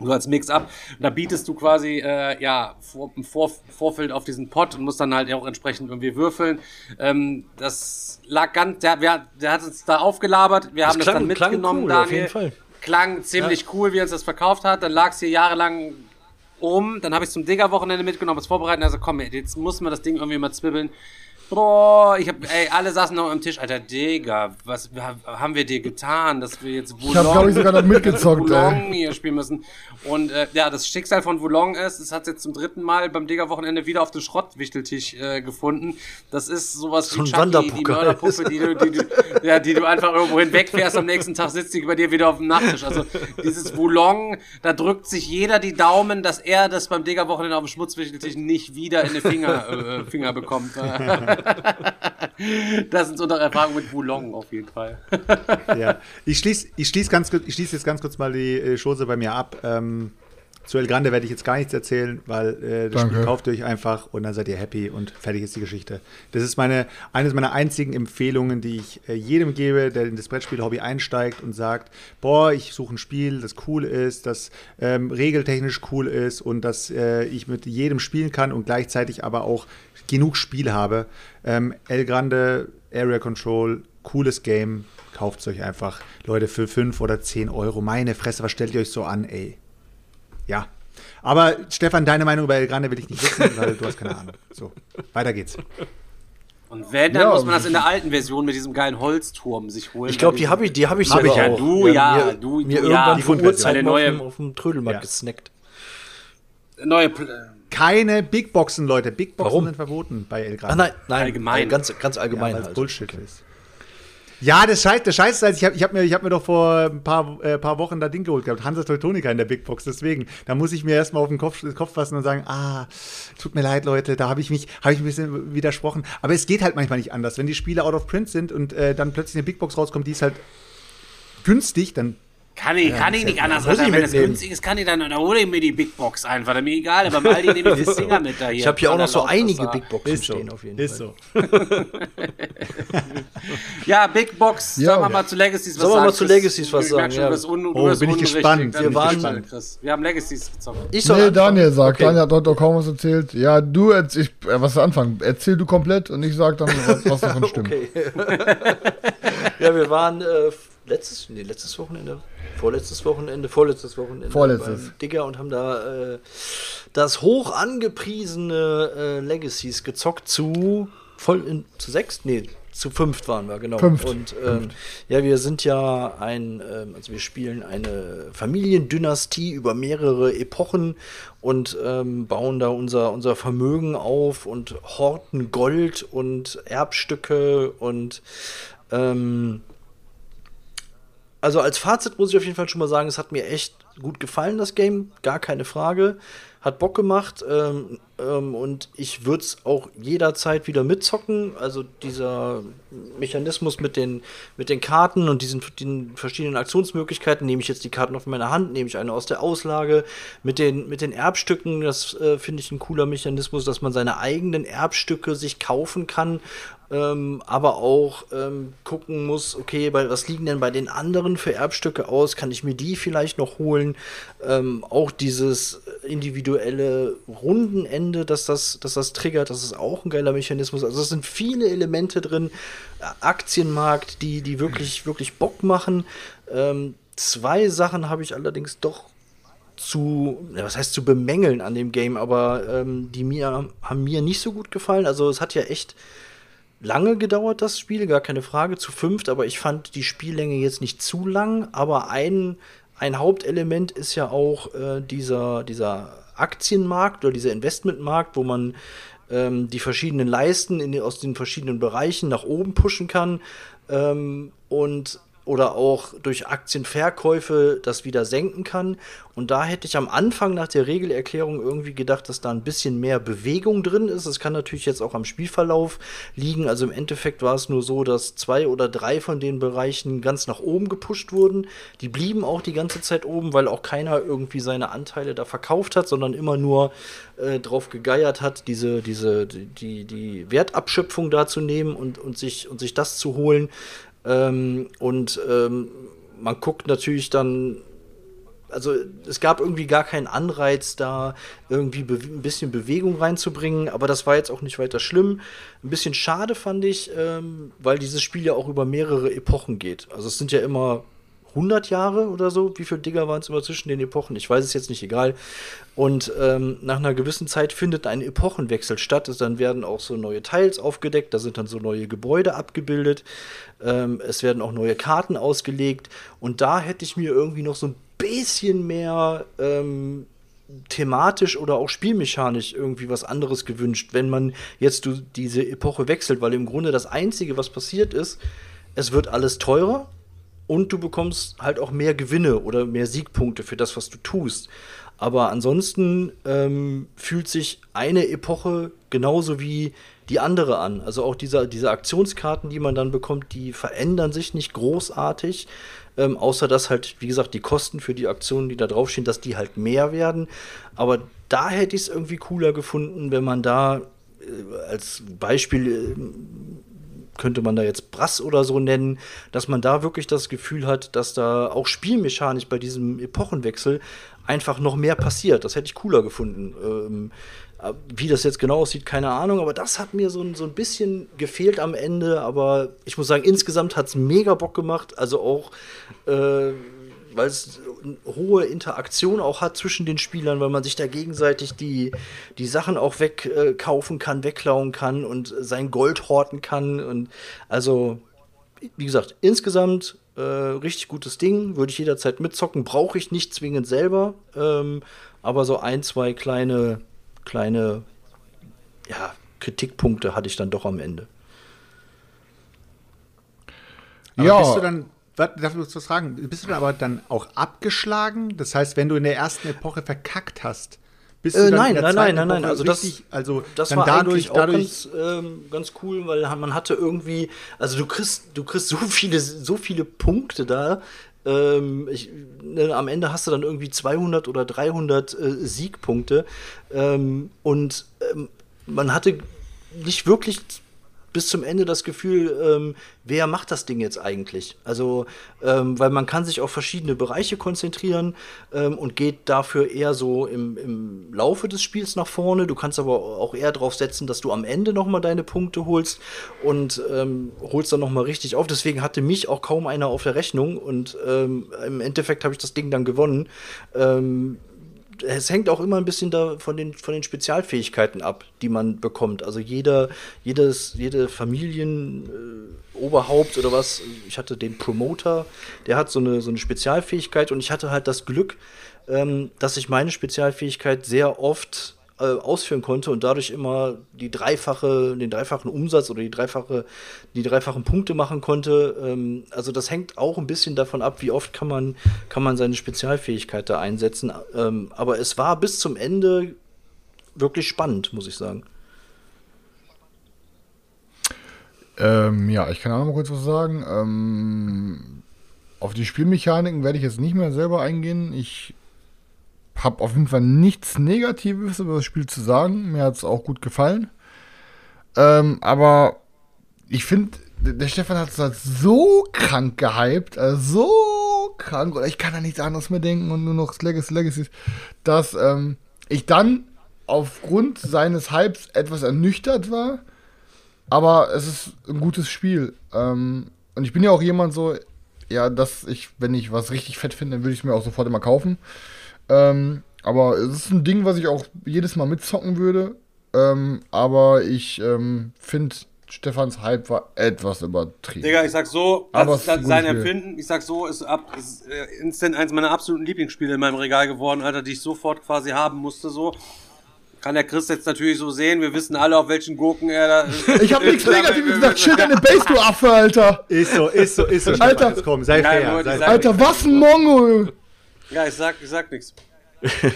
So als Mix-up. Da bietest du quasi, äh, ja, vor, im vor, Vorfeld auf diesen Pot und musst dann halt auch entsprechend irgendwie würfeln. Ähm, das lag ganz, der, der, der hat uns da aufgelabert. Wir haben das klang- dann klang mitgenommen, cool, auf jeden Fall. Klang ziemlich cool, wie er uns das verkauft hat. Dann lag es hier jahrelang um. Dann habe ich zum Digger-Wochenende mitgenommen, was vorbereiten. Also komm, jetzt muss man das Ding irgendwie mal zwibbeln. Boah, ich hab, ey, alle saßen noch am Tisch. Alter, Digga, was haben wir dir getan, dass wir jetzt Ich hab, glaub ich, sogar noch mitgezockt, Wulong hier spielen müssen. Und äh, ja, das Schicksal von Wulong ist, es hat jetzt zum dritten Mal beim Digger-Wochenende wieder auf den Schrottwichteltisch äh, gefunden. Das ist sowas So wie Chucky, die. Mörderpuppe, die du, die, du, ja, die du einfach irgendwo hinwegfährst, am nächsten Tag sitzt die bei dir wieder auf dem Nachttisch. Also dieses Wulong, da drückt sich jeder die Daumen, dass er das beim Digger-Wochenende auf dem Schmutzwichteltisch nicht wieder in den Finger, äh, Finger bekommt. das sind so noch Erfahrungen mit Wulong auf jeden Fall. ja. Ich schließe ich schließ ganz kurz- ich schließ jetzt ganz kurz mal die äh, Chose bei mir ab. Ähm, Zu El Grande werde ich jetzt gar nichts erzählen, weil äh, das Danke. Spiel kauft ihr euch einfach und dann seid ihr happy und fertig ist die Geschichte. Das ist meine, eines meiner einzigen Empfehlungen, die ich äh, jedem gebe, der in das Brettspiel-Hobby einsteigt und sagt, boah, ich suche ein Spiel, das cool ist, das ähm, regeltechnisch cool ist und das äh, ich mit jedem spielen kann und gleichzeitig aber auch genug Spiel habe. Ähm, El Grande, Area Control, cooles Game, kauft es euch einfach. Leute, für 5 oder 10 Euro. Meine Fresse, was stellt ihr euch so an, ey? Ja. Aber Stefan, deine Meinung über El Grande will ich nicht wissen, weil du hast keine Ahnung. So, weiter geht's. Und wenn, dann Ja, muss man das in der alten Version mit diesem geilen Holzturm sich holen. Ich glaube, die habe ich, die habe ich Hab sogar ich ja, auch. du, ja, mir, du, mir du, irgendwann ja, die. Urzeiten Eine auf, neue- dem, auf dem Trödelmarkt Ja. gesnackt. neue Pl Keine Big Boxen, Leute. Big Boxen Warum? sind verboten bei El Ach Grande. nein, nein, Allgemein. äh, ganz, ganz Ja, allgemein weil's halt. Bullshit ist. Ja, das Scheiß, das Scheiß ist, halt, ich habe ich hab mir, ich hab mir doch vor ein paar, äh, paar Wochen da Ding geholt gehabt, Hansa Teutonica in der Big Box, deswegen. Da muss ich mir erstmal auf den Kopf, Kopf fassen und sagen, ah, tut mir leid, Leute, da habe ich mich, habe ich ein bisschen widersprochen. Aber es geht halt manchmal nicht anders. Wenn die Spiele out of print sind und äh, dann plötzlich eine Big Box rauskommt, die ist halt günstig, dann Kann ich, kann ich nicht anders. muss Alter. ich Wenn es mitnehmen. günstig ist, kann ich dann, dann hole ich mir die Big Box einfach. Dann mir egal, aber beim Aldi nehme ich die Dinger mit da hier. Ich habe hier auch noch so einige. Big Boxen ist so. stehen auf jeden ist Fall. so. Ja, Big Box, Ja. sagen wir mal zu Legacies was Sollen wir mal sagen, zu? Legacies was sagen, Schon, ja. du bist un, Oh, bin ich gespannt. Dann Wir waren- gespannt, Chris. Wir haben Legacies gezockt. Ich soll Nee? Daniel sagt. Okay. Daniel hat heute auch kaum was erzählt. Ja, du, ich, äh, was anfangen? Erzähl du komplett und ich sag dann, was, was davon stimmt. Okay. ja, wir waren äh, letztes, nee, letztes Wochenende, vorletztes Wochenende, vorletztes Wochenende Vorletztes. Digger und haben da äh, das hoch angepriesene äh, Legacies gezockt zu voll in, zu sechs, nee, zu fünft waren wir, genau. Fünft. Und ähm, ja, wir sind ja ein, ähm, also wir spielen eine Familiendynastie über mehrere Epochen und ähm, bauen da unser, unser Vermögen auf und horten Gold und Erbstücke und ähm, also als Fazit muss ich auf jeden Fall schon mal sagen, es hat mir echt gut gefallen, das Game, gar keine Frage. Hat Bock gemacht ähm, ähm, und ich würde es auch jederzeit wieder mitzocken. Also dieser Mechanismus mit den, mit den Karten und diesen den verschiedenen Aktionsmöglichkeiten, nehme ich jetzt die Karten auf meine Hand, nehme ich eine aus der Auslage. Mit den, mit den Erbstücken, das äh, finde ich ein cooler Mechanismus, dass man seine eigenen Erbstücke sich kaufen kann ähm, aber auch ähm, gucken muss, okay, bei, was liegen denn bei den anderen für Erbstücke aus? Kann ich mir die vielleicht noch holen? Ähm, auch dieses individuelle Rundenende, dass das, dass das triggert, das ist auch ein geiler Mechanismus. Also es sind viele Elemente drin, Aktienmarkt, die, die wirklich, wirklich Bock machen. Ähm, zwei Sachen habe ich allerdings doch zu, was heißt zu bemängeln an dem Game, aber ähm, die mir haben mir nicht so gut gefallen. Also es hat ja echt lange gedauert, das Spiel, gar keine Frage, zu fünft, aber ich fand die Spiellänge jetzt nicht zu lang, aber ein, ein Hauptelement ist ja auch äh, dieser, dieser Aktienmarkt oder dieser Investmentmarkt, wo man ähm, die verschiedenen Leisten in, aus den verschiedenen Bereichen nach oben pushen kann ähm, und oder auch durch Aktienverkäufe das wieder senken kann. Und da hätte ich am Anfang nach der Regelerklärung irgendwie gedacht, dass da ein bisschen mehr Bewegung drin ist. Es kann natürlich jetzt auch am Spielverlauf liegen. Also im Endeffekt war es nur so, dass zwei oder drei von den Bereichen ganz nach oben gepusht wurden. Die blieben auch die ganze Zeit oben, weil auch keiner irgendwie seine Anteile da verkauft hat, sondern immer nur äh, drauf gegeiert hat, diese, diese, die, die Wertabschöpfung da zu nehmen und, und, sich, und sich das zu holen. Ähm, und ähm, man guckt natürlich dann, also es gab irgendwie gar keinen Anreiz, da irgendwie ein bisschen Bewegung reinzubringen, aber das war jetzt auch nicht weiter schlimm. Ein bisschen schade fand ich, ähm, weil dieses Spiel ja auch über mehrere Epochen geht. Also es sind ja immer 100 Jahre oder so. Wie viele Digger waren es immer zwischen den Epochen? Ich weiß es jetzt nicht, egal. Und ähm, nach einer gewissen Zeit findet ein Epochenwechsel statt. Es dann werden auch so neue Teils aufgedeckt, da sind dann so neue Gebäude abgebildet. Ähm, es werden auch neue Karten ausgelegt. Und da hätte ich mir irgendwie noch so ein bisschen mehr ähm, thematisch oder auch spielmechanisch irgendwie was anderes gewünscht, wenn man jetzt diese Epoche wechselt, weil im Grunde das Einzige, was passiert ist, es wird alles teurer und du bekommst halt auch mehr Gewinne oder mehr Siegpunkte für das, was du tust. Aber ansonsten ähm, fühlt sich eine Epoche genauso wie die andere an. Also auch diese, diese Aktionskarten, die man dann bekommt, die verändern sich nicht großartig. Ähm, außer dass halt, wie gesagt, die Kosten für die Aktionen, die da draufstehen, dass die halt mehr werden. Aber da hätte ich es irgendwie cooler gefunden, wenn man da äh, als Beispiel äh, könnte man da jetzt Brass oder so nennen, dass man da wirklich das Gefühl hat, dass da auch spielmechanisch bei diesem Epochenwechsel einfach noch mehr passiert. Das hätte ich cooler gefunden. Ähm, äh, wie das jetzt genau aussieht, keine Ahnung, aber das hat mir so, ein- so ein bisschen gefehlt am Ende. Aber ich muss sagen, insgesamt hat es mega Bock gemacht. Also auch, äh, weil es eine hohe Interaktion auch hat zwischen den Spielern, weil man sich da gegenseitig die, die Sachen auch wegkaufen kaufen kann, wegklauen kann und sein Gold horten kann. Und also, wie gesagt, insgesamt äh, richtig gutes Ding. Würde ich jederzeit mitzocken. Brauche ich nicht zwingend selber. Ähm, aber so ein, zwei kleine, kleine ja, Kritikpunkte hatte ich dann doch am Ende. Aber Ja. Bist du dann, darf ich was fragen, bist du dann aber dann auch abgeschlagen? Das heißt, wenn du in der ersten Epoche verkackt hast, bist du Äh, dann nein, in der nein, zweiten nein, nein, nein. Also das, richtig, also das dann war dadurch, eigentlich auch dadurch ganz, ähm, ganz cool, weil man hatte irgendwie, also du kriegst, du kriegst so viele, so viele Punkte da. Ähm, ich, ne, am Ende hast du dann irgendwie 200 oder 300 äh, Siegpunkte ähm, und ähm, man hatte nicht wirklich bis zum Ende das Gefühl, ähm, wer macht das Ding jetzt eigentlich? Also, ähm, weil man kann sich auf verschiedene Bereiche konzentrieren ähm, und geht dafür eher so im, im Laufe des Spiels nach vorne. Du kannst aber auch eher darauf setzen, dass du am Ende noch mal deine Punkte holst und ähm, holst dann noch mal richtig auf. Deswegen hatte mich auch kaum einer auf der Rechnung und ähm, im Endeffekt habe ich das Ding dann gewonnen. Ähm, es hängt auch immer ein bisschen da von den, von den Spezialfähigkeiten ab, die man bekommt. Also jeder, jedes, jede Familienoberhaupt oder was, ich hatte den Promoter, der hat so eine, so eine Spezialfähigkeit und ich hatte halt das Glück, ähm, dass ich meine Spezialfähigkeit sehr oft äh, ausführen konnte und dadurch immer die dreifache, den dreifachen Umsatz oder die dreifache, die dreifachen Punkte machen konnte. Ähm, also das hängt auch ein bisschen davon ab, wie oft kann man, kann man seine Spezialfähigkeit da einsetzen. Ähm, aber es war bis zum Ende wirklich spannend, muss ich sagen. Ähm, ja, ich kann auch noch mal kurz was sagen. Ähm, auf die Spielmechaniken werde ich jetzt nicht mehr selber eingehen. Ich habe auf jeden Fall nichts Negatives über das Spiel zu sagen. Mir hat es auch gut gefallen. Ähm, aber ich finde, der Stefan hat es halt so krank gehypt, also so krank, oder ich kann da nichts anderes mehr denken und nur noch Legacy Legacy, dass ähm, ich dann aufgrund seines Hypes etwas ernüchtert war. Aber es ist ein gutes Spiel. Ähm, und ich bin ja auch jemand so, ja, dass ich, wenn ich was richtig fett finde, dann würde ich es mir auch sofort immer kaufen. Ähm, aber es ist ein Ding, was ich auch jedes Mal mitzocken würde. Ähm, aber ich ähm, finde, Stefans Hype war etwas übertrieben. Digga, ich sag so, Aber das ist ist ein sein. Empfinden. Ich sag so, ist ab, ist äh, instant eins meiner absoluten Lieblingsspiele in meinem Regal geworden, Alter, die ich sofort quasi haben musste, so. Kann der Chris jetzt natürlich so sehen. Wir wissen alle, auf welchen Gurken er da. Ich habe nichts Negatives gesagt. Chill deine Base, du Affe, Alter. ist so, ist so, ist so. Alter. Komm, sei Nein, fair. Sei Alter, was ein Mongo. Ja, ich sag, ich sag nichts.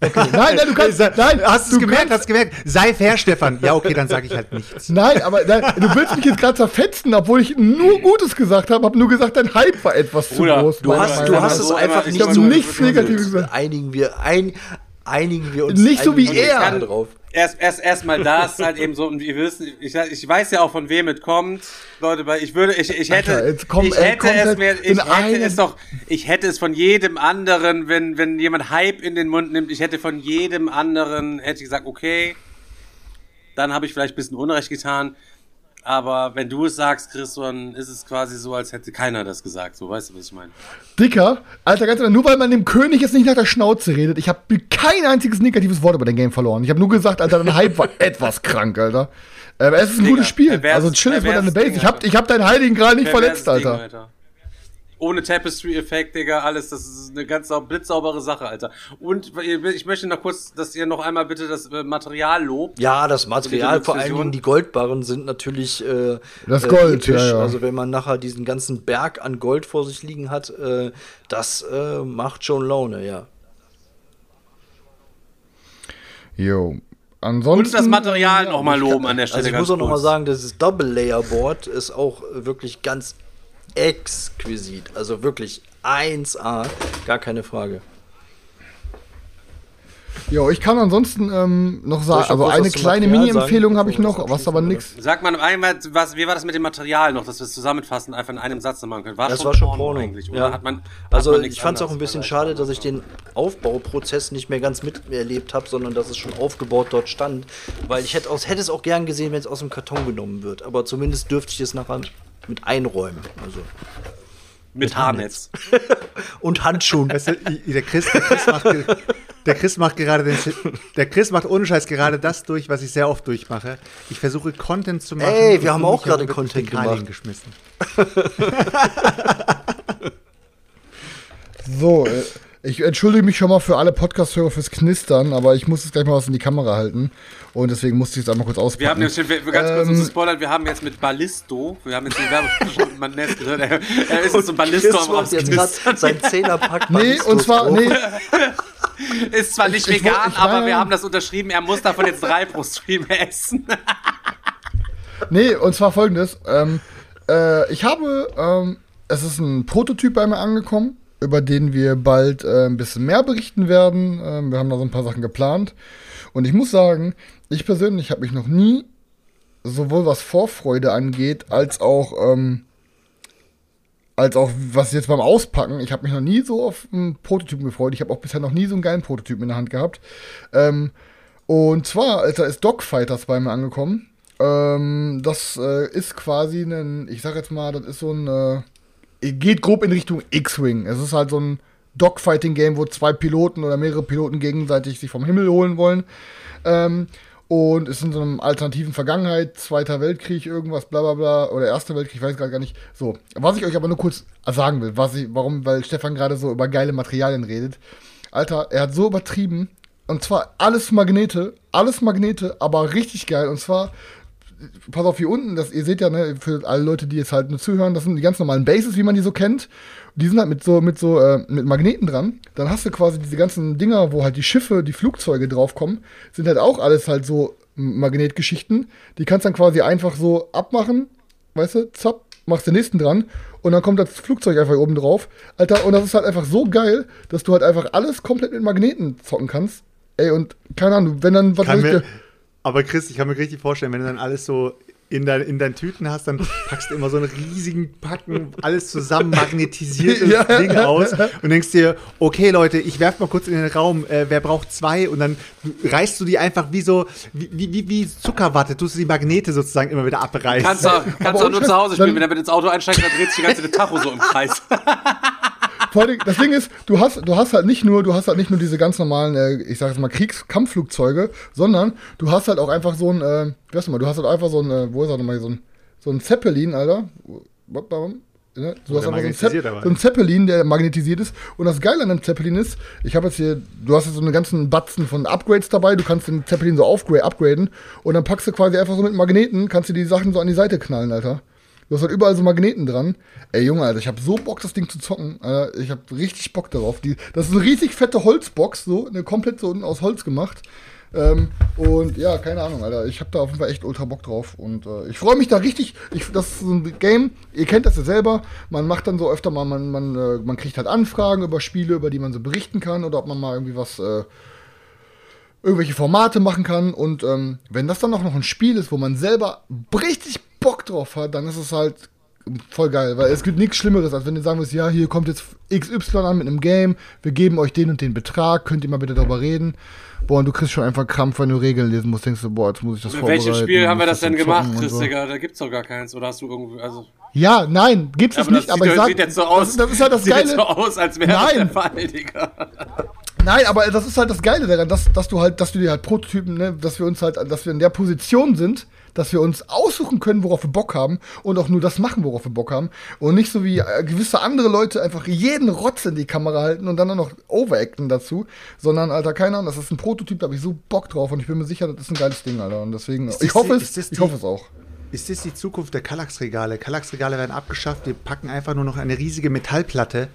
Nein, nein, du kannst. Nein, hast du es gemerkt, kannst- hast du gemerkt? Sei fair, Stefan. Ja, okay, dann sage ich halt nichts. Nein, aber nein, du willst mich jetzt gerade zerfetzen, obwohl ich nur Gutes gesagt habe. Habe nur gesagt, dein Hype war etwas zu Bruder, groß. Du hast, Meinung du hast es so einfach nicht hab so nichts Negatives gesagt. Einigen wir, ein, einigen wir uns. Nicht so wie er. drauf. Erst, erst, erst mal das halt eben so, und ihr wisst, ich, ich weiß ja auch von wem es kommt. Leute, weil ich würde, ich, ich hätte, Alter, komm, ich ey, hätte es mir, ich hätte es doch, ich hätte es von jedem anderen, wenn, wenn jemand Hype in den Mund nimmt, ich hätte von jedem anderen, hätte ich gesagt, okay, dann habe ich vielleicht ein bisschen Unrecht getan. Aber wenn du es sagst, Chris, dann ist es quasi so, als hätte keiner das gesagt. So, weißt du, was ich meine? Dicker, Alter, ganz ehrlich, nur weil man dem König jetzt nicht nach der Schnauze redet, ich habe kein einziges negatives Wort über den Game verloren. Ich habe nur gesagt, Alter, dein Hype war etwas krank, Alter. Ähm, es ist ein Digga, gutes Spiel. Also chill jetzt mal deine Base. Ding, Ich hab, Alter. ich hab deinen Heiligen Gral nicht verletzt, Ding, Alter. Ohne Tapestry-Effekt, Digga, alles. Das ist eine ganz sau blitzsaubere Sache, Alter. Und ich möchte noch kurz, dass ihr noch einmal bitte das äh, Material lobt. Ja, das Material, vor allen. Dingen die Goldbarren sind natürlich äh, Das äh, Gold, episch. ja, ja. Also wenn man nachher diesen ganzen Berg an Gold vor sich liegen hat, äh, das äh, macht schon Laune, ja. Jo. ansonsten. Und das Material ja, nochmal ich kann- loben an der Stelle. Also ich ganz muss auch nochmal sagen, dieses Double Layer Board ist auch äh, wirklich ganz exquisit. Also wirklich 1A, gar keine Frage. Ja, ich kann ansonsten ähm, noch Soll sagen, also eine kleine Mini-Empfehlung habe ich noch, was aber nichts. Sag mal einmal, was, wie war das mit dem Material noch, dass wir es zusammenfassen, einfach in einem Satz noch machen können? War Das war schon Porno. eigentlich, oder? Ja. Hat man, hat also man ich fand es auch ein bisschen schade, dass ich den Aufbauprozess nicht mehr ganz miterlebt habe, sondern dass es schon aufgebaut dort stand. Weil ich hätte, hätte es auch gern gesehen, wenn es aus dem Karton genommen wird. Aber zumindest dürfte ich es nachher mit einräumen. Also. Mit Haarnetz. Und Handschuhen. Weißt du, der Chris, der Chris macht, der Chris macht gerade den, der Chris macht ohne Scheiß gerade das durch, was ich sehr oft durchmache. Ich versuche Content zu machen. Ey, wir haben auch gerade Content gemacht. geschmissen. So, äh, ich entschuldige mich schon mal für alle Podcast-Hörer fürs Knistern, aber ich muss jetzt gleich mal was in die Kamera halten. Und deswegen musste ich es einmal kurz auspacken. Wir haben nämlich, wir, wir ganz kurz Ähm, zu spoilern, wir haben jetzt mit Ballisto, wir haben jetzt die Werbung schon, man nennt es, er, er ist jetzt so ein Ballisto am jetzt Rausknistern. sein Zehnerpack. Nee, und zwar, nee, Ist zwar nicht Ich- ich vegan, ich aber wir haben das unterschrieben, er muss davon jetzt drei pro Stream essen. Nee, und zwar folgendes. Ähm, äh, ich habe, ähm, es ist ein Prototyp bei mir angekommen, über den wir bald äh, ein bisschen mehr berichten werden. Ähm, wir haben da so ein paar Sachen geplant. Und ich muss sagen, ich persönlich habe mich noch nie, sowohl was Vorfreude angeht, als auch, ähm, als auch was jetzt beim Auspacken, ich habe mich noch nie so auf einen Prototypen gefreut. Ich habe auch bisher noch nie so einen geilen Prototypen in der Hand gehabt. Ähm, und zwar, Alter, ist Dogfighters bei mir angekommen. Ähm, das äh, ist quasi ein, ich sag jetzt mal, das ist so ein, äh, geht grob in Richtung X-Wing. Es ist halt so ein Dogfighting-Game, wo zwei Piloten oder mehrere Piloten gegenseitig sich vom Himmel holen wollen. Ähm, und ist in so einem alternativen Vergangenheit, Zweiter Weltkrieg, irgendwas, bla bla bla, oder Erster Weltkrieg, ich weiß gerade gar nicht. So, was ich euch aber nur kurz sagen will, was ich, warum, weil Stefan gerade so über geile Materialien redet. Alter, er hat so übertrieben, und zwar alles Magnete, alles Magnete, aber richtig geil, und zwar pass auf hier unten, das, ihr seht ja, ne, für alle Leute, die jetzt halt nur zuhören, das sind die ganz normalen Bases, wie man die so kennt. Die sind halt mit so, mit so, äh, mit Magneten dran. Dann hast du quasi diese ganzen Dinger, wo halt die Schiffe, die Flugzeuge draufkommen, sind halt auch alles halt so Magnetgeschichten. Die kannst dann quasi einfach so abmachen, weißt du, zapp, machst den nächsten dran und dann kommt das Flugzeug einfach oben drauf. Alter, und das ist halt einfach so geil, dass du halt einfach alles komplett mit Magneten zocken kannst. Ey, und keine Ahnung, wenn dann, was Kann weiß ich, mir, aber Chris, ich kann mir richtig vorstellen, wenn du dann alles so in, dein, in deinen Tüten hast, dann packst du immer so einen riesigen Packen, alles zusammen magnetisiertes Ja. Ding aus und denkst dir, okay Leute, ich werf mal kurz in den Raum, äh, wer braucht zwei? Und dann reißt du die einfach wie so, wie, wie, wie Zuckerwatte, tust du die Magnete sozusagen immer wieder abreißen. Kannst du kannst auch nur zu Hause spielen, wenn er mit ins Auto einsteigt, dann dreht sich die ganze Tacho so im Kreis. Vor allem, das Ding ist, du hast, du hast halt nicht nur, du hast halt nicht nur diese ganz normalen, äh, ich sag jetzt mal Kriegskampfflugzeuge, sondern du hast halt auch einfach so ein, äh, wie heißt du mal, du hast halt einfach so ein, äh, wo ist er nochmal, so ein, so ein Zeppelin, Alter. Ne? Du hast einfach so ein, magnetisiert Zepp aber. so ein Zeppelin, der magnetisiert ist. Und das Geile an dem Zeppelin ist, ich habe jetzt hier, du hast jetzt so einen ganzen Batzen von Upgrades dabei, du kannst den Zeppelin so upgraden und dann packst du quasi einfach so mit Magneten, kannst du die Sachen so an die Seite knallen, Alter. Du hast halt überall so Magneten dran. Ey, Junge, Alter, ich habe so Bock, das Ding zu zocken. Alter, ich habe richtig Bock darauf. Die, das ist eine riesig fette Holzbox, so, eine komplett so aus Holz gemacht. Ähm, und ja, keine Ahnung, Alter. Ich habe da auf jeden Fall echt ultra Bock drauf. Und äh, ich freue mich da richtig. Ich, das ist so ein Game, ihr kennt das ja selber. Man macht dann so öfter mal, man, man, äh, man kriegt halt Anfragen über Spiele, über die man so berichten kann. Oder ob man mal irgendwie was. Äh, irgendwelche Formate machen kann. Und ähm, wenn das dann auch noch ein Spiel ist, wo man selber richtig Bock drauf hat, dann ist es halt voll geil. Weil es gibt nichts Schlimmeres, als wenn du sagen willst, ja, hier kommt jetzt XY an mit einem Game, wir geben euch den und den Betrag, könnt ihr mal bitte darüber reden. Boah, und du kriegst schon einfach Krampf, wenn du Regeln lesen musst, denkst du, boah, jetzt muss ich das In vorbereiten. welchem Spiel haben wir muss das denn gemacht, Chris, so. Digga? Da gibt's doch gar keins. Oder hast du irgendwie, also. Ja, nein, gibt's Ja, es nicht, das aber ich sag, sieht jetzt so aus. das, das ist halt das sieht Geile. jetzt so aus, als wäre das Nein. der Fall, Digga. Nein, aber das ist halt das Geile daran, dass, dass du halt, dass du dir halt Prototypen, ne, dass wir uns halt, dass wir in der Position sind, dass wir uns aussuchen können, worauf wir Bock haben und auch nur das machen, worauf wir Bock haben und nicht so wie äh, gewisse andere Leute einfach jeden Rotz in die Kamera halten und dann auch noch overacten dazu, sondern Alter, keine Ahnung, das ist ein Prototyp, da habe ich so Bock drauf und ich bin mir sicher, das ist ein geiles Ding, Alter und deswegen, ich hoffe es, ich hoffe es auch. Ist das die Zukunft der Kallax-Regale? Kallax-Regale werden abgeschafft, wir packen einfach nur noch eine riesige Metallplatte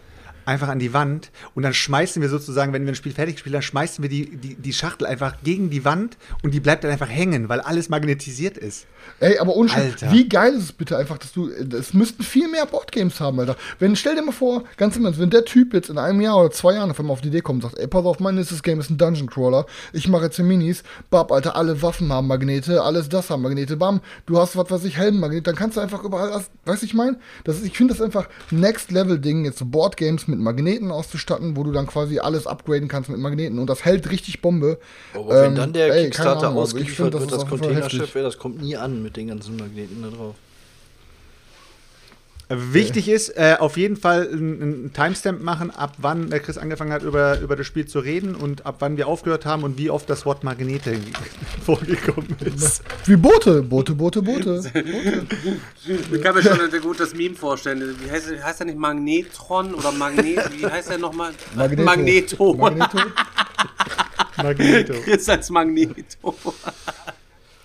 einfach an die Wand und dann schmeißen wir sozusagen, wenn wir ein Spiel fertig spielen, dann schmeißen wir die, die, die Schachtel einfach gegen die Wand und die bleibt dann einfach hängen, weil alles magnetisiert ist. Ey, aber Alter. wie geil ist es bitte einfach, dass du, es müssten viel mehr Boardgames haben, Alter. Wenn, stell dir mal vor, ganz im Ernst, wenn der Typ jetzt in einem Jahr oder zwei Jahren auf einmal auf die Idee kommt und sagt, ey, pass auf, mein nächstes Game ist ein Dungeon Crawler, ich mache jetzt hier Minis, bab, Alter, alle Waffen haben Magnete, alles das haben Magnete, bam, du hast, was weiß ich, Helmmagnet, dann kannst du einfach überall, weißt du, ich meine, das ist, ich finde das einfach Next-Level-Ding, jetzt so Boardgames mit Magneten auszustatten, wo du dann quasi alles upgraden kannst mit Magneten und das hält richtig Bombe. Aber wenn Ähm, dann der ey, Kickstarter Ahnung, also ausgeliefert find, das wird, das Fall Containerschiff, das kommt nie an mit den ganzen Magneten da drauf. Wichtig ist, äh, auf jeden Fall einen Timestamp machen, ab wann der Chris angefangen hat, über, über das Spiel zu reden und ab wann wir aufgehört haben und wie oft das Wort Magnete vorgekommen ist. Wie Boote, Boote, Boote, Boote. Ich kann mir schon ein gut das Meme vorstellen. Wie heißt, der- heißt der nicht Magnetron oder Magnet? Wie heißt der nochmal? Magneto. Magneto. Magneto. Magneto. Chris als Magneto.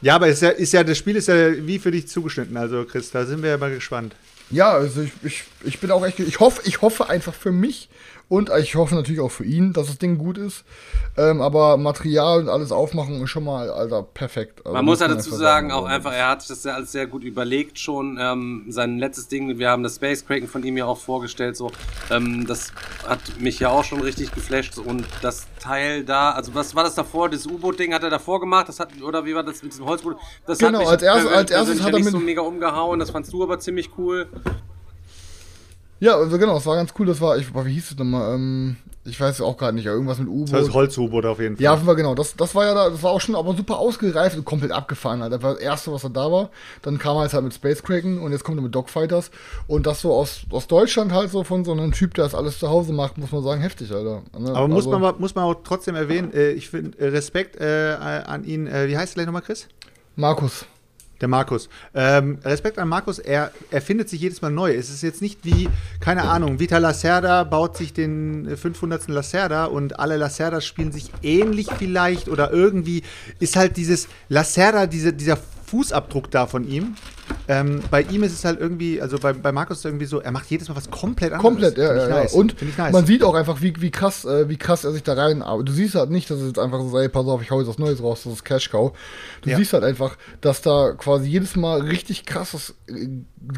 Ja, aber ist ja, ist ja, das Spiel ist ja wie für dich zugeschnitten, also Chris, da sind wir ja mal gespannt. Ja, also ich, ich, ich bin auch echt, ich hoffe, ich hoffe einfach für mich und ich hoffe natürlich auch für ihn, dass das Ding gut ist. Ähm, aber Material und alles aufmachen ist schon mal, Alter, perfekt. Also Man muss ja dazu sagen, auch einfach, er hat sich das ja alles sehr gut überlegt schon. Ähm, sein letztes Ding, wir haben das Space Kraken von ihm ja auch vorgestellt, so. Ähm, das hat mich ja auch schon richtig geflasht. Und das Teil da, also was war das davor? Das U-Boot-Ding hat er davor gemacht, das hat, oder wie war das mit diesem Holzboot? Das Genau, hat mich als erstes- als erstes hat er nicht mit- so mega umgehauen, das fandst du aber ziemlich cool. Ja, also genau, das war ganz cool. Das war, ich, wie hieß es nochmal? Ähm, ich weiß auch gerade nicht, irgendwas mit Das heißt U-Boot. Holz-U-Boot auf jeden Fall. Ja, auf jeden Fall genau. Das, das war ja da, das war auch schon aber super ausgereift und komplett abgefahren. Halt. Das war das erste, was da da war. Dann kam er jetzt halt mit Space Kraken und jetzt kommt er mit Dogfighters. Und das so aus, aus Deutschland halt so von so einem Typ, der das alles zu Hause macht, muss man sagen, heftig, Alter. Ne? Aber muss, Also- man, mal- muss man auch trotzdem erwähnen, äh, ich finde äh, Respekt äh, an ihn, äh, wie heißt er gleich nochmal, Chris? Markus. Der Markus. Ähm, Respekt an Markus, er erfindet sich jedes Mal neu. Es ist jetzt nicht wie, keine Ahnung, Vita Lacerda baut sich den äh, 500. Lacerda und alle Lacerdas spielen sich ähnlich vielleicht oder irgendwie ist halt dieses Lacerda, diese, dieser Fußabdruck da von ihm. Ähm, bei ihm ist es halt irgendwie, also bei, bei Markus ist es irgendwie so, er macht jedes Mal was komplett anderes. Komplett, ja, ja, ich ja. nice. Und nice. man sieht auch einfach, wie, wie krass, äh, wie krass er sich da rein, aber du siehst halt nicht, dass es jetzt einfach so, sei, pass auf, ich hau jetzt was Neues raus, das ist Cash Cow. Du Ja. siehst halt einfach, dass da quasi jedes Mal richtig krasses äh,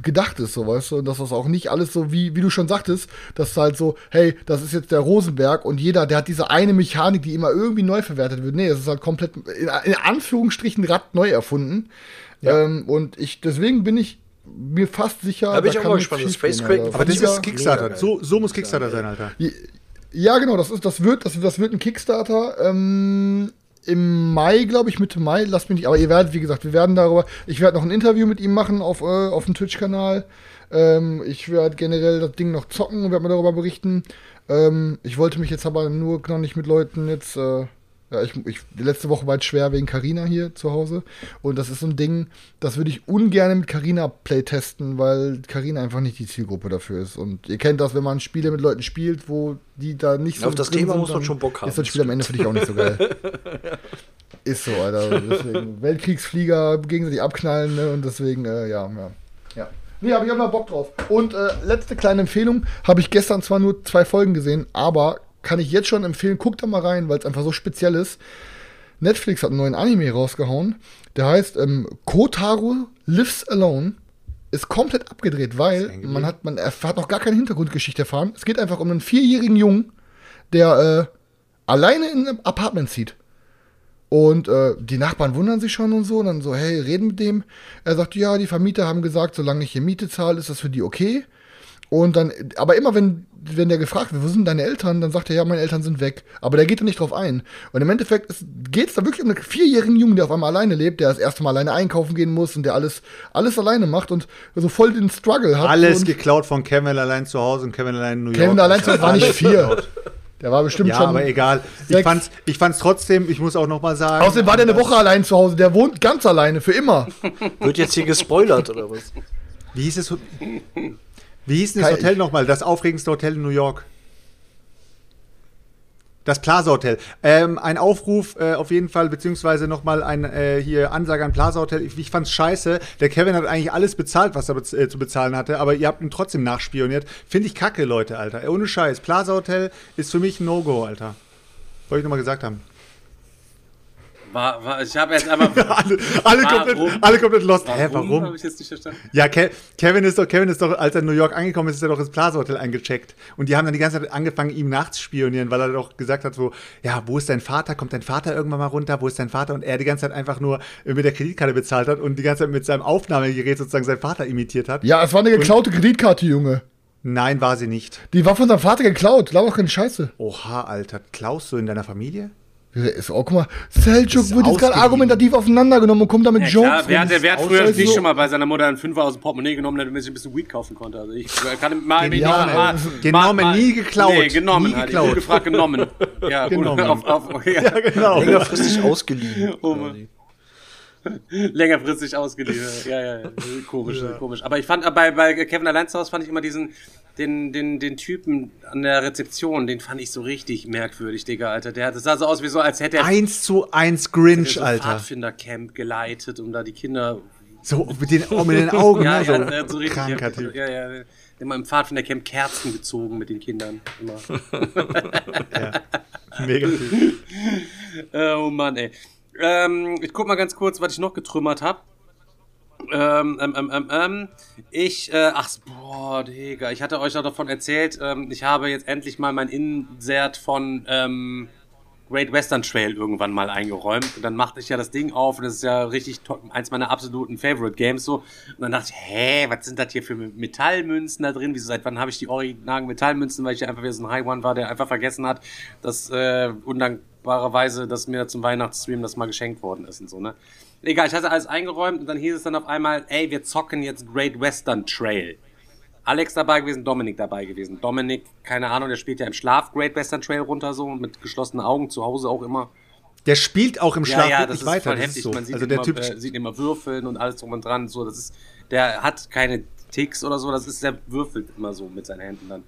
gedacht ist, so, weißt du, und dass das auch nicht alles so, wie, wie du schon sagtest, dass halt so, hey, das ist jetzt der Rosenberg und jeder, der hat diese eine Mechanik, die immer irgendwie neu verwertet wird. Nee, es ist halt komplett, in, in Anführungsstrichen, Rad neu erfunden. Ähm, und ich, deswegen bin ich mir fast sicher, Da bin ich auch mal gespannt, das Space Alter. Aber das ist Kickstarter. So, so muss Kickstarter sein, Alter. Ja, genau, das, ist, das, wird, das, das wird ein Kickstarter. Ähm, Im Mai, glaube ich, Mitte Mai, lasst mich nicht, aber ihr werdet, wie gesagt, wir werden darüber, ich werde noch ein Interview mit ihm machen auf, äh, auf dem Twitch-Kanal. Ähm, ich werde generell das Ding noch zocken und werde mal darüber berichten. Ähm, ich wollte mich jetzt aber nur noch nicht mit Leuten jetzt, äh, ja, ich, ich, die letzte Woche war es schwer wegen Karina hier zu Hause. Und das ist so ein Ding, das würde ich ungern mit Karina playtesten, weil Karina einfach nicht die Zielgruppe dafür ist. Und ihr kennt das, wenn man Spiele mit Leuten spielt, wo die da nicht so Auf das Thema sind, muss man schon Bock haben, Ist das Spiel am Ende für dich auch nicht so geil. Ist so, Alter. Deswegen Weltkriegsflieger gegenseitig abknallen ne? und deswegen, äh, ja, ja. ja. Nee, aber ich hab mal Bock drauf. Und äh, letzte kleine Empfehlung, habe ich gestern zwar nur zwei Folgen gesehen, aber kann ich jetzt schon empfehlen, guckt da mal rein, weil es einfach so speziell ist. Netflix hat einen neuen Anime rausgehauen, der heißt ähm, Kotaro Lives Alone. Ist komplett abgedreht, weil man hat, man hat noch gar keine Hintergrundgeschichte erfahren. Es geht einfach um einen vierjährigen Jungen, der äh, alleine in einem Apartment zieht. Und äh, die Nachbarn wundern sich schon und so. Und dann so, hey, reden mit dem. Er sagt, ja, die Vermieter haben gesagt, solange ich hier Miete zahle, ist das für die okay. Und dann, aber immer wenn, wenn der gefragt wird, wo sind deine Eltern, dann sagt er, ja, meine Eltern sind weg. Aber der geht da nicht drauf ein. Und im Endeffekt geht es da wirklich um einen vierjährigen Jungen, der auf einmal alleine lebt, der das erste Mal alleine einkaufen gehen muss und der alles, alles alleine macht und so voll den Struggle hat. Alles und geklaut von Kevin allein zu Hause und Kevin allein in New York. Kevin allein zu Hause war nicht vier. Der war bestimmt Ja, schon. aber egal. Ich sechs. fand's, ich fand's trotzdem, ich muss auch noch mal sagen. Außerdem war der eine Woche allein zu Hause. Der wohnt ganz alleine, für immer. Wird jetzt hier gespoilert oder was? Wie hieß es? Wie hieß denn das Hotel nochmal? Das aufregendste Hotel in New York. Das Plaza Hotel. Ähm, ein Aufruf äh, auf jeden Fall, beziehungsweise nochmal ein äh, hier Ansage an Plaza Hotel. Ich, ich fand's scheiße. Der Kevin hat eigentlich alles bezahlt, was er bez äh, zu bezahlen hatte, aber ihr habt ihn trotzdem nachspioniert. Finde ich kacke, Leute, Alter. Ohne Scheiß. Plaza Hotel ist für mich ein No-Go, Alter. Wollte ich nochmal gesagt haben. War, war, ich habe jetzt einfach. alle, alle, Warum? komplett, alle komplett lost. Hä, warum? Habe ich jetzt nicht verstanden. Ja, Ke Kevin ist doch, Kevin ist doch, als er in New York angekommen ist, ist er doch ins Plaza Hotel eingecheckt. Und die haben dann die ganze Zeit angefangen, ihm nachzuspionieren, weil er doch gesagt hat, so, ja, wo ist dein Vater? Kommt dein Vater irgendwann mal runter? Wo ist dein Vater? Und er die ganze Zeit einfach nur mit der Kreditkarte bezahlt hat und die ganze Zeit mit seinem Aufnahmegerät sozusagen seinen Vater imitiert hat. Ja, es war eine geklaute Kreditkarte, Junge. Nein, war sie nicht. Die war von seinem Vater geklaut. Laber doch keine Scheiße. Oha, Alter. Klaust du in deiner Familie? Ja, Ist auch, guck mal, Seljuk Ist wird jetzt gerade argumentativ auseinandergenommen und kommt damit Ja, Jokes. klar, wer hat, wer hat früher nicht so- schon mal bei seiner Mutter einen Fünfer aus dem Portemonnaie genommen, damit er sich ein bisschen Weed kaufen konnte? Also ich kann mal, Genommen, mal, mal, genommen, mal, nie geklaut, Nee, genommen nie halt. geklaut. Ich gefragt, genommen. Ja, Genommen. Gut, auf, auf, ja. Ja, genau. Längerfristig ausgeliehen. Oh. Längerfristig ausgeliehen. Ja, ja, ja. Komisch, komisch. Aber ich fand, äh, bei, bei Kevin allein zu Hause fand ich immer diesen, den, den, den Typen an der Rezeption, den fand ich so richtig merkwürdig, Digga, Alter. Der, das sah so aus wie so, als hätte er Eins zu eins Grinch, so Alter. Pfadfindercamp geleitet, um da die Kinder So mit den, oh, mit den Augen, ja, ne? so, ja, so richtig. kranker ja, Typ. Ja, ja. Immer im Pfadfindercamp Kerzen gezogen mit den Kindern. Immer. Mega Typ. Äh, oh Mann, ey. Ähm, ich guck mal ganz kurz, was ich noch getrümmert habe. Ähm, ähm, ähm, ähm, ähm, ich, äh, ach, boah, Digga, ich hatte euch auch davon erzählt, ähm, ich habe jetzt endlich mal mein Insert von, ähm, Great Western Trail irgendwann mal eingeräumt und dann machte ich ja das Ding auf und das ist ja richtig eins meiner absoluten Favorite Games so und dann dachte ich, hä, was sind das hier für Metallmünzen da drin? Wieso seit wann habe ich die originalen Metallmünzen, weil ich ja einfach wieder so ein High One war, der einfach vergessen hat, dass äh, undankbarerweise, dass mir zum Weihnachtsstream das mal geschenkt worden ist und so, ne? Egal, ich hatte alles eingeräumt und dann hieß es dann auf einmal, ey, wir zocken jetzt Great Western Trail. Alex dabei gewesen, Dominik dabei gewesen. Dominik, keine Ahnung, der spielt ja im Schlaf Great Western Trail runter so mit geschlossenen Augen, zu Hause auch immer. Der spielt auch im Schlaf ja, ja, das ist weiter. voll heftig. so. Man sieht, also der immer, Typ, äh, sieht immer Würfeln und alles drum und dran. So, das ist, der hat keine Ticks oder so, das ist, der würfelt immer so mit seinen Händen dann.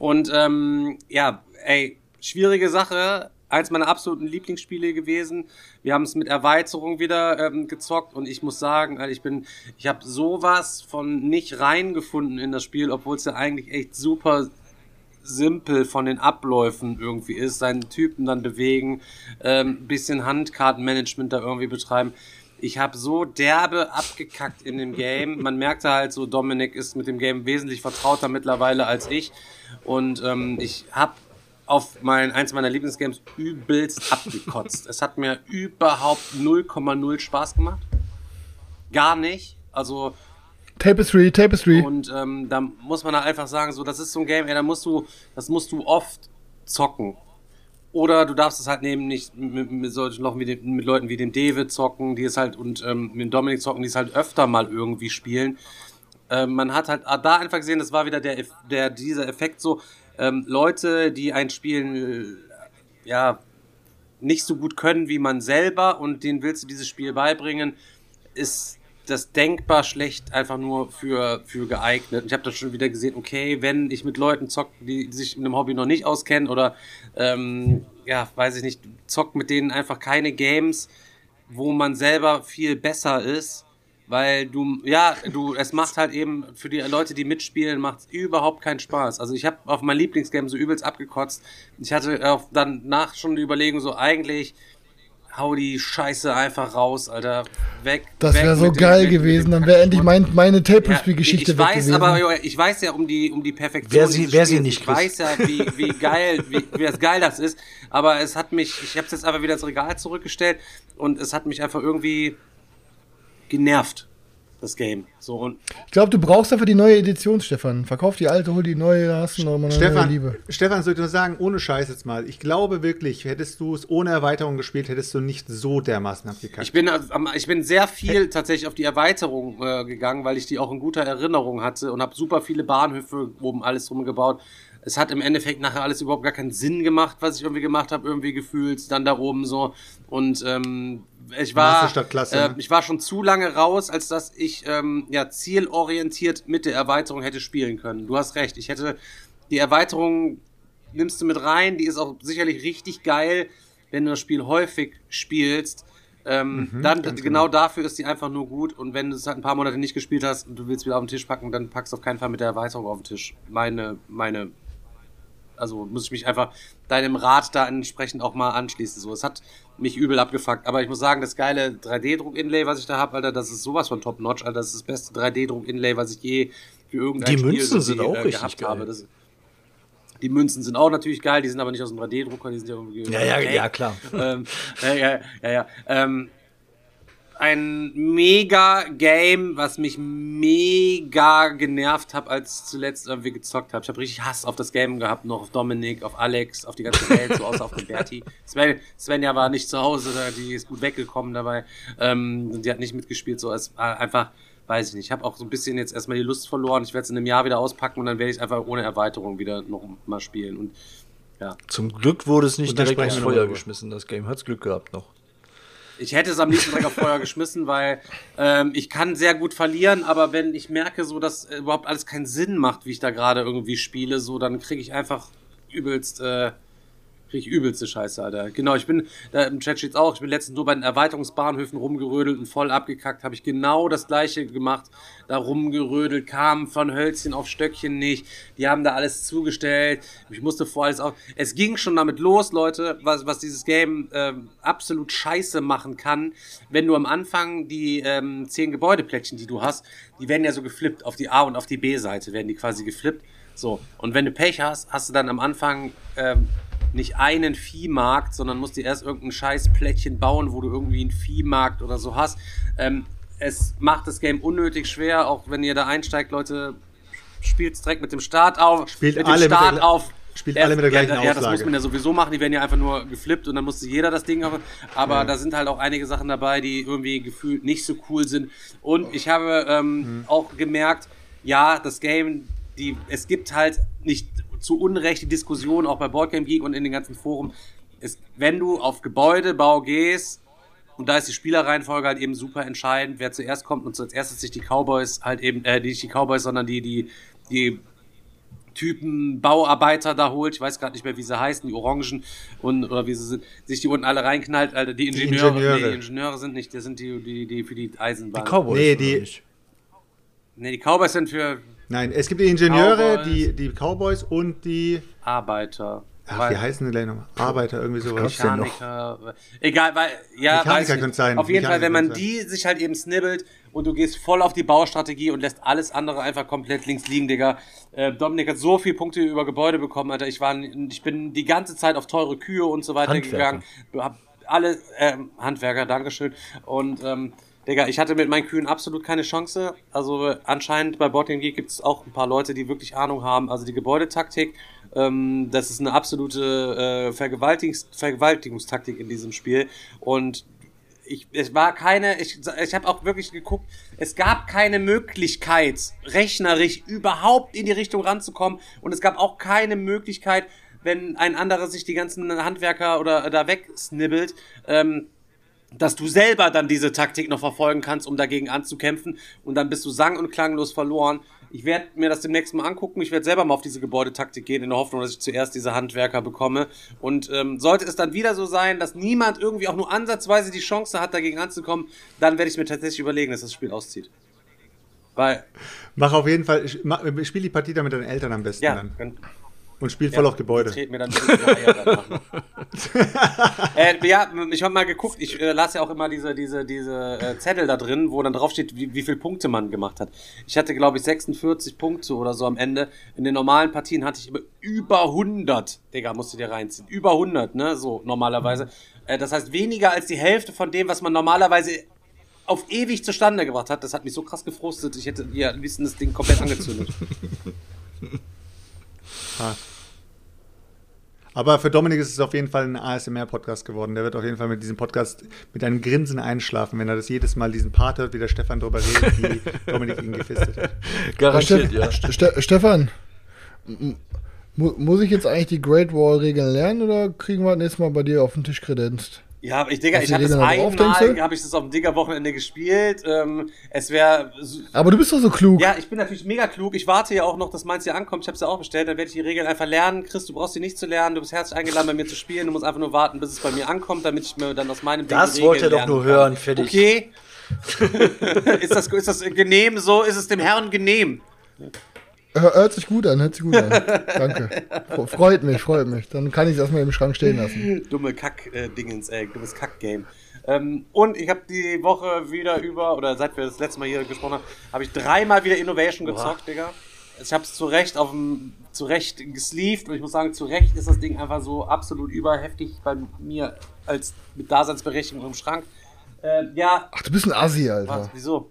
Und ähm, ja, ey, schwierige Sache. Eins meiner absoluten Lieblingsspiele gewesen. Wir haben es mit Erweiterung wieder ähm, gezockt und ich muss sagen, also ich bin, ich habe sowas von nicht reingefunden in das Spiel, obwohl es ja eigentlich echt super simpel von den Abläufen irgendwie ist, seinen Typen dann bewegen, ähm, bisschen Handkartenmanagement da irgendwie betreiben. Ich habe so derbe abgekackt in dem Game. Man merkte halt so, Dominik ist mit dem Game wesentlich vertrauter mittlerweile als ich. Und ähm, ich habe auf mein, eins meiner Lieblingsgames übelst abgekotzt. es hat mir überhaupt 0,0 Spaß gemacht. Gar nicht. Also Tapestry, Tapestry. und ähm, da muss man halt einfach sagen, so, das ist so ein Game, ey, da musst du, das musst du oft zocken. Oder du darfst es halt neben nicht mit, mit solchen Leuten wie dem, mit Leuten wie dem David zocken, die es halt und ähm, mit dem Dominik zocken, die es halt öfter mal irgendwie spielen. Ähm, man hat halt da einfach gesehen, das war wieder der, der dieser Effekt so, ähm, Leute, die ein Spiel äh, ja nicht so gut können wie man selber und denen willst du dieses Spiel beibringen, ist das denkbar schlecht einfach nur für, für geeignet. Ich habe das schon wieder gesehen, okay, wenn ich mit Leuten zocke, die sich in einem Hobby noch nicht auskennen oder ähm, ja, weiß ich nicht, zockt mit denen einfach keine Games, wo man selber viel besser ist, weil du, ja, du, es macht halt eben für die Leute, die mitspielen, macht überhaupt keinen Spaß. Also ich habe auf mein Lieblingsgame so übelst abgekotzt. Ich hatte auch danach schon die Überlegung, so eigentlich hau die Scheiße einfach raus, Alter. Weg. Das wäre so geil dem gewesen. Dann wäre endlich mein, meine ja, Tapestry-Geschichte ich weg weiß, gewesen. aber ich weiß ja um die um die Perfektion. Wer sie- wer sie nicht Ich weiß ja, wie, wie geil, wie, wie das geil das ist. Aber es hat mich, ich habe es jetzt einfach wieder ins Regal zurückgestellt und es hat mich einfach irgendwie genervt, das Game. So und ich glaube, du brauchst einfach die neue Edition, Stefan. Verkauf die alte, hol die neue, da hast du noch mal eine neue Stefan, Liebe. Stefan, soll ich nur sagen, ohne Scheiß jetzt mal. Ich glaube wirklich, hättest du es ohne Erweiterung gespielt, hättest du nicht so dermaßen abgekackt. Ich bin, am- ich bin sehr viel tatsächlich auf die Erweiterung äh, gegangen, weil ich die auch in guter Erinnerung hatte und habe super viele Bahnhöfe oben alles drum gebaut. Es hat im Endeffekt nachher alles überhaupt gar keinen Sinn gemacht, was ich irgendwie gemacht habe, irgendwie gefühlt, dann da oben so. Und ähm, ich war, äh, ne? ich war schon zu lange raus, als dass ich ähm, ja zielorientiert mit der Erweiterung hätte spielen können. Du hast recht, ich hätte die Erweiterung nimmst du mit rein. Die ist auch sicherlich richtig geil, wenn du das Spiel häufig spielst. Ähm, dann genau dafür ist die einfach nur gut. Und wenn du es halt ein paar Monate nicht gespielt hast und du willst wieder auf den Tisch packen, dann packst du auf keinen Fall mit der Erweiterung auf den Tisch. Meine, meine, also muss ich mich einfach deinem Rat da entsprechend auch mal anschließen. So, es hat mich übel abgefuckt. Aber ich muss sagen, das geile 3D-Druck-Inlay, was ich da habe, Alter, das ist sowas von top-notch, Alter. Das ist das beste 3D-Druck-Inlay, was ich je für irgendein Die Spiel Münzen sind auch richtig gehabt geil. habe. Das, die Münzen sind auch natürlich geil, die sind aber nicht aus dem 3D-Drucker, die sind ja irgendwie. Ja, ja, okay. ja, klar. ähm, ja, ja, ja, ja. Ähm, ein mega Game, was mich mega genervt hat, als ich zuletzt irgendwie gezockt habe. Ich habe richtig Hass auf das Game gehabt, noch auf Dominik, auf Alex, auf die ganze Welt, so außer auf den Berti. Sven, Svenja war nicht zu Hause, da- die ist gut weggekommen dabei. Ähm, die hat nicht mitgespielt, so als äh, einfach, weiß ich nicht. Ich habe auch so ein bisschen jetzt erstmal die Lust verloren. Ich werde es in einem Jahr wieder auspacken und dann werde ich es einfach ohne Erweiterung wieder noch mal spielen. Und ja, Zum Glück wurde es nicht direkt noch Feuer geschmissen, das Game. Hat's Glück gehabt noch. Ich hätte es am liebsten direkt auf Feuer geschmissen, weil ähm, ich kann sehr gut verlieren, aber wenn ich merke, so dass äh, überhaupt alles keinen Sinn macht, wie ich da gerade irgendwie spiele, so dann kriege ich einfach übelst, äh, krieg ich übelste Scheiße, Alter. Genau, ich bin, da im Chat steht's auch, ich bin letztens nur bei den Erweiterungsbahnhöfen rumgerödelt und voll abgekackt, habe ich genau das gleiche gemacht, da rumgerödelt, kam von Hölzchen auf Stöckchen nicht, die haben da alles zugestellt, ich musste vor alles auf, es ging schon damit los, Leute, was, was dieses Game ähm, absolut scheiße machen kann, wenn du am Anfang die ähm, zehn Gebäudeplättchen, die du hast, die werden ja so geflippt, auf die A- und auf die B-Seite werden die quasi geflippt, so, und wenn du Pech hast, hast du dann am Anfang ähm, nicht einen Viehmarkt, sondern musst dir erst irgendein scheiß Plättchen bauen, wo du irgendwie einen Viehmarkt oder so hast. Ähm, es macht das Game unnötig schwer, auch wenn ihr da einsteigt, Leute, spielt's direkt mit dem Start auf. Spielt mit alle dem mit Start der- auf. spielt alle mit der gleichen ja, Ja, das muss man ja sowieso machen, die werden ja einfach nur geflippt und dann musste jeder das Ding haben. Aber da sind halt auch einige Sachen dabei, die irgendwie gefühlt nicht so cool sind. Und ich habe ähm, Mhm. auch gemerkt, ja, das Game, die, es gibt halt nicht zu Unrecht die Diskussion, auch bei Boardgame Geek und in den ganzen Foren, ist, wenn du auf Gebäudebau gehst, und da ist die Spielerreihenfolge halt eben super entscheidend, wer zuerst kommt und als erstes sich die Cowboys halt eben, äh, nicht die Cowboys, sondern die, die, die Typen Bauarbeiter da holt, ich weiß gerade nicht mehr, wie sie heißen, die Orangen und oder wie sie sind, sich die unten alle reinknallt, Alter, die Ingenieure, Ingenieure. Nee, die Ingenieure sind nicht, das sind die, die, die für die Eisenbahn. Die Cowboys. Nee, die-? Nee, die Cowboys sind für Nein, es gibt die Ingenieure, Cowboys. die, die Cowboys und die. Arbeiter. Ach, wie heißen die gleich nochmal? Arbeiter, irgendwie sowas. denn noch? Mechaniker, egal, weil, ja, Mechaniker könnte sein, Auf jeden Fall, Mechaniker wenn man könnte die sich halt eben snibbelt und du gehst voll auf die Baustrategie und lässt alles andere einfach komplett links liegen, Digga. Äh, Dominik hat so viele Punkte über Gebäude bekommen, Alter. Ich war, ich bin die ganze Zeit auf teure Kühe und so weiter Handwerker. gegangen. Hab alle, ähm, Handwerker, Dankeschön. Und, ähm, Digga, ich hatte mit meinen Kühen absolut keine Chance. Also anscheinend bei Boardgame Geek gibt es auch ein paar Leute, die wirklich Ahnung haben. Also die Gebäudetaktik, ähm, das ist eine absolute äh, Vergewaltigungs Vergewaltigungstaktik in diesem Spiel. Und ich, es war keine, ich, ich habe auch wirklich geguckt, es gab keine Möglichkeit, rechnerisch überhaupt in die Richtung ranzukommen. Und es gab auch keine Möglichkeit, wenn ein anderer sich die ganzen Handwerker oder da wegsnibbelt, ähm, dass du selber dann diese Taktik noch verfolgen kannst, um dagegen anzukämpfen und dann bist du sang- und klanglos verloren. Ich werde mir das demnächst mal angucken. Ich werde selber mal auf diese Gebäudetaktik gehen, in der Hoffnung, dass ich zuerst diese Handwerker bekomme. Und ähm, sollte es dann wieder so sein, dass niemand irgendwie auch nur ansatzweise die Chance hat, dagegen anzukommen, dann werde ich mir tatsächlich überlegen, dass das Spiel auszieht. Weil, Mach auf jeden Fall, mach- spiel die Partie dann mit deinen Eltern am besten ja, dann. Und spiel voll auf Gebäude. Treten mir dann äh, ja, ich habe mal geguckt, ich äh, las ja auch immer diese, diese, diese äh, Zettel da drin, wo dann draufsteht, wie, wie viel Punkte man gemacht hat. Ich hatte, glaube ich, 46 Punkte oder so am Ende. In den normalen Partien hatte ich immer über 100. Digga, musst du dir reinziehen. Über 100, ne, so normalerweise. Äh, das heißt, weniger als die Hälfte von dem, was man normalerweise auf ewig zustande gebracht hat. Das hat mich so krass gefrustet. Ich hätte ja am liebsten das Ding komplett angezündet. Aber für Dominik ist es auf jeden Fall ein ASMR-Podcast geworden. Der wird auf jeden Fall mit diesem Podcast mit einem Grinsen einschlafen, wenn er das jedes Mal diesen Part hört, wie der Stefan drüber redet, wie Dominik ihn gefistet hat. Garantiert, ja. Ste Stefan, mu muss ich jetzt eigentlich die Great Wall-Regeln lernen oder kriegen wir das nächste Mal bei dir auf den Tisch kredenzt? Ja, ich Digga, Hast ich habe das einmal, habe ich das auf dem Digger-Wochenende gespielt. Ähm, es wäre Aber du bist doch so klug. Ja, ich bin natürlich mega klug. Ich warte ja auch noch, dass meins hier ankommt. Ich habe es ja auch bestellt. Dann werde ich die Regeln einfach lernen. Chris, du brauchst sie nicht zu lernen. Du bist herzlich eingeladen, bei mir zu spielen. Du musst einfach nur warten, bis es bei mir ankommt, damit ich mir dann aus meinem Ding Das die wollte er doch nur hören, fertig. Okay. ist, das, ist das genehm so? Ist es dem Herrn genehm? Hör- Hört sich gut an, hört sich gut an. Danke. Fre- Freut mich, freut mich. Dann kann ich es erstmal im Schrank stehen lassen. Dumme Kack-Dingens, ey. Dummes Kack-Game. Ähm, und ich habe die Woche wieder über, oder seit wir das letzte Mal hier gesprochen haben, habe ich dreimal wieder Innovation gezockt, Digga. Ich habe es zu Recht auf dem, zu Recht gesleeved und ich muss sagen, zu Recht ist das Ding einfach so absolut überheftig bei mir als mit Daseinsberechtigung im Schrank. Äh, ja, Ach, du bist ein Assi, was, Alter. wieso?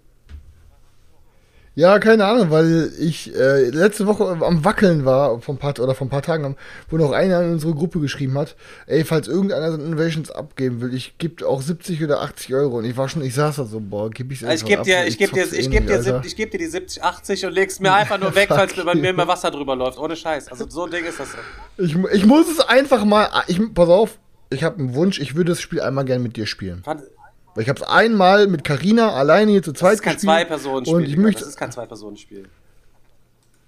Ja, keine Ahnung, weil ich äh, letzte Woche am Wackeln war, ein paar, oder vor ein paar Tagen, wo noch einer in unsere Gruppe geschrieben hat, ey, falls irgendeiner so Innovations abgeben will, ich gebe auch 70 oder 80 Euro. Und ich war schon, ich saß da so, boah, gib ich's Also ich einfach gebe ab, dir, weil ich gebe dir, ich eh gebe nicht, dir, sieb- ich gebe dir die 70, 80 und legst mir einfach nur weg, falls mir bei mir immer Wasser drüber läuft. Ohne Scheiß. Also so ein Ding ist das. Ich, ich muss es einfach mal, ich, pass auf, ich habe einen Wunsch, ich würde das Spiel einmal gern mit dir spielen. Fand- Weil ich habe es einmal mit Carina alleine hier zu zweit Das ist kein gespielt. Zwei-Personen-Spiel. Und ich Digga. möchte, Das ist kein Zwei-Personen-Spiel.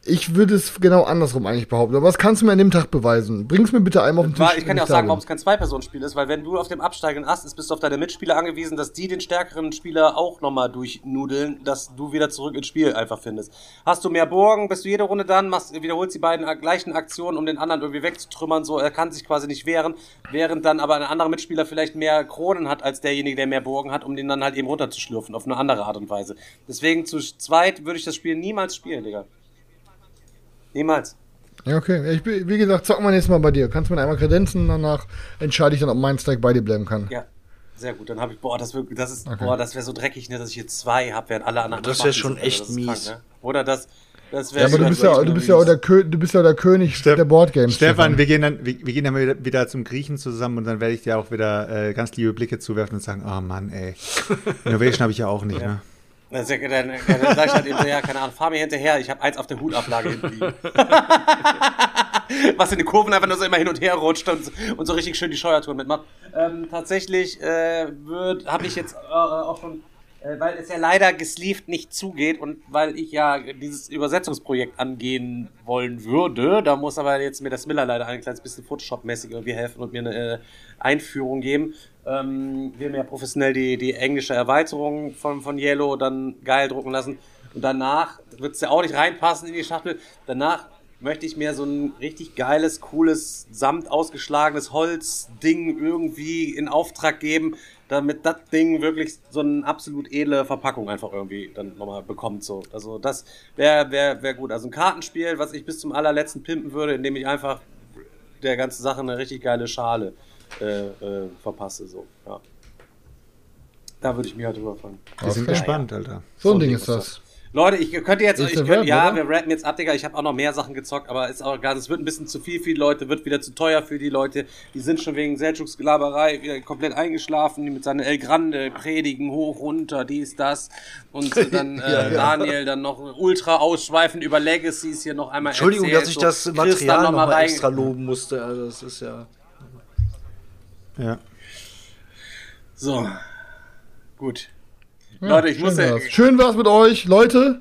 Ich würde es genau andersrum eigentlich behaupten. Aber was kannst du mir an dem Tag beweisen? Bring's mir bitte einmal auf den Tisch. Ich kann dir auch sagen, warum es kein Zwei-Personen-Spiel ist, weil wenn du auf dem absteigenden Ast bist, bist du auf deine Mitspieler angewiesen, dass die den stärkeren Spieler auch nochmal durchnudeln, dass du wieder zurück ins Spiel einfach findest. Hast du mehr Burgen, bist du jede Runde dann, machst, wiederholst die beiden a- gleichen Aktionen, um den anderen irgendwie wegzutrümmern, so, er kann sich quasi nicht wehren, während dann aber ein anderer Mitspieler vielleicht mehr Kronen hat als derjenige, der mehr Burgen hat, um den dann halt eben runterzuschlürfen, auf eine andere Art und Weise. Deswegen zu zweit würde ich das Spiel niemals spielen, Digga. Niemals. Ja, okay. Ich, bin- wie gesagt, zocken wir nächstes Mal bei dir. Kannst mir einmal kredenzen, danach entscheide ich dann, ob mein Stack bei dir bleiben kann. Ja, sehr gut. Dann habe ich, boah, das, wär, das ist, boah, das wäre so dreckig, ne, dass ich hier zwei habe, während alle anderen. Das schwach wär sind, schon Alter. echt ist mies. ne? Oder das, das Ja, wäre. aber du bist ja, du bist ja auch der, du bist ja der König Steff- der Boardgames. Stefan, wir gehen dann, wir, wir gehen dann wieder, wieder zum Griechen zusammen und dann werde ich dir auch wieder äh, ganz liebe Blicke zuwerfen und sagen, oh Mann, ey. Innovation habe ich ja auch nicht, ne? Dann, dann, dann sag ich halt eben so, ja, keine Ahnung, fahr mir hinterher, ich habe eins auf der Hutablage hinten liegen. Was in den Kurven einfach nur so immer hin und her rutscht und, und so richtig schön die Steuertouren mitmacht. Ähm, tatsächlich äh, habe ich jetzt äh, auch schon, äh, weil es ja leider gesleeved nicht zugeht und weil ich ja dieses Übersetzungsprojekt angehen wollen würde, da muss aber jetzt mir das Miller leider ein kleines bisschen Photoshop-mäßig irgendwie helfen und mir eine äh, Einführung geben. Ähm, wir haben ja professionell die, die englische Erweiterung von, von Yellow dann geil drucken lassen. Und danach wird es ja auch nicht reinpassen in die Schachtel. Danach möchte ich mir so ein richtig geiles, cooles, samt ausgeschlagenes Holzding irgendwie in Auftrag geben, damit das Ding wirklich so eine absolut edle Verpackung einfach irgendwie dann nochmal bekommt. So. Also das wäre wär, wär gut. Also ein Kartenspiel, was ich bis zum allerletzten pimpen würde, indem ich einfach der ganzen Sache eine richtig geile Schale äh, äh, verpasse. So. Ja. Da würde ich mich halt drüber freuen. Wir sind gespannt, Alter. So ein Ding ist das. Leute, ich könnte jetzt, ich könnte, ja, oder? wir rappen jetzt ab, Digga. Ich habe auch noch mehr Sachen gezockt, aber ist auch egal. Es wird ein bisschen zu viel für die Leute, wird wieder zu teuer für die Leute. Die sind schon wegen Seldschuks Gelaberei wieder komplett eingeschlafen, die mit seiner El Grande predigen, hoch, runter, dies, das. Und dann äh, Ja, ja. Daniel dann noch ultra ausschweifend über Legacies hier noch einmal Entschuldigung, erzählt, dass ich so. das Material dann noch extra loben musste. Also das ist ja. Ja. So. Gut. Leute, ich schön muss ja, war's. Schön war's mit euch, Leute.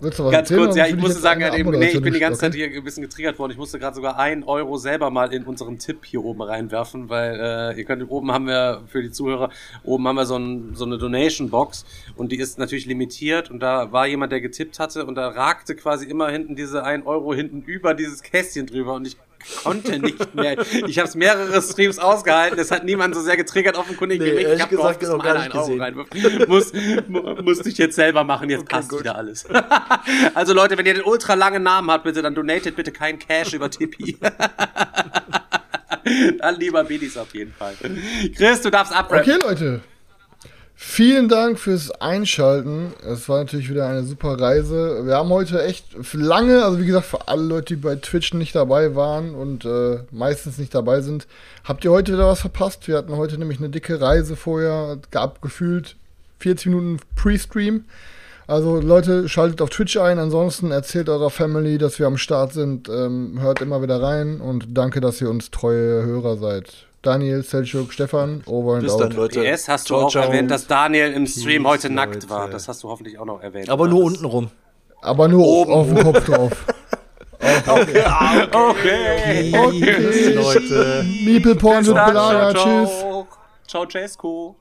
Willst du was Ganz kurz, ja, ich musste jetzt sagen, ja, eben, nee, ich bin die ganze Zeit hier ein bisschen getriggert worden. Ich musste gerade sogar einen Euro selber mal in unseren Tipp hier oben reinwerfen, weil äh, ihr könnt, oben haben wir für die Zuhörer, oben haben wir so, ein, so eine Donation-Box und die ist natürlich limitiert und da war jemand, der getippt hatte und da ragte quasi immer hinten diese 1 Euro hinten über dieses Kästchen drüber und ich konnte nicht mehr. Ich habe es mehrere Streams ausgehalten. Es hat niemand so sehr getriggert, offenkundig Nee, wie mich. ehrlich Ich habe gesagt gehofft, dass einen gesehen. reinwirft. Muss, mu- musste ich jetzt selber machen. Jetzt passt gut. wieder alles. also Leute, wenn ihr den ultra langen Namen habt, bitte dann donatet bitte kein Cash über Tipeee. dann lieber Bidis auf jeden Fall. Chris, du darfst abrappen. Okay, Leute. Vielen Dank fürs Einschalten. Es war natürlich wieder eine super Reise. Wir haben heute echt lange, also wie gesagt, für alle Leute, die bei Twitch nicht dabei waren und äh, meistens nicht dabei sind, habt ihr heute wieder was verpasst. Wir hatten heute nämlich eine dicke Reise vorher. Gab gefühlt 40 Minuten Pre-Stream. Also Leute, schaltet auf Twitch ein. Ansonsten erzählt eurer Family, dass wir am Start sind. Ähm, hört immer wieder rein und danke, dass ihr uns treue Hörer seid. Daniel, Selchuk, Stefan, over and Bis out. dann, Leute. PS hast du Ciao, auch ciao. erwähnt, dass Daniel im Stream Peace, heute nackt Leute. war. Das hast du hoffentlich auch noch erwähnt. Aber nur Das- unten rum. Aber nur Oben. auf den Kopf drauf. Okay. Okay. Leute. Meeple Porn belagert. ciao, Tschüss. ciao. Ciao, Cesco.